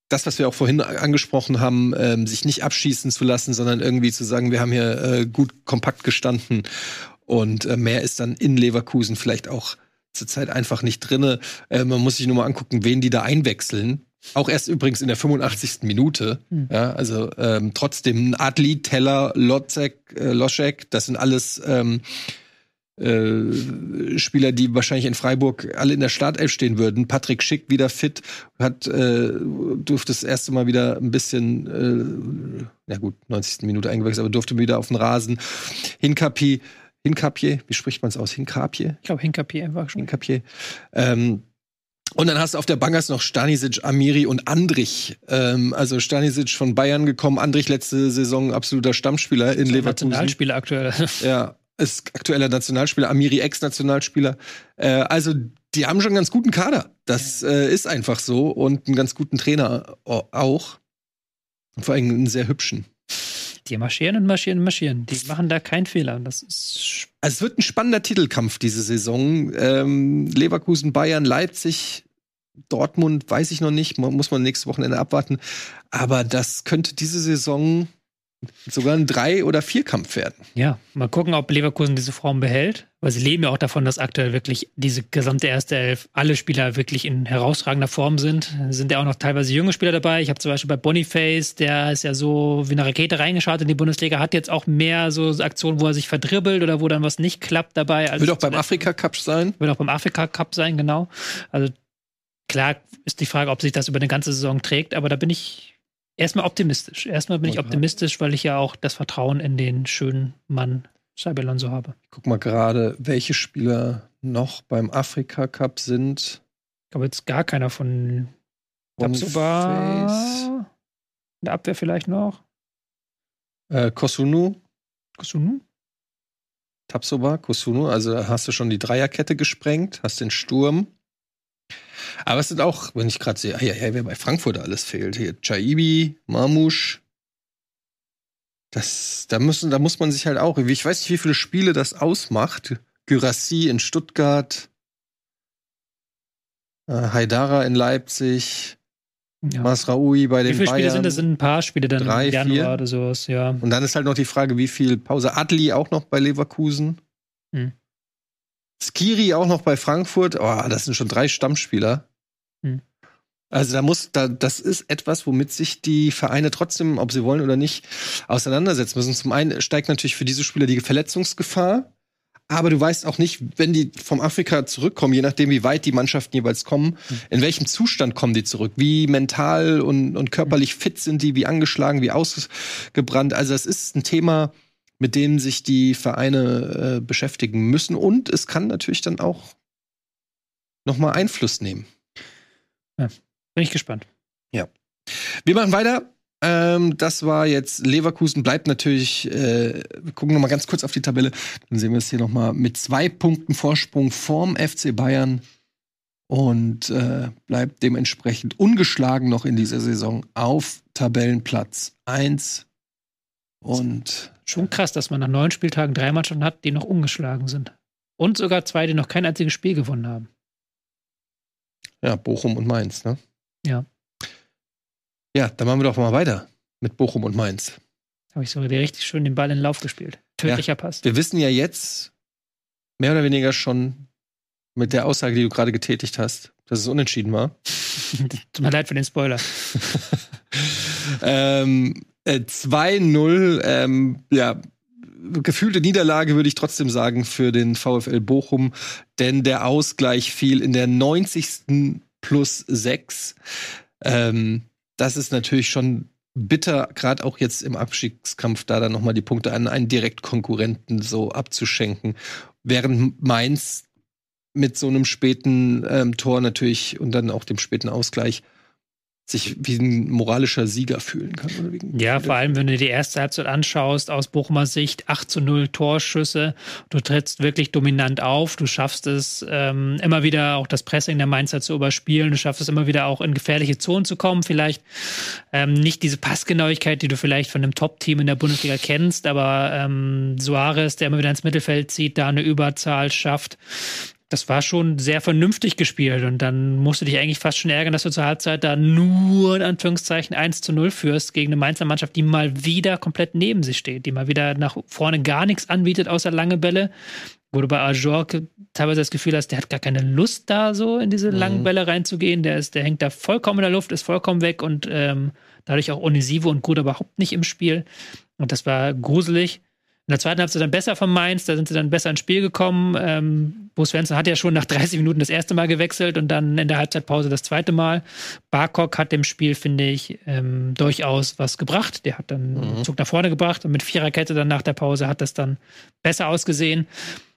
A: das, was wir auch vorhin angesprochen haben, ähm, sich nicht abschießen zu lassen, sondern irgendwie zu sagen, wir haben hier äh, gut kompakt gestanden und äh, mehr ist dann in Leverkusen vielleicht auch zurzeit einfach nicht drinne. Äh, man muss sich nur mal angucken, wen die da einwechseln. Auch erst übrigens in der 85. Minute.
B: Hm.
A: Ja, also ähm, trotzdem Adli, Teller, Lotzek, äh, Loschek, das sind alles ähm, äh, Spieler, die wahrscheinlich in Freiburg alle in der Startelf stehen würden. Patrick Schick wieder fit, hat äh, durfte das erste Mal wieder ein bisschen, äh, na gut, 90. Minute eingewechselt, aber durfte wieder auf den Rasen. Hinkapi, Hinkapje, wie spricht man es aus? Hinkapje?
B: Ich glaube, Hinkapier war schon.
A: Hinkapier. Ähm, und dann hast du auf der Bank hast noch Stanisic, Amiri und Andrich. Ähm, also Stanisic von Bayern gekommen, Andrich letzte Saison absoluter Stammspieler in Leverkusen.
B: Nationalspieler aktuell.
A: Ja, ist aktueller Nationalspieler, Amiri Ex-Nationalspieler. Äh, also die haben schon einen ganz guten Kader. Das äh, ist einfach so und einen ganz guten Trainer au- auch. Und vor allem einen sehr hübschen.
B: Die marschieren und marschieren und marschieren. Die machen da keinen Fehler. Das ist
A: Also es wird ein spannender Titelkampf diese Saison. Ähm, Leverkusen, Bayern, Leipzig, Dortmund, weiß ich noch nicht, mu- muss man nächstes Wochenende abwarten. Aber das könnte diese Saison sogar ein Drei- oder Vierkampf werden.
B: Ja, mal gucken, ob Leverkusen diese Form behält, weil sie leben ja auch davon, dass aktuell wirklich diese gesamte erste Elf, alle Spieler wirklich in herausragender Form sind. Sind ja auch noch teilweise junge Spieler dabei. Ich habe zum Beispiel bei Boniface, der ist ja so wie eine Rakete reingeschaut in die Bundesliga, hat jetzt auch mehr so Aktionen, wo er sich verdribbelt oder wo dann was nicht klappt dabei. als
A: Wird auch beim. Afrika Cup sein.
B: Wird auch beim Afrika Cup sein, genau. Also klar ist die Frage, ob sich das über eine ganze Saison trägt, aber da bin ich erstmal optimistisch. Erstmal bin ich optimistisch, weil ich ja auch das Vertrauen in den schönen Mann Xabi Alonso habe.
A: Ich guck mal gerade, welche Spieler noch beim Afrika Cup sind.
B: Ich glaube jetzt gar keiner von Tabsoba. In der Abwehr vielleicht noch.
A: äh, Kosunu,
B: Kusunu?
A: Tapsoba, Kosunu. Also hast du schon die Dreierkette gesprengt, hast den Sturm. Aber es sind auch, wenn ich gerade sehe, ah, ja, ja, wer bei Frankfurt alles fehlt. Hier Chaibi, Marmusch. Das, da müssen, da muss man sich halt auch, ich weiß nicht, wie viele Spiele das ausmacht. Gyrassi in Stuttgart, äh, Haidara in Leipzig, ja. Masraoui bei den
B: Wie viele
A: Bayern.
B: Spiele sind das? Sind ein paar Spiele dann
A: Drei,
B: im Januar
A: vier.
B: oder sowas, ja.
A: Und dann ist halt noch die Frage, wie viel Pause. Adli auch noch bei Leverkusen.
B: Hm.
A: Skiri auch noch bei Frankfurt. Oh, das sind schon drei Stammspieler.
B: Hm.
A: Also da muss, da, das ist etwas, womit sich die Vereine trotzdem, ob sie wollen oder nicht, auseinandersetzen müssen. Zum einen steigt natürlich für diese Spieler die Verletzungsgefahr. Aber du weißt auch nicht, wenn die vom Afrika zurückkommen, je nachdem, wie weit die Mannschaften jeweils kommen, in welchem Zustand kommen die zurück? Wie mental und, und körperlich fit sind die, wie angeschlagen, wie ausgebrannt? Also, es ist ein Thema, mit dem sich die Vereine äh, beschäftigen müssen. Und es kann natürlich dann auch noch mal Einfluss nehmen.
B: Bin ich gespannt.
A: Wir machen weiter. Ähm, das war jetzt Leverkusen, bleibt natürlich, äh, wir gucken noch mal ganz kurz auf die Tabelle, dann sehen wir es hier noch mal mit zwei Punkten Vorsprung vorm FC Bayern und äh, bleibt dementsprechend ungeschlagen noch in dieser Saison auf Tabellenplatz 1 und
B: Schon krass, dass man nach neun Spieltagen drei Mannschaften hat, die noch ungeschlagen sind. Und sogar zwei, die noch kein einziges Spiel gewonnen haben.
A: ja, Bochum und Mainz, ne?
B: Ja.
A: Ja, dann machen wir doch mal weiter mit Bochum und Mainz.
B: Habe ich sogar richtig schön den Ball in den Lauf gespielt. Tödlicher Pass.
A: Wir wissen ja jetzt mehr oder weniger schon mit der Aussage, die du gerade getätigt hast, dass es unentschieden war.
B: Tut mir leid für den Spoiler.
A: ähm, äh, 2-0, ähm, ja, gefühlte Niederlage würde ich trotzdem sagen für den VfL Bochum, denn der Ausgleich fiel in der 90. plus 6. Ähm, das ist natürlich schon bitter, gerade auch jetzt im Abstiegskampf, da dann nochmal die Punkte an einen Direktkonkurrenten so abzuschenken. Während Mainz mit so einem späten ähm, Tor natürlich und dann auch dem späten Ausgleich sich wie ein moralischer Sieger fühlen kann.
B: Ja, vor allem, wenn du dir die erste Halbzeit anschaust, aus Bochumer Sicht, 8 zu 0 Torschüsse. Du trittst wirklich dominant auf. Du schaffst es ähm, immer wieder auch das Pressing der Mainzer zu überspielen. Du schaffst es immer wieder auch in gefährliche Zonen zu kommen. Vielleicht ähm, nicht diese Passgenauigkeit, die du vielleicht von einem Top-Team in der Bundesliga kennst, aber ähm, Suarez, der immer wieder ins Mittelfeld zieht, da eine Überzahl schafft. Das war schon sehr vernünftig gespielt und dann musst du dich eigentlich fast schon ärgern, dass du zur Halbzeit da nur in Anführungszeichen 1 zu 0 führst gegen eine Mainzer Mannschaft, die mal wieder komplett neben sich steht, die mal wieder nach vorne gar nichts anbietet außer lange Bälle, wo du bei Ajor teilweise das Gefühl hast, der hat gar keine Lust da so in diese langen Bälle reinzugehen, der ist, der hängt da vollkommen in der Luft, ist vollkommen weg und ähm, dadurch auch Onisivo und Gruder überhaupt nicht im Spiel. Und das war gruselig. In der zweiten Halbzeit dann besser von Mainz, da sind sie dann besser ins Spiel gekommen. Ähm, Bo Svensson hat ja schon nach 30 Minuten das erste Mal gewechselt und dann in der Halbzeitpause das zweite Mal. Barkok hat dem Spiel, finde ich, ähm, durchaus was gebracht. Der hat dann einen Zug nach vorne gebracht und mit Viererkette dann nach der Pause hat das dann besser ausgesehen.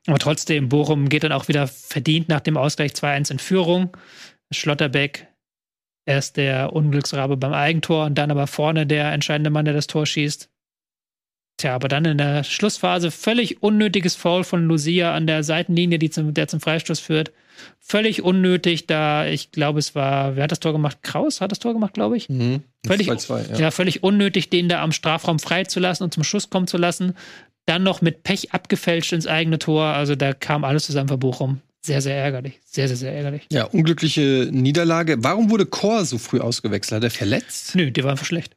B: Aber trotzdem, Bochum geht dann auch wieder verdient nach dem Ausgleich 2-1 in Führung. Schlotterbeck erst der Unglücksrabe beim Eigentor und dann aber vorne der entscheidende Mann, der das Tor schießt. Tja, aber dann in der Schlussphase völlig unnötiges Foul von Lucia an der Seitenlinie, die zum, der zum Freistoß führt. Völlig unnötig, da ich glaube, es war, wer hat das Tor gemacht? Kraus hat das Tor gemacht, glaube ich.
A: Mhm.
B: Völlig,
A: 2-2,
B: ja.
A: ja.
B: völlig unnötig, den da am Strafraum freizulassen und zum Schuss kommen zu lassen. Dann noch mit Pech abgefälscht ins eigene Tor. Also da kam alles zusammen für Bochum. Sehr, sehr ärgerlich. Sehr, sehr, sehr ärgerlich.
A: Ja, unglückliche Niederlage. Warum wurde Chor so früh ausgewechselt? Hat er verletzt?
B: Nö, die war einfach schlecht.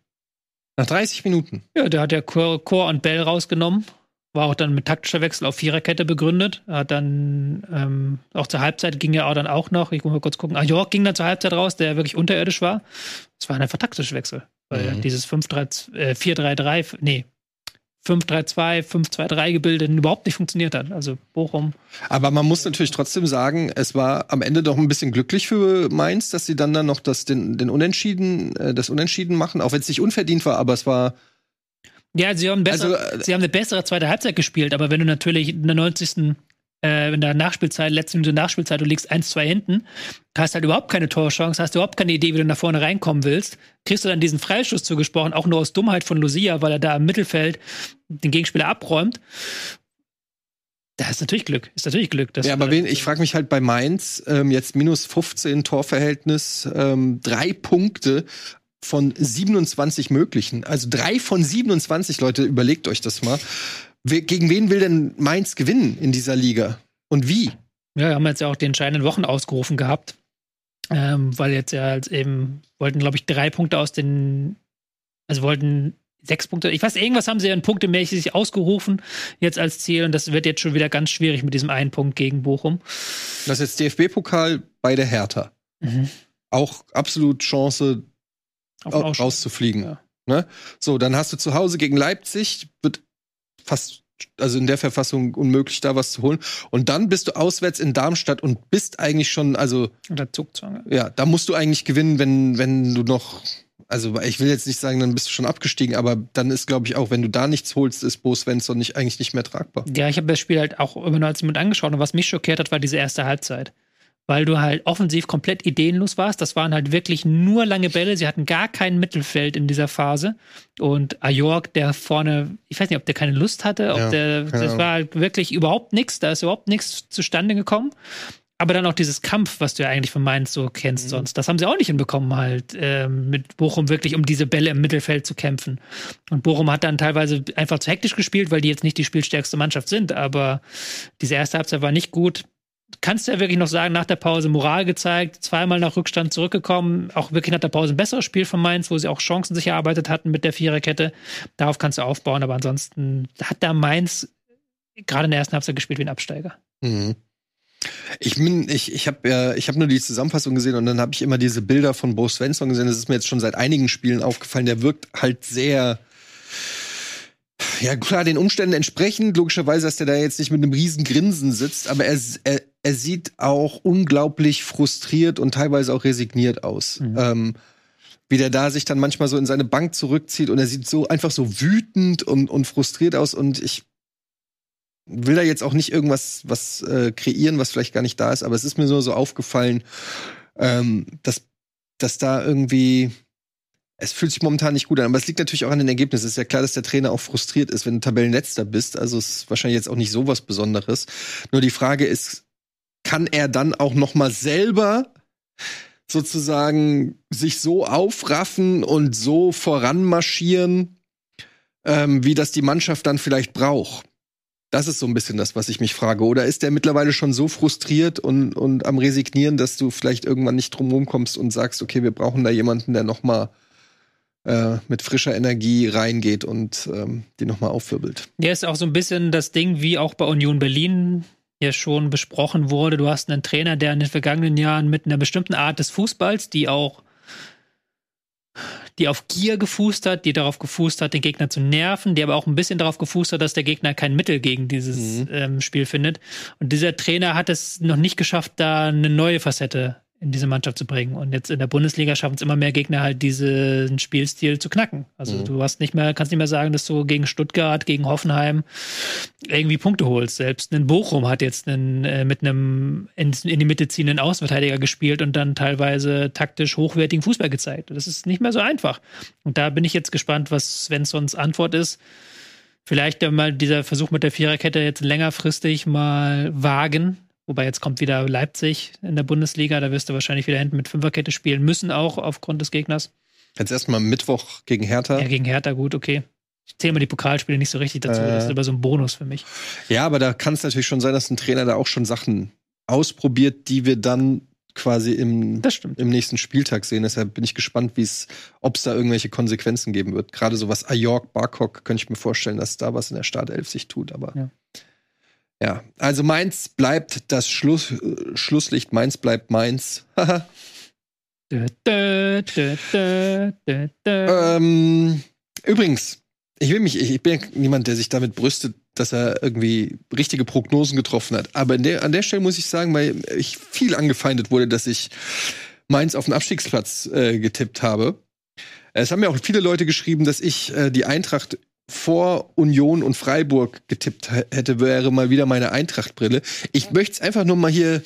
A: Nach 30 Minuten.
B: Ja, der hat ja Chor, Chor und Bell rausgenommen. War auch dann mit taktischer Wechsel auf Viererkette begründet. Er hat dann ähm, auch zur Halbzeit ging er auch dann auch noch. Ich muss mal kurz gucken. Ah, York ging dann zur Halbzeit raus, der wirklich unterirdisch war. Es war einfach taktischer Wechsel. Weil
A: Mhm.
B: dieses 5-3, äh, 4-3-3, nee, 5-3-2, 5-2-3 Gebilde überhaupt nicht funktioniert hat. Also Bochum.
A: Aber man muss natürlich trotzdem sagen, es war am Ende doch ein bisschen glücklich für Mainz, dass sie dann dann noch das, den, den Unentschieden, äh, das Unentschieden machen, auch wenn es nicht unverdient war, aber es war
B: Ja, sie haben, besser,
A: Also, äh,
B: sie haben eine bessere zweite Halbzeit gespielt, aber wenn du natürlich in der 90. Äh, in der Nachspielzeit, letzte Minute Nachspielzeit, du liegst 1-2 hinten, hast halt überhaupt keine Torchance, hast überhaupt keine Idee, wie du nach vorne reinkommen willst, kriegst du dann diesen Freischuss zugesprochen, auch nur aus Dummheit von Lucia, weil er da im Mittelfeld den Gegenspieler abräumt. Das ist natürlich Glück. Ist natürlich Glück.
A: ja, aber wen, ich frage mich halt bei Mainz, ähm, jetzt minus 15 Torverhältnis, ähm, drei Punkte von 27 möglichen. Also drei von 27, Leute, überlegt euch das mal. Gegen wen will denn Mainz gewinnen in dieser Liga? Und wie?
B: Ja, wir haben jetzt ja auch die entscheidenden Wochen ausgerufen gehabt. Ähm, weil jetzt ja als eben wollten, glaube ich, drei Punkte aus den, also wollten sechs Punkte, ich weiß, irgendwas haben sie ja in punktemäßig ausgerufen jetzt als Ziel und das wird jetzt schon wieder ganz schwierig mit diesem einen Punkt gegen Bochum.
A: Das ist jetzt DFB-Pokal bei der Hertha. Mhm. Auch absolut Chance, rauszufliegen. Ja. Ne? So, dann hast du zu Hause gegen Leipzig, wird fast, also in der Verfassung unmöglich, da was zu holen. Und dann bist du auswärts in Darmstadt und bist eigentlich schon, also.
B: Unter Zugzwang.
A: Ja, da musst du eigentlich gewinnen, wenn, wenn du noch. Also ich will jetzt nicht sagen, dann bist du schon abgestiegen, aber dann ist, glaube ich, auch, wenn du da nichts holst, ist Bo Svensson nicht, eigentlich nicht mehr tragbar.
B: Ja, ich habe das Spiel halt auch immer nur als jemand angeschaut und was mich schockiert hat, war diese erste Halbzeit weil du halt offensiv komplett ideenlos warst. Das waren halt wirklich nur lange Bälle. Sie hatten gar kein Mittelfeld in dieser Phase. Und Ajork, der vorne, ich weiß nicht, ob der keine Lust hatte, ob ja, der, das war halt wirklich überhaupt nichts. Da ist überhaupt nichts zustande gekommen. Aber dann auch dieses Kampf, was du ja eigentlich von Mainz so kennst mhm. sonst, das haben sie auch nicht hinbekommen, halt ähm, mit Bochum wirklich um diese Bälle im Mittelfeld zu kämpfen. Und Bochum hat dann teilweise einfach zu hektisch gespielt, weil die jetzt nicht die spielstärkste Mannschaft sind. Aber diese erste Halbzeit war nicht gut kannst du ja wirklich noch sagen, nach der Pause Moral gezeigt, zweimal nach Rückstand zurückgekommen, auch wirklich nach der Pause ein besseres Spiel von Mainz, wo sie auch Chancen sich erarbeitet hatten mit der Viererkette. Darauf kannst du aufbauen, aber ansonsten hat da Mainz gerade in der ersten Halbzeit gespielt wie ein Absteiger.
A: Mhm. Ich bin, ich, ich habe ja, ich habe nur die Zusammenfassung gesehen und dann habe ich immer diese Bilder von Bo Svensson gesehen. Das ist mir jetzt schon seit einigen Spielen aufgefallen. Der wirkt halt sehr, ja klar, den Umständen entsprechend, logischerweise, dass der da jetzt nicht mit einem riesen Grinsen sitzt, aber er, er, er sieht auch unglaublich frustriert und teilweise auch resigniert aus. Mhm. Ähm, wie der da sich dann manchmal so in seine Bank zurückzieht und er sieht so einfach so wütend und, und frustriert aus und ich will da jetzt auch nicht irgendwas was äh, kreieren, was vielleicht gar nicht da ist, aber es ist mir nur so aufgefallen, ähm, dass, dass da irgendwie es fühlt sich momentan nicht gut an, aber es liegt natürlich auch an den Ergebnissen. Es ist ja klar, dass der Trainer auch frustriert ist, wenn du Tabellenletzter bist. Also es ist wahrscheinlich jetzt auch nicht so was Besonderes. Nur die Frage ist, kann er dann auch noch mal selber sozusagen sich so aufraffen und so voranmarschieren, ähm, wie das die Mannschaft dann vielleicht braucht? Das ist so ein bisschen das, was ich mich frage. Oder ist der mittlerweile schon so frustriert und, und am Resignieren, dass du vielleicht irgendwann nicht drum kommst und sagst, okay, wir brauchen da jemanden, der noch mal äh, mit frischer Energie reingeht und ähm, die nochmal aufwirbelt.
B: Ja, ist auch so ein bisschen das Ding, wie auch bei Union Berlin ja schon besprochen wurde. Du hast einen Trainer, der in den vergangenen Jahren mit einer bestimmten Art des Fußballs, die auch die auf Gier gefußt hat, die darauf gefußt hat, den Gegner zu nerven, die aber auch ein bisschen darauf gefußt hat, dass der Gegner kein Mittel gegen dieses mhm. ähm, Spiel findet. Und dieser Trainer hat es noch nicht geschafft, da eine neue Facette in diese Mannschaft zu bringen. Und jetzt in der Bundesliga schaffen es immer mehr Gegner halt diesen Spielstil zu knacken. Also mhm. du hast nicht mehr, kannst nicht mehr sagen, dass du gegen Stuttgart, gegen Hoffenheim irgendwie Punkte holst. Selbst ein Bochum hat jetzt einen, äh, mit einem in, in, die Mitte ziehenden Außenverteidiger gespielt und dann teilweise taktisch hochwertigen Fußball gezeigt. Das ist nicht mehr so einfach. Und da bin ich jetzt gespannt, was Svenssons Antwort ist. Vielleicht mal dieser Versuch mit der Viererkette jetzt längerfristig mal wagen, Wobei jetzt kommt wieder Leipzig in der Bundesliga. Da wirst du wahrscheinlich wieder hinten mit Fünferkette spielen müssen, auch aufgrund des Gegners.
A: Jetzt erstmal Mittwoch gegen Hertha.
B: Ja, gegen Hertha, gut, okay. Ich zähle mal die Pokalspiele nicht so richtig dazu. Äh, das ist aber so ein Bonus für mich.
A: Ja, aber da kann es natürlich schon sein, dass ein Trainer da auch schon Sachen ausprobiert, die wir dann quasi im, im nächsten Spieltag sehen. Deshalb bin ich gespannt, ob es da irgendwelche Konsequenzen geben wird. Gerade so was Ajork, Barkok, könnte ich mir vorstellen, dass da was in der Startelf sich tut. Aber ja. Ja, also Mainz bleibt das Schluss, äh, Schlusslicht, Mainz bleibt Mainz. ähm, übrigens, ich will mich, ich, ich bin ja niemand, der sich damit brüstet, dass er irgendwie richtige Prognosen getroffen hat. Aber der, an der Stelle muss ich sagen, weil ich viel angefeindet wurde, dass ich Mainz auf den Abstiegsplatz äh, getippt habe. Es haben ja auch viele Leute geschrieben, dass ich äh, die Eintracht vor Union und Freiburg getippt hätte, wäre mal wieder meine Eintracht-Brille. Ich möchte es einfach nur mal hier.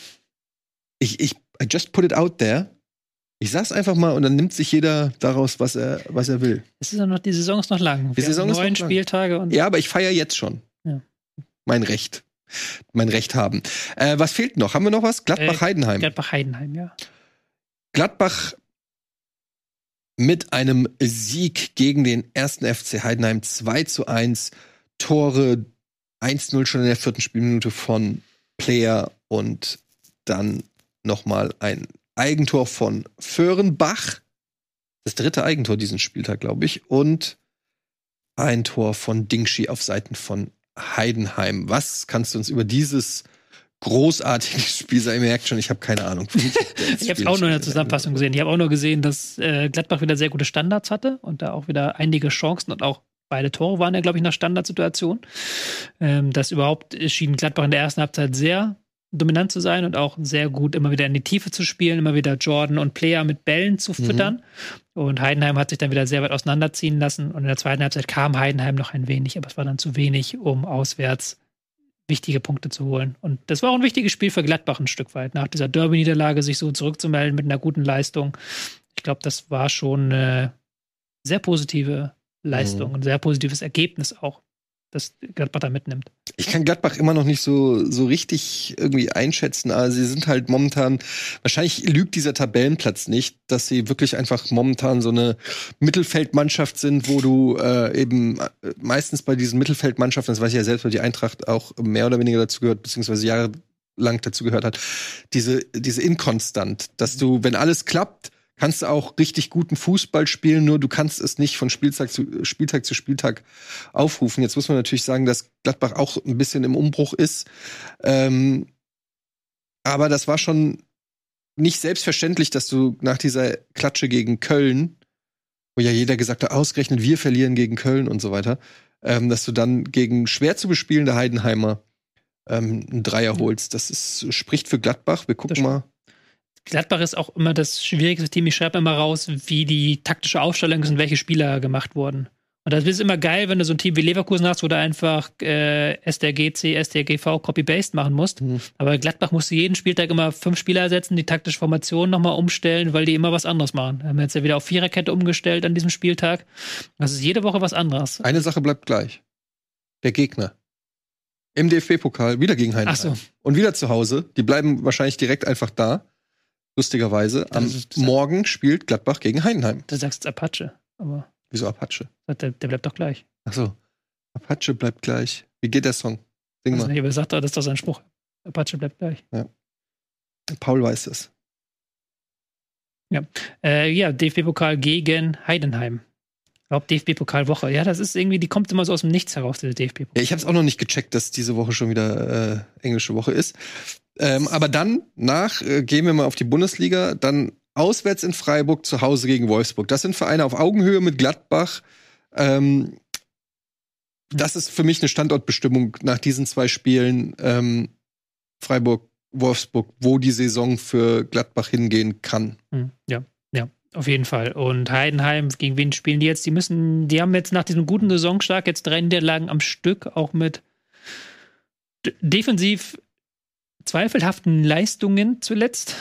A: Ich, ich, I just put it out there. Ich sag's einfach mal und dann nimmt sich jeder daraus, was er, was er will.
B: Es ist ja noch, die Saison ist noch lang.
A: Die Wir Saison
B: neun Spieltage und.
A: Ja, aber ich feiere jetzt schon. Ja. Mein Recht. mein Recht haben. Äh, was fehlt noch? Haben wir noch was? Gladbach-Heidenheim.
B: Äh, Gladbach-Heidenheim, ja.
A: Gladbach mit einem Sieg gegen den ersten FC Heidenheim 2 zu 1. Tore 1-0 schon in der vierten Spielminute von Player und dann nochmal ein Eigentor von Föhrenbach. Das dritte Eigentor diesen Spieltag, glaube ich. Und ein Tor von Dingshi auf Seiten von Heidenheim. Was kannst du uns über dieses großartige Spiel sagen? Ihr merkt schon, ich habe keine Ahnung.
B: ich habe es auch nur in der Zusammenfassung gesehen. Ich habe auch nur gesehen, dass äh, Gladbach wieder sehr gute Standards hatte und da auch wieder einige Chancen und auch beide Tore waren ja, glaube ich, nach Standardsituation. Ähm, das überhaupt schien Gladbach in der ersten Halbzeit sehr dominant zu sein und auch sehr gut immer wieder in die Tiefe zu spielen, immer wieder Jordan und Player mit Bällen zu mhm. füttern. Mhm. Und Heidenheim hat sich dann wieder sehr weit auseinanderziehen lassen. Und in der zweiten Halbzeit kam Heidenheim noch ein wenig, aber es war dann zu wenig, um auswärts wichtige Punkte zu holen. Und das war auch ein wichtiges Spiel für Gladbach ein Stück weit, nach dieser Derby-Niederlage sich so zurückzumelden mit einer guten Leistung. Ich glaube, das war schon eine sehr positive Leistung, mhm. ein sehr positives Ergebnis auch das Gladbach da mitnimmt.
A: Ich kann Gladbach immer noch nicht so, so richtig irgendwie einschätzen. Also sie sind halt momentan, wahrscheinlich lügt dieser Tabellenplatz nicht, dass sie wirklich einfach momentan so eine Mittelfeldmannschaft sind, wo du äh, eben äh, meistens bei diesen Mittelfeldmannschaften, das weiß ich ja selbst, weil die Eintracht auch mehr oder weniger dazu gehört, beziehungsweise jahrelang dazu gehört hat, diese, diese Inkonstant, dass du, wenn alles klappt, kannst du auch richtig guten Fußball spielen, nur du kannst es nicht von Spieltag zu Spieltag zu Spieltag aufrufen. Jetzt muss man natürlich sagen, dass Gladbach auch ein bisschen im Umbruch ist. Ähm, aber das war schon nicht selbstverständlich, dass du nach dieser Klatsche gegen Köln, wo ja jeder gesagt hat, ausgerechnet wir verlieren gegen Köln und so weiter, ähm, dass du dann gegen schwer zu bespielende Heidenheimer ähm, einen Dreier holst. Das ist, spricht für Gladbach. Wir gucken mal
B: Gladbach ist auch immer das schwierigste Team. Ich schreibe immer raus, wie die taktische Aufstellung ist und welche Spieler gemacht wurden. Und das ist immer geil, wenn du so ein Team wie Leverkusen hast, wo du einfach äh, SDRGC, SDRGV Copy-Paste machen musst. Mhm. Aber Gladbach musste jeden Spieltag immer fünf Spieler ersetzen, die taktische Formation nochmal umstellen, weil die immer was anderes machen. Wir haben jetzt ja wieder auf Viererkette umgestellt an diesem Spieltag. Das ist jede Woche was anderes.
A: Eine Sache bleibt gleich. Der Gegner. Im DFB-Pokal wieder gegen. Ach so. Und wieder zu Hause. Die bleiben wahrscheinlich direkt einfach da lustigerweise. Am Morgen spielt Gladbach gegen Heidenheim.
B: Du sagst Apache, aber.
A: Wieso Apache?
B: Der, der bleibt doch gleich.
A: Ach so. Apache bleibt gleich. Wie geht der Song?
B: Sing also mal. Nicht, aber sagt doch, das ist doch sein Spruch. Apache bleibt gleich.
A: Ja. Paul weiß es.
B: Ja, äh, ja DFB-Pokal gegen Heidenheim. Ich glaube, DFB-Pokalwoche. Ja, das ist irgendwie, die kommt immer so aus dem Nichts heraus, diese DFB-Pokal.
A: Ja, ich habe es auch noch nicht gecheckt, dass diese Woche schon wieder äh, englische Woche ist. Ähm, aber dann nach äh, gehen wir mal auf die Bundesliga, dann auswärts in Freiburg, zu Hause gegen Wolfsburg. Das sind Vereine auf Augenhöhe mit Gladbach. Ähm, das ist für mich eine Standortbestimmung nach diesen zwei Spielen. Ähm, Freiburg, Wolfsburg, wo die Saison für Gladbach hingehen kann.
B: Hm, ja, ja, auf jeden Fall. Und Heidenheim, gegen wen spielen die jetzt? Die müssen, die haben jetzt nach diesem guten Saisonstart jetzt drei Niederlagen am Stück, auch mit defensiv zweifelhaften Leistungen zuletzt.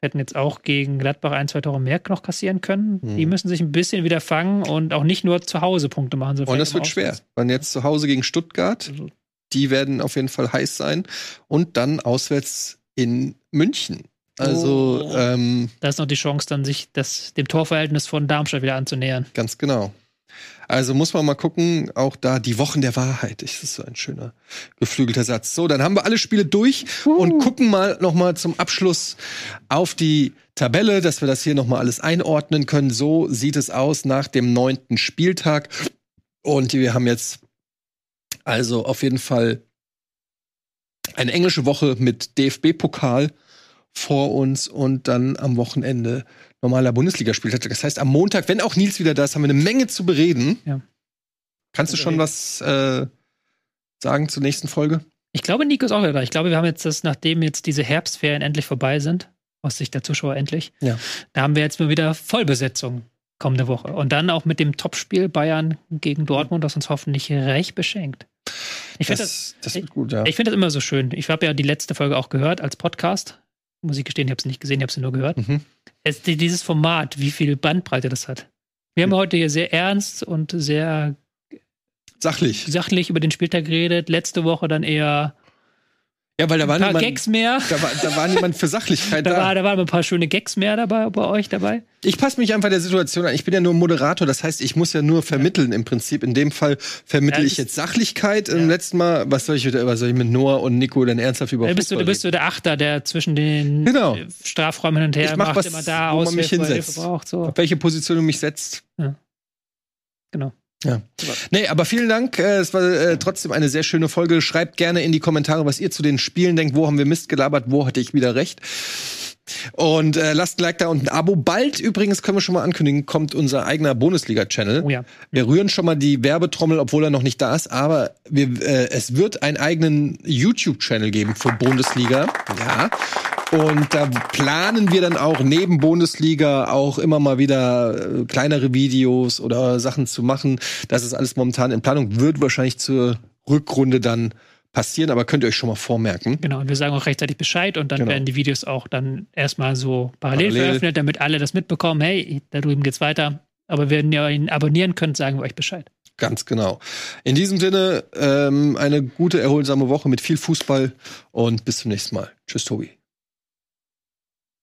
B: Hätten jetzt auch gegen Gladbach ein, zwei Tore mehr noch kassieren können. Mhm. Die müssen sich ein bisschen wieder fangen und auch nicht nur zu Hause Punkte machen.
A: So und das wird schwer. Wenn jetzt zu Hause gegen Stuttgart, also. die werden auf jeden Fall heiß sein. Und dann auswärts in München. Also,
B: oh. ähm, da ist noch die Chance, dann sich das, dem Torverhältnis von Darmstadt wieder anzunähern.
A: Ganz genau. Also muss man mal gucken, auch da die Wochen der Wahrheit. Das ist so ein schöner geflügelter Satz. So, dann haben wir alle Spiele durch uh. und gucken mal noch mal zum Abschluss auf die Tabelle, dass wir das hier noch mal alles einordnen können. So sieht es aus nach dem neunten Spieltag. Und wir haben jetzt also auf jeden Fall eine englische Woche mit DFB-Pokal vor uns und dann am Wochenende normaler Bundesligaspieltag. Das heißt, am Montag, wenn auch Nils wieder da ist, haben wir eine Menge zu bereden. Ja. Kannst du schon was äh, sagen zur nächsten Folge?
B: Ich glaube, Nico ist auch wieder da. Ich glaube, wir haben jetzt das, nachdem jetzt diese Herbstferien endlich vorbei sind, aus Sicht der Zuschauer endlich, ja. da haben wir jetzt mal wieder Vollbesetzung kommende Woche. Und dann auch mit dem Topspiel Bayern gegen Dortmund, das uns hoffentlich reich beschenkt. Ich finde das, das, das, gut, ja. Ich finde das immer so schön. Ich habe ja die letzte Folge auch gehört als Podcast muss ich gestehen, ich habe es nicht gesehen, ich habe es nur gehört. Mhm. Es, dieses Format, wie viel Bandbreite das hat. Wir haben heute hier sehr ernst und sehr
A: sachlich.
B: sachlich über den Spieltag geredet. Letzte Woche dann eher
A: Ja, weil da waren
B: ein paar
A: niemand,
B: Gags mehr.
A: da war, da war niemand für Sachlichkeit
B: Da,
A: da.
B: war, da waren ein paar schöne Gags mehr dabei bei euch dabei.
A: Ich passe mich einfach der Situation an. Ich bin ja nur Moderator, das heißt, ich muss ja nur vermitteln im Prinzip. In dem Fall vermittle
B: Ja,
A: ich jetzt Sachlichkeit. Im letzten Mal, was soll ich, was soll ich mit Noah und Nico denn ernsthaft über
B: bist du,
A: Fußball
B: du bist so der Achter, der zwischen den
A: Genau.
B: Strafräumen hin und her
A: Ich mach
B: macht,
A: was,
B: immer da
A: wo man mich hinsetzt.
B: Braucht. So.
A: Auf welche Position du mich setzt.
B: Genau.
A: Ja. Nee, aber vielen Dank. Äh, Es war äh, trotzdem eine sehr schöne Folge. Schreibt gerne in die Kommentare, was ihr zu den Spielen denkt. Wo haben wir Mist gelabert? Wo hatte ich wieder recht? Und äh, lasst ein Like da und ein Abo. Bald übrigens können wir schon mal ankündigen, kommt unser eigener Bundesliga-Channel.
B: Oh ja.
A: Wir rühren schon mal die Werbetrommel, obwohl er noch nicht da ist, aber wir, äh, es wird einen eigenen YouTube-Channel geben für Bundesliga. Ja. Und da planen wir dann auch neben Bundesliga auch immer mal wieder äh, kleinere Videos oder Sachen zu machen. Das ist alles momentan in Planung. Wird wahrscheinlich zur Rückrunde dann passieren, aber könnt ihr euch schon mal vormerken.
B: Genau, und wir sagen auch rechtzeitig Bescheid und dann
A: Genau.
B: werden die Videos auch dann erstmal so parallel,
A: Parallel.
B: veröffentlicht, damit alle das mitbekommen, hey, da drüben geht's weiter. Aber wenn ihr ihn abonnieren könnt, sagen wir euch Bescheid.
A: Ganz genau. In diesem Sinne, ähm, eine gute, erholsame Woche mit viel Fußball und bis zum nächsten Mal. Tschüss, Tobi.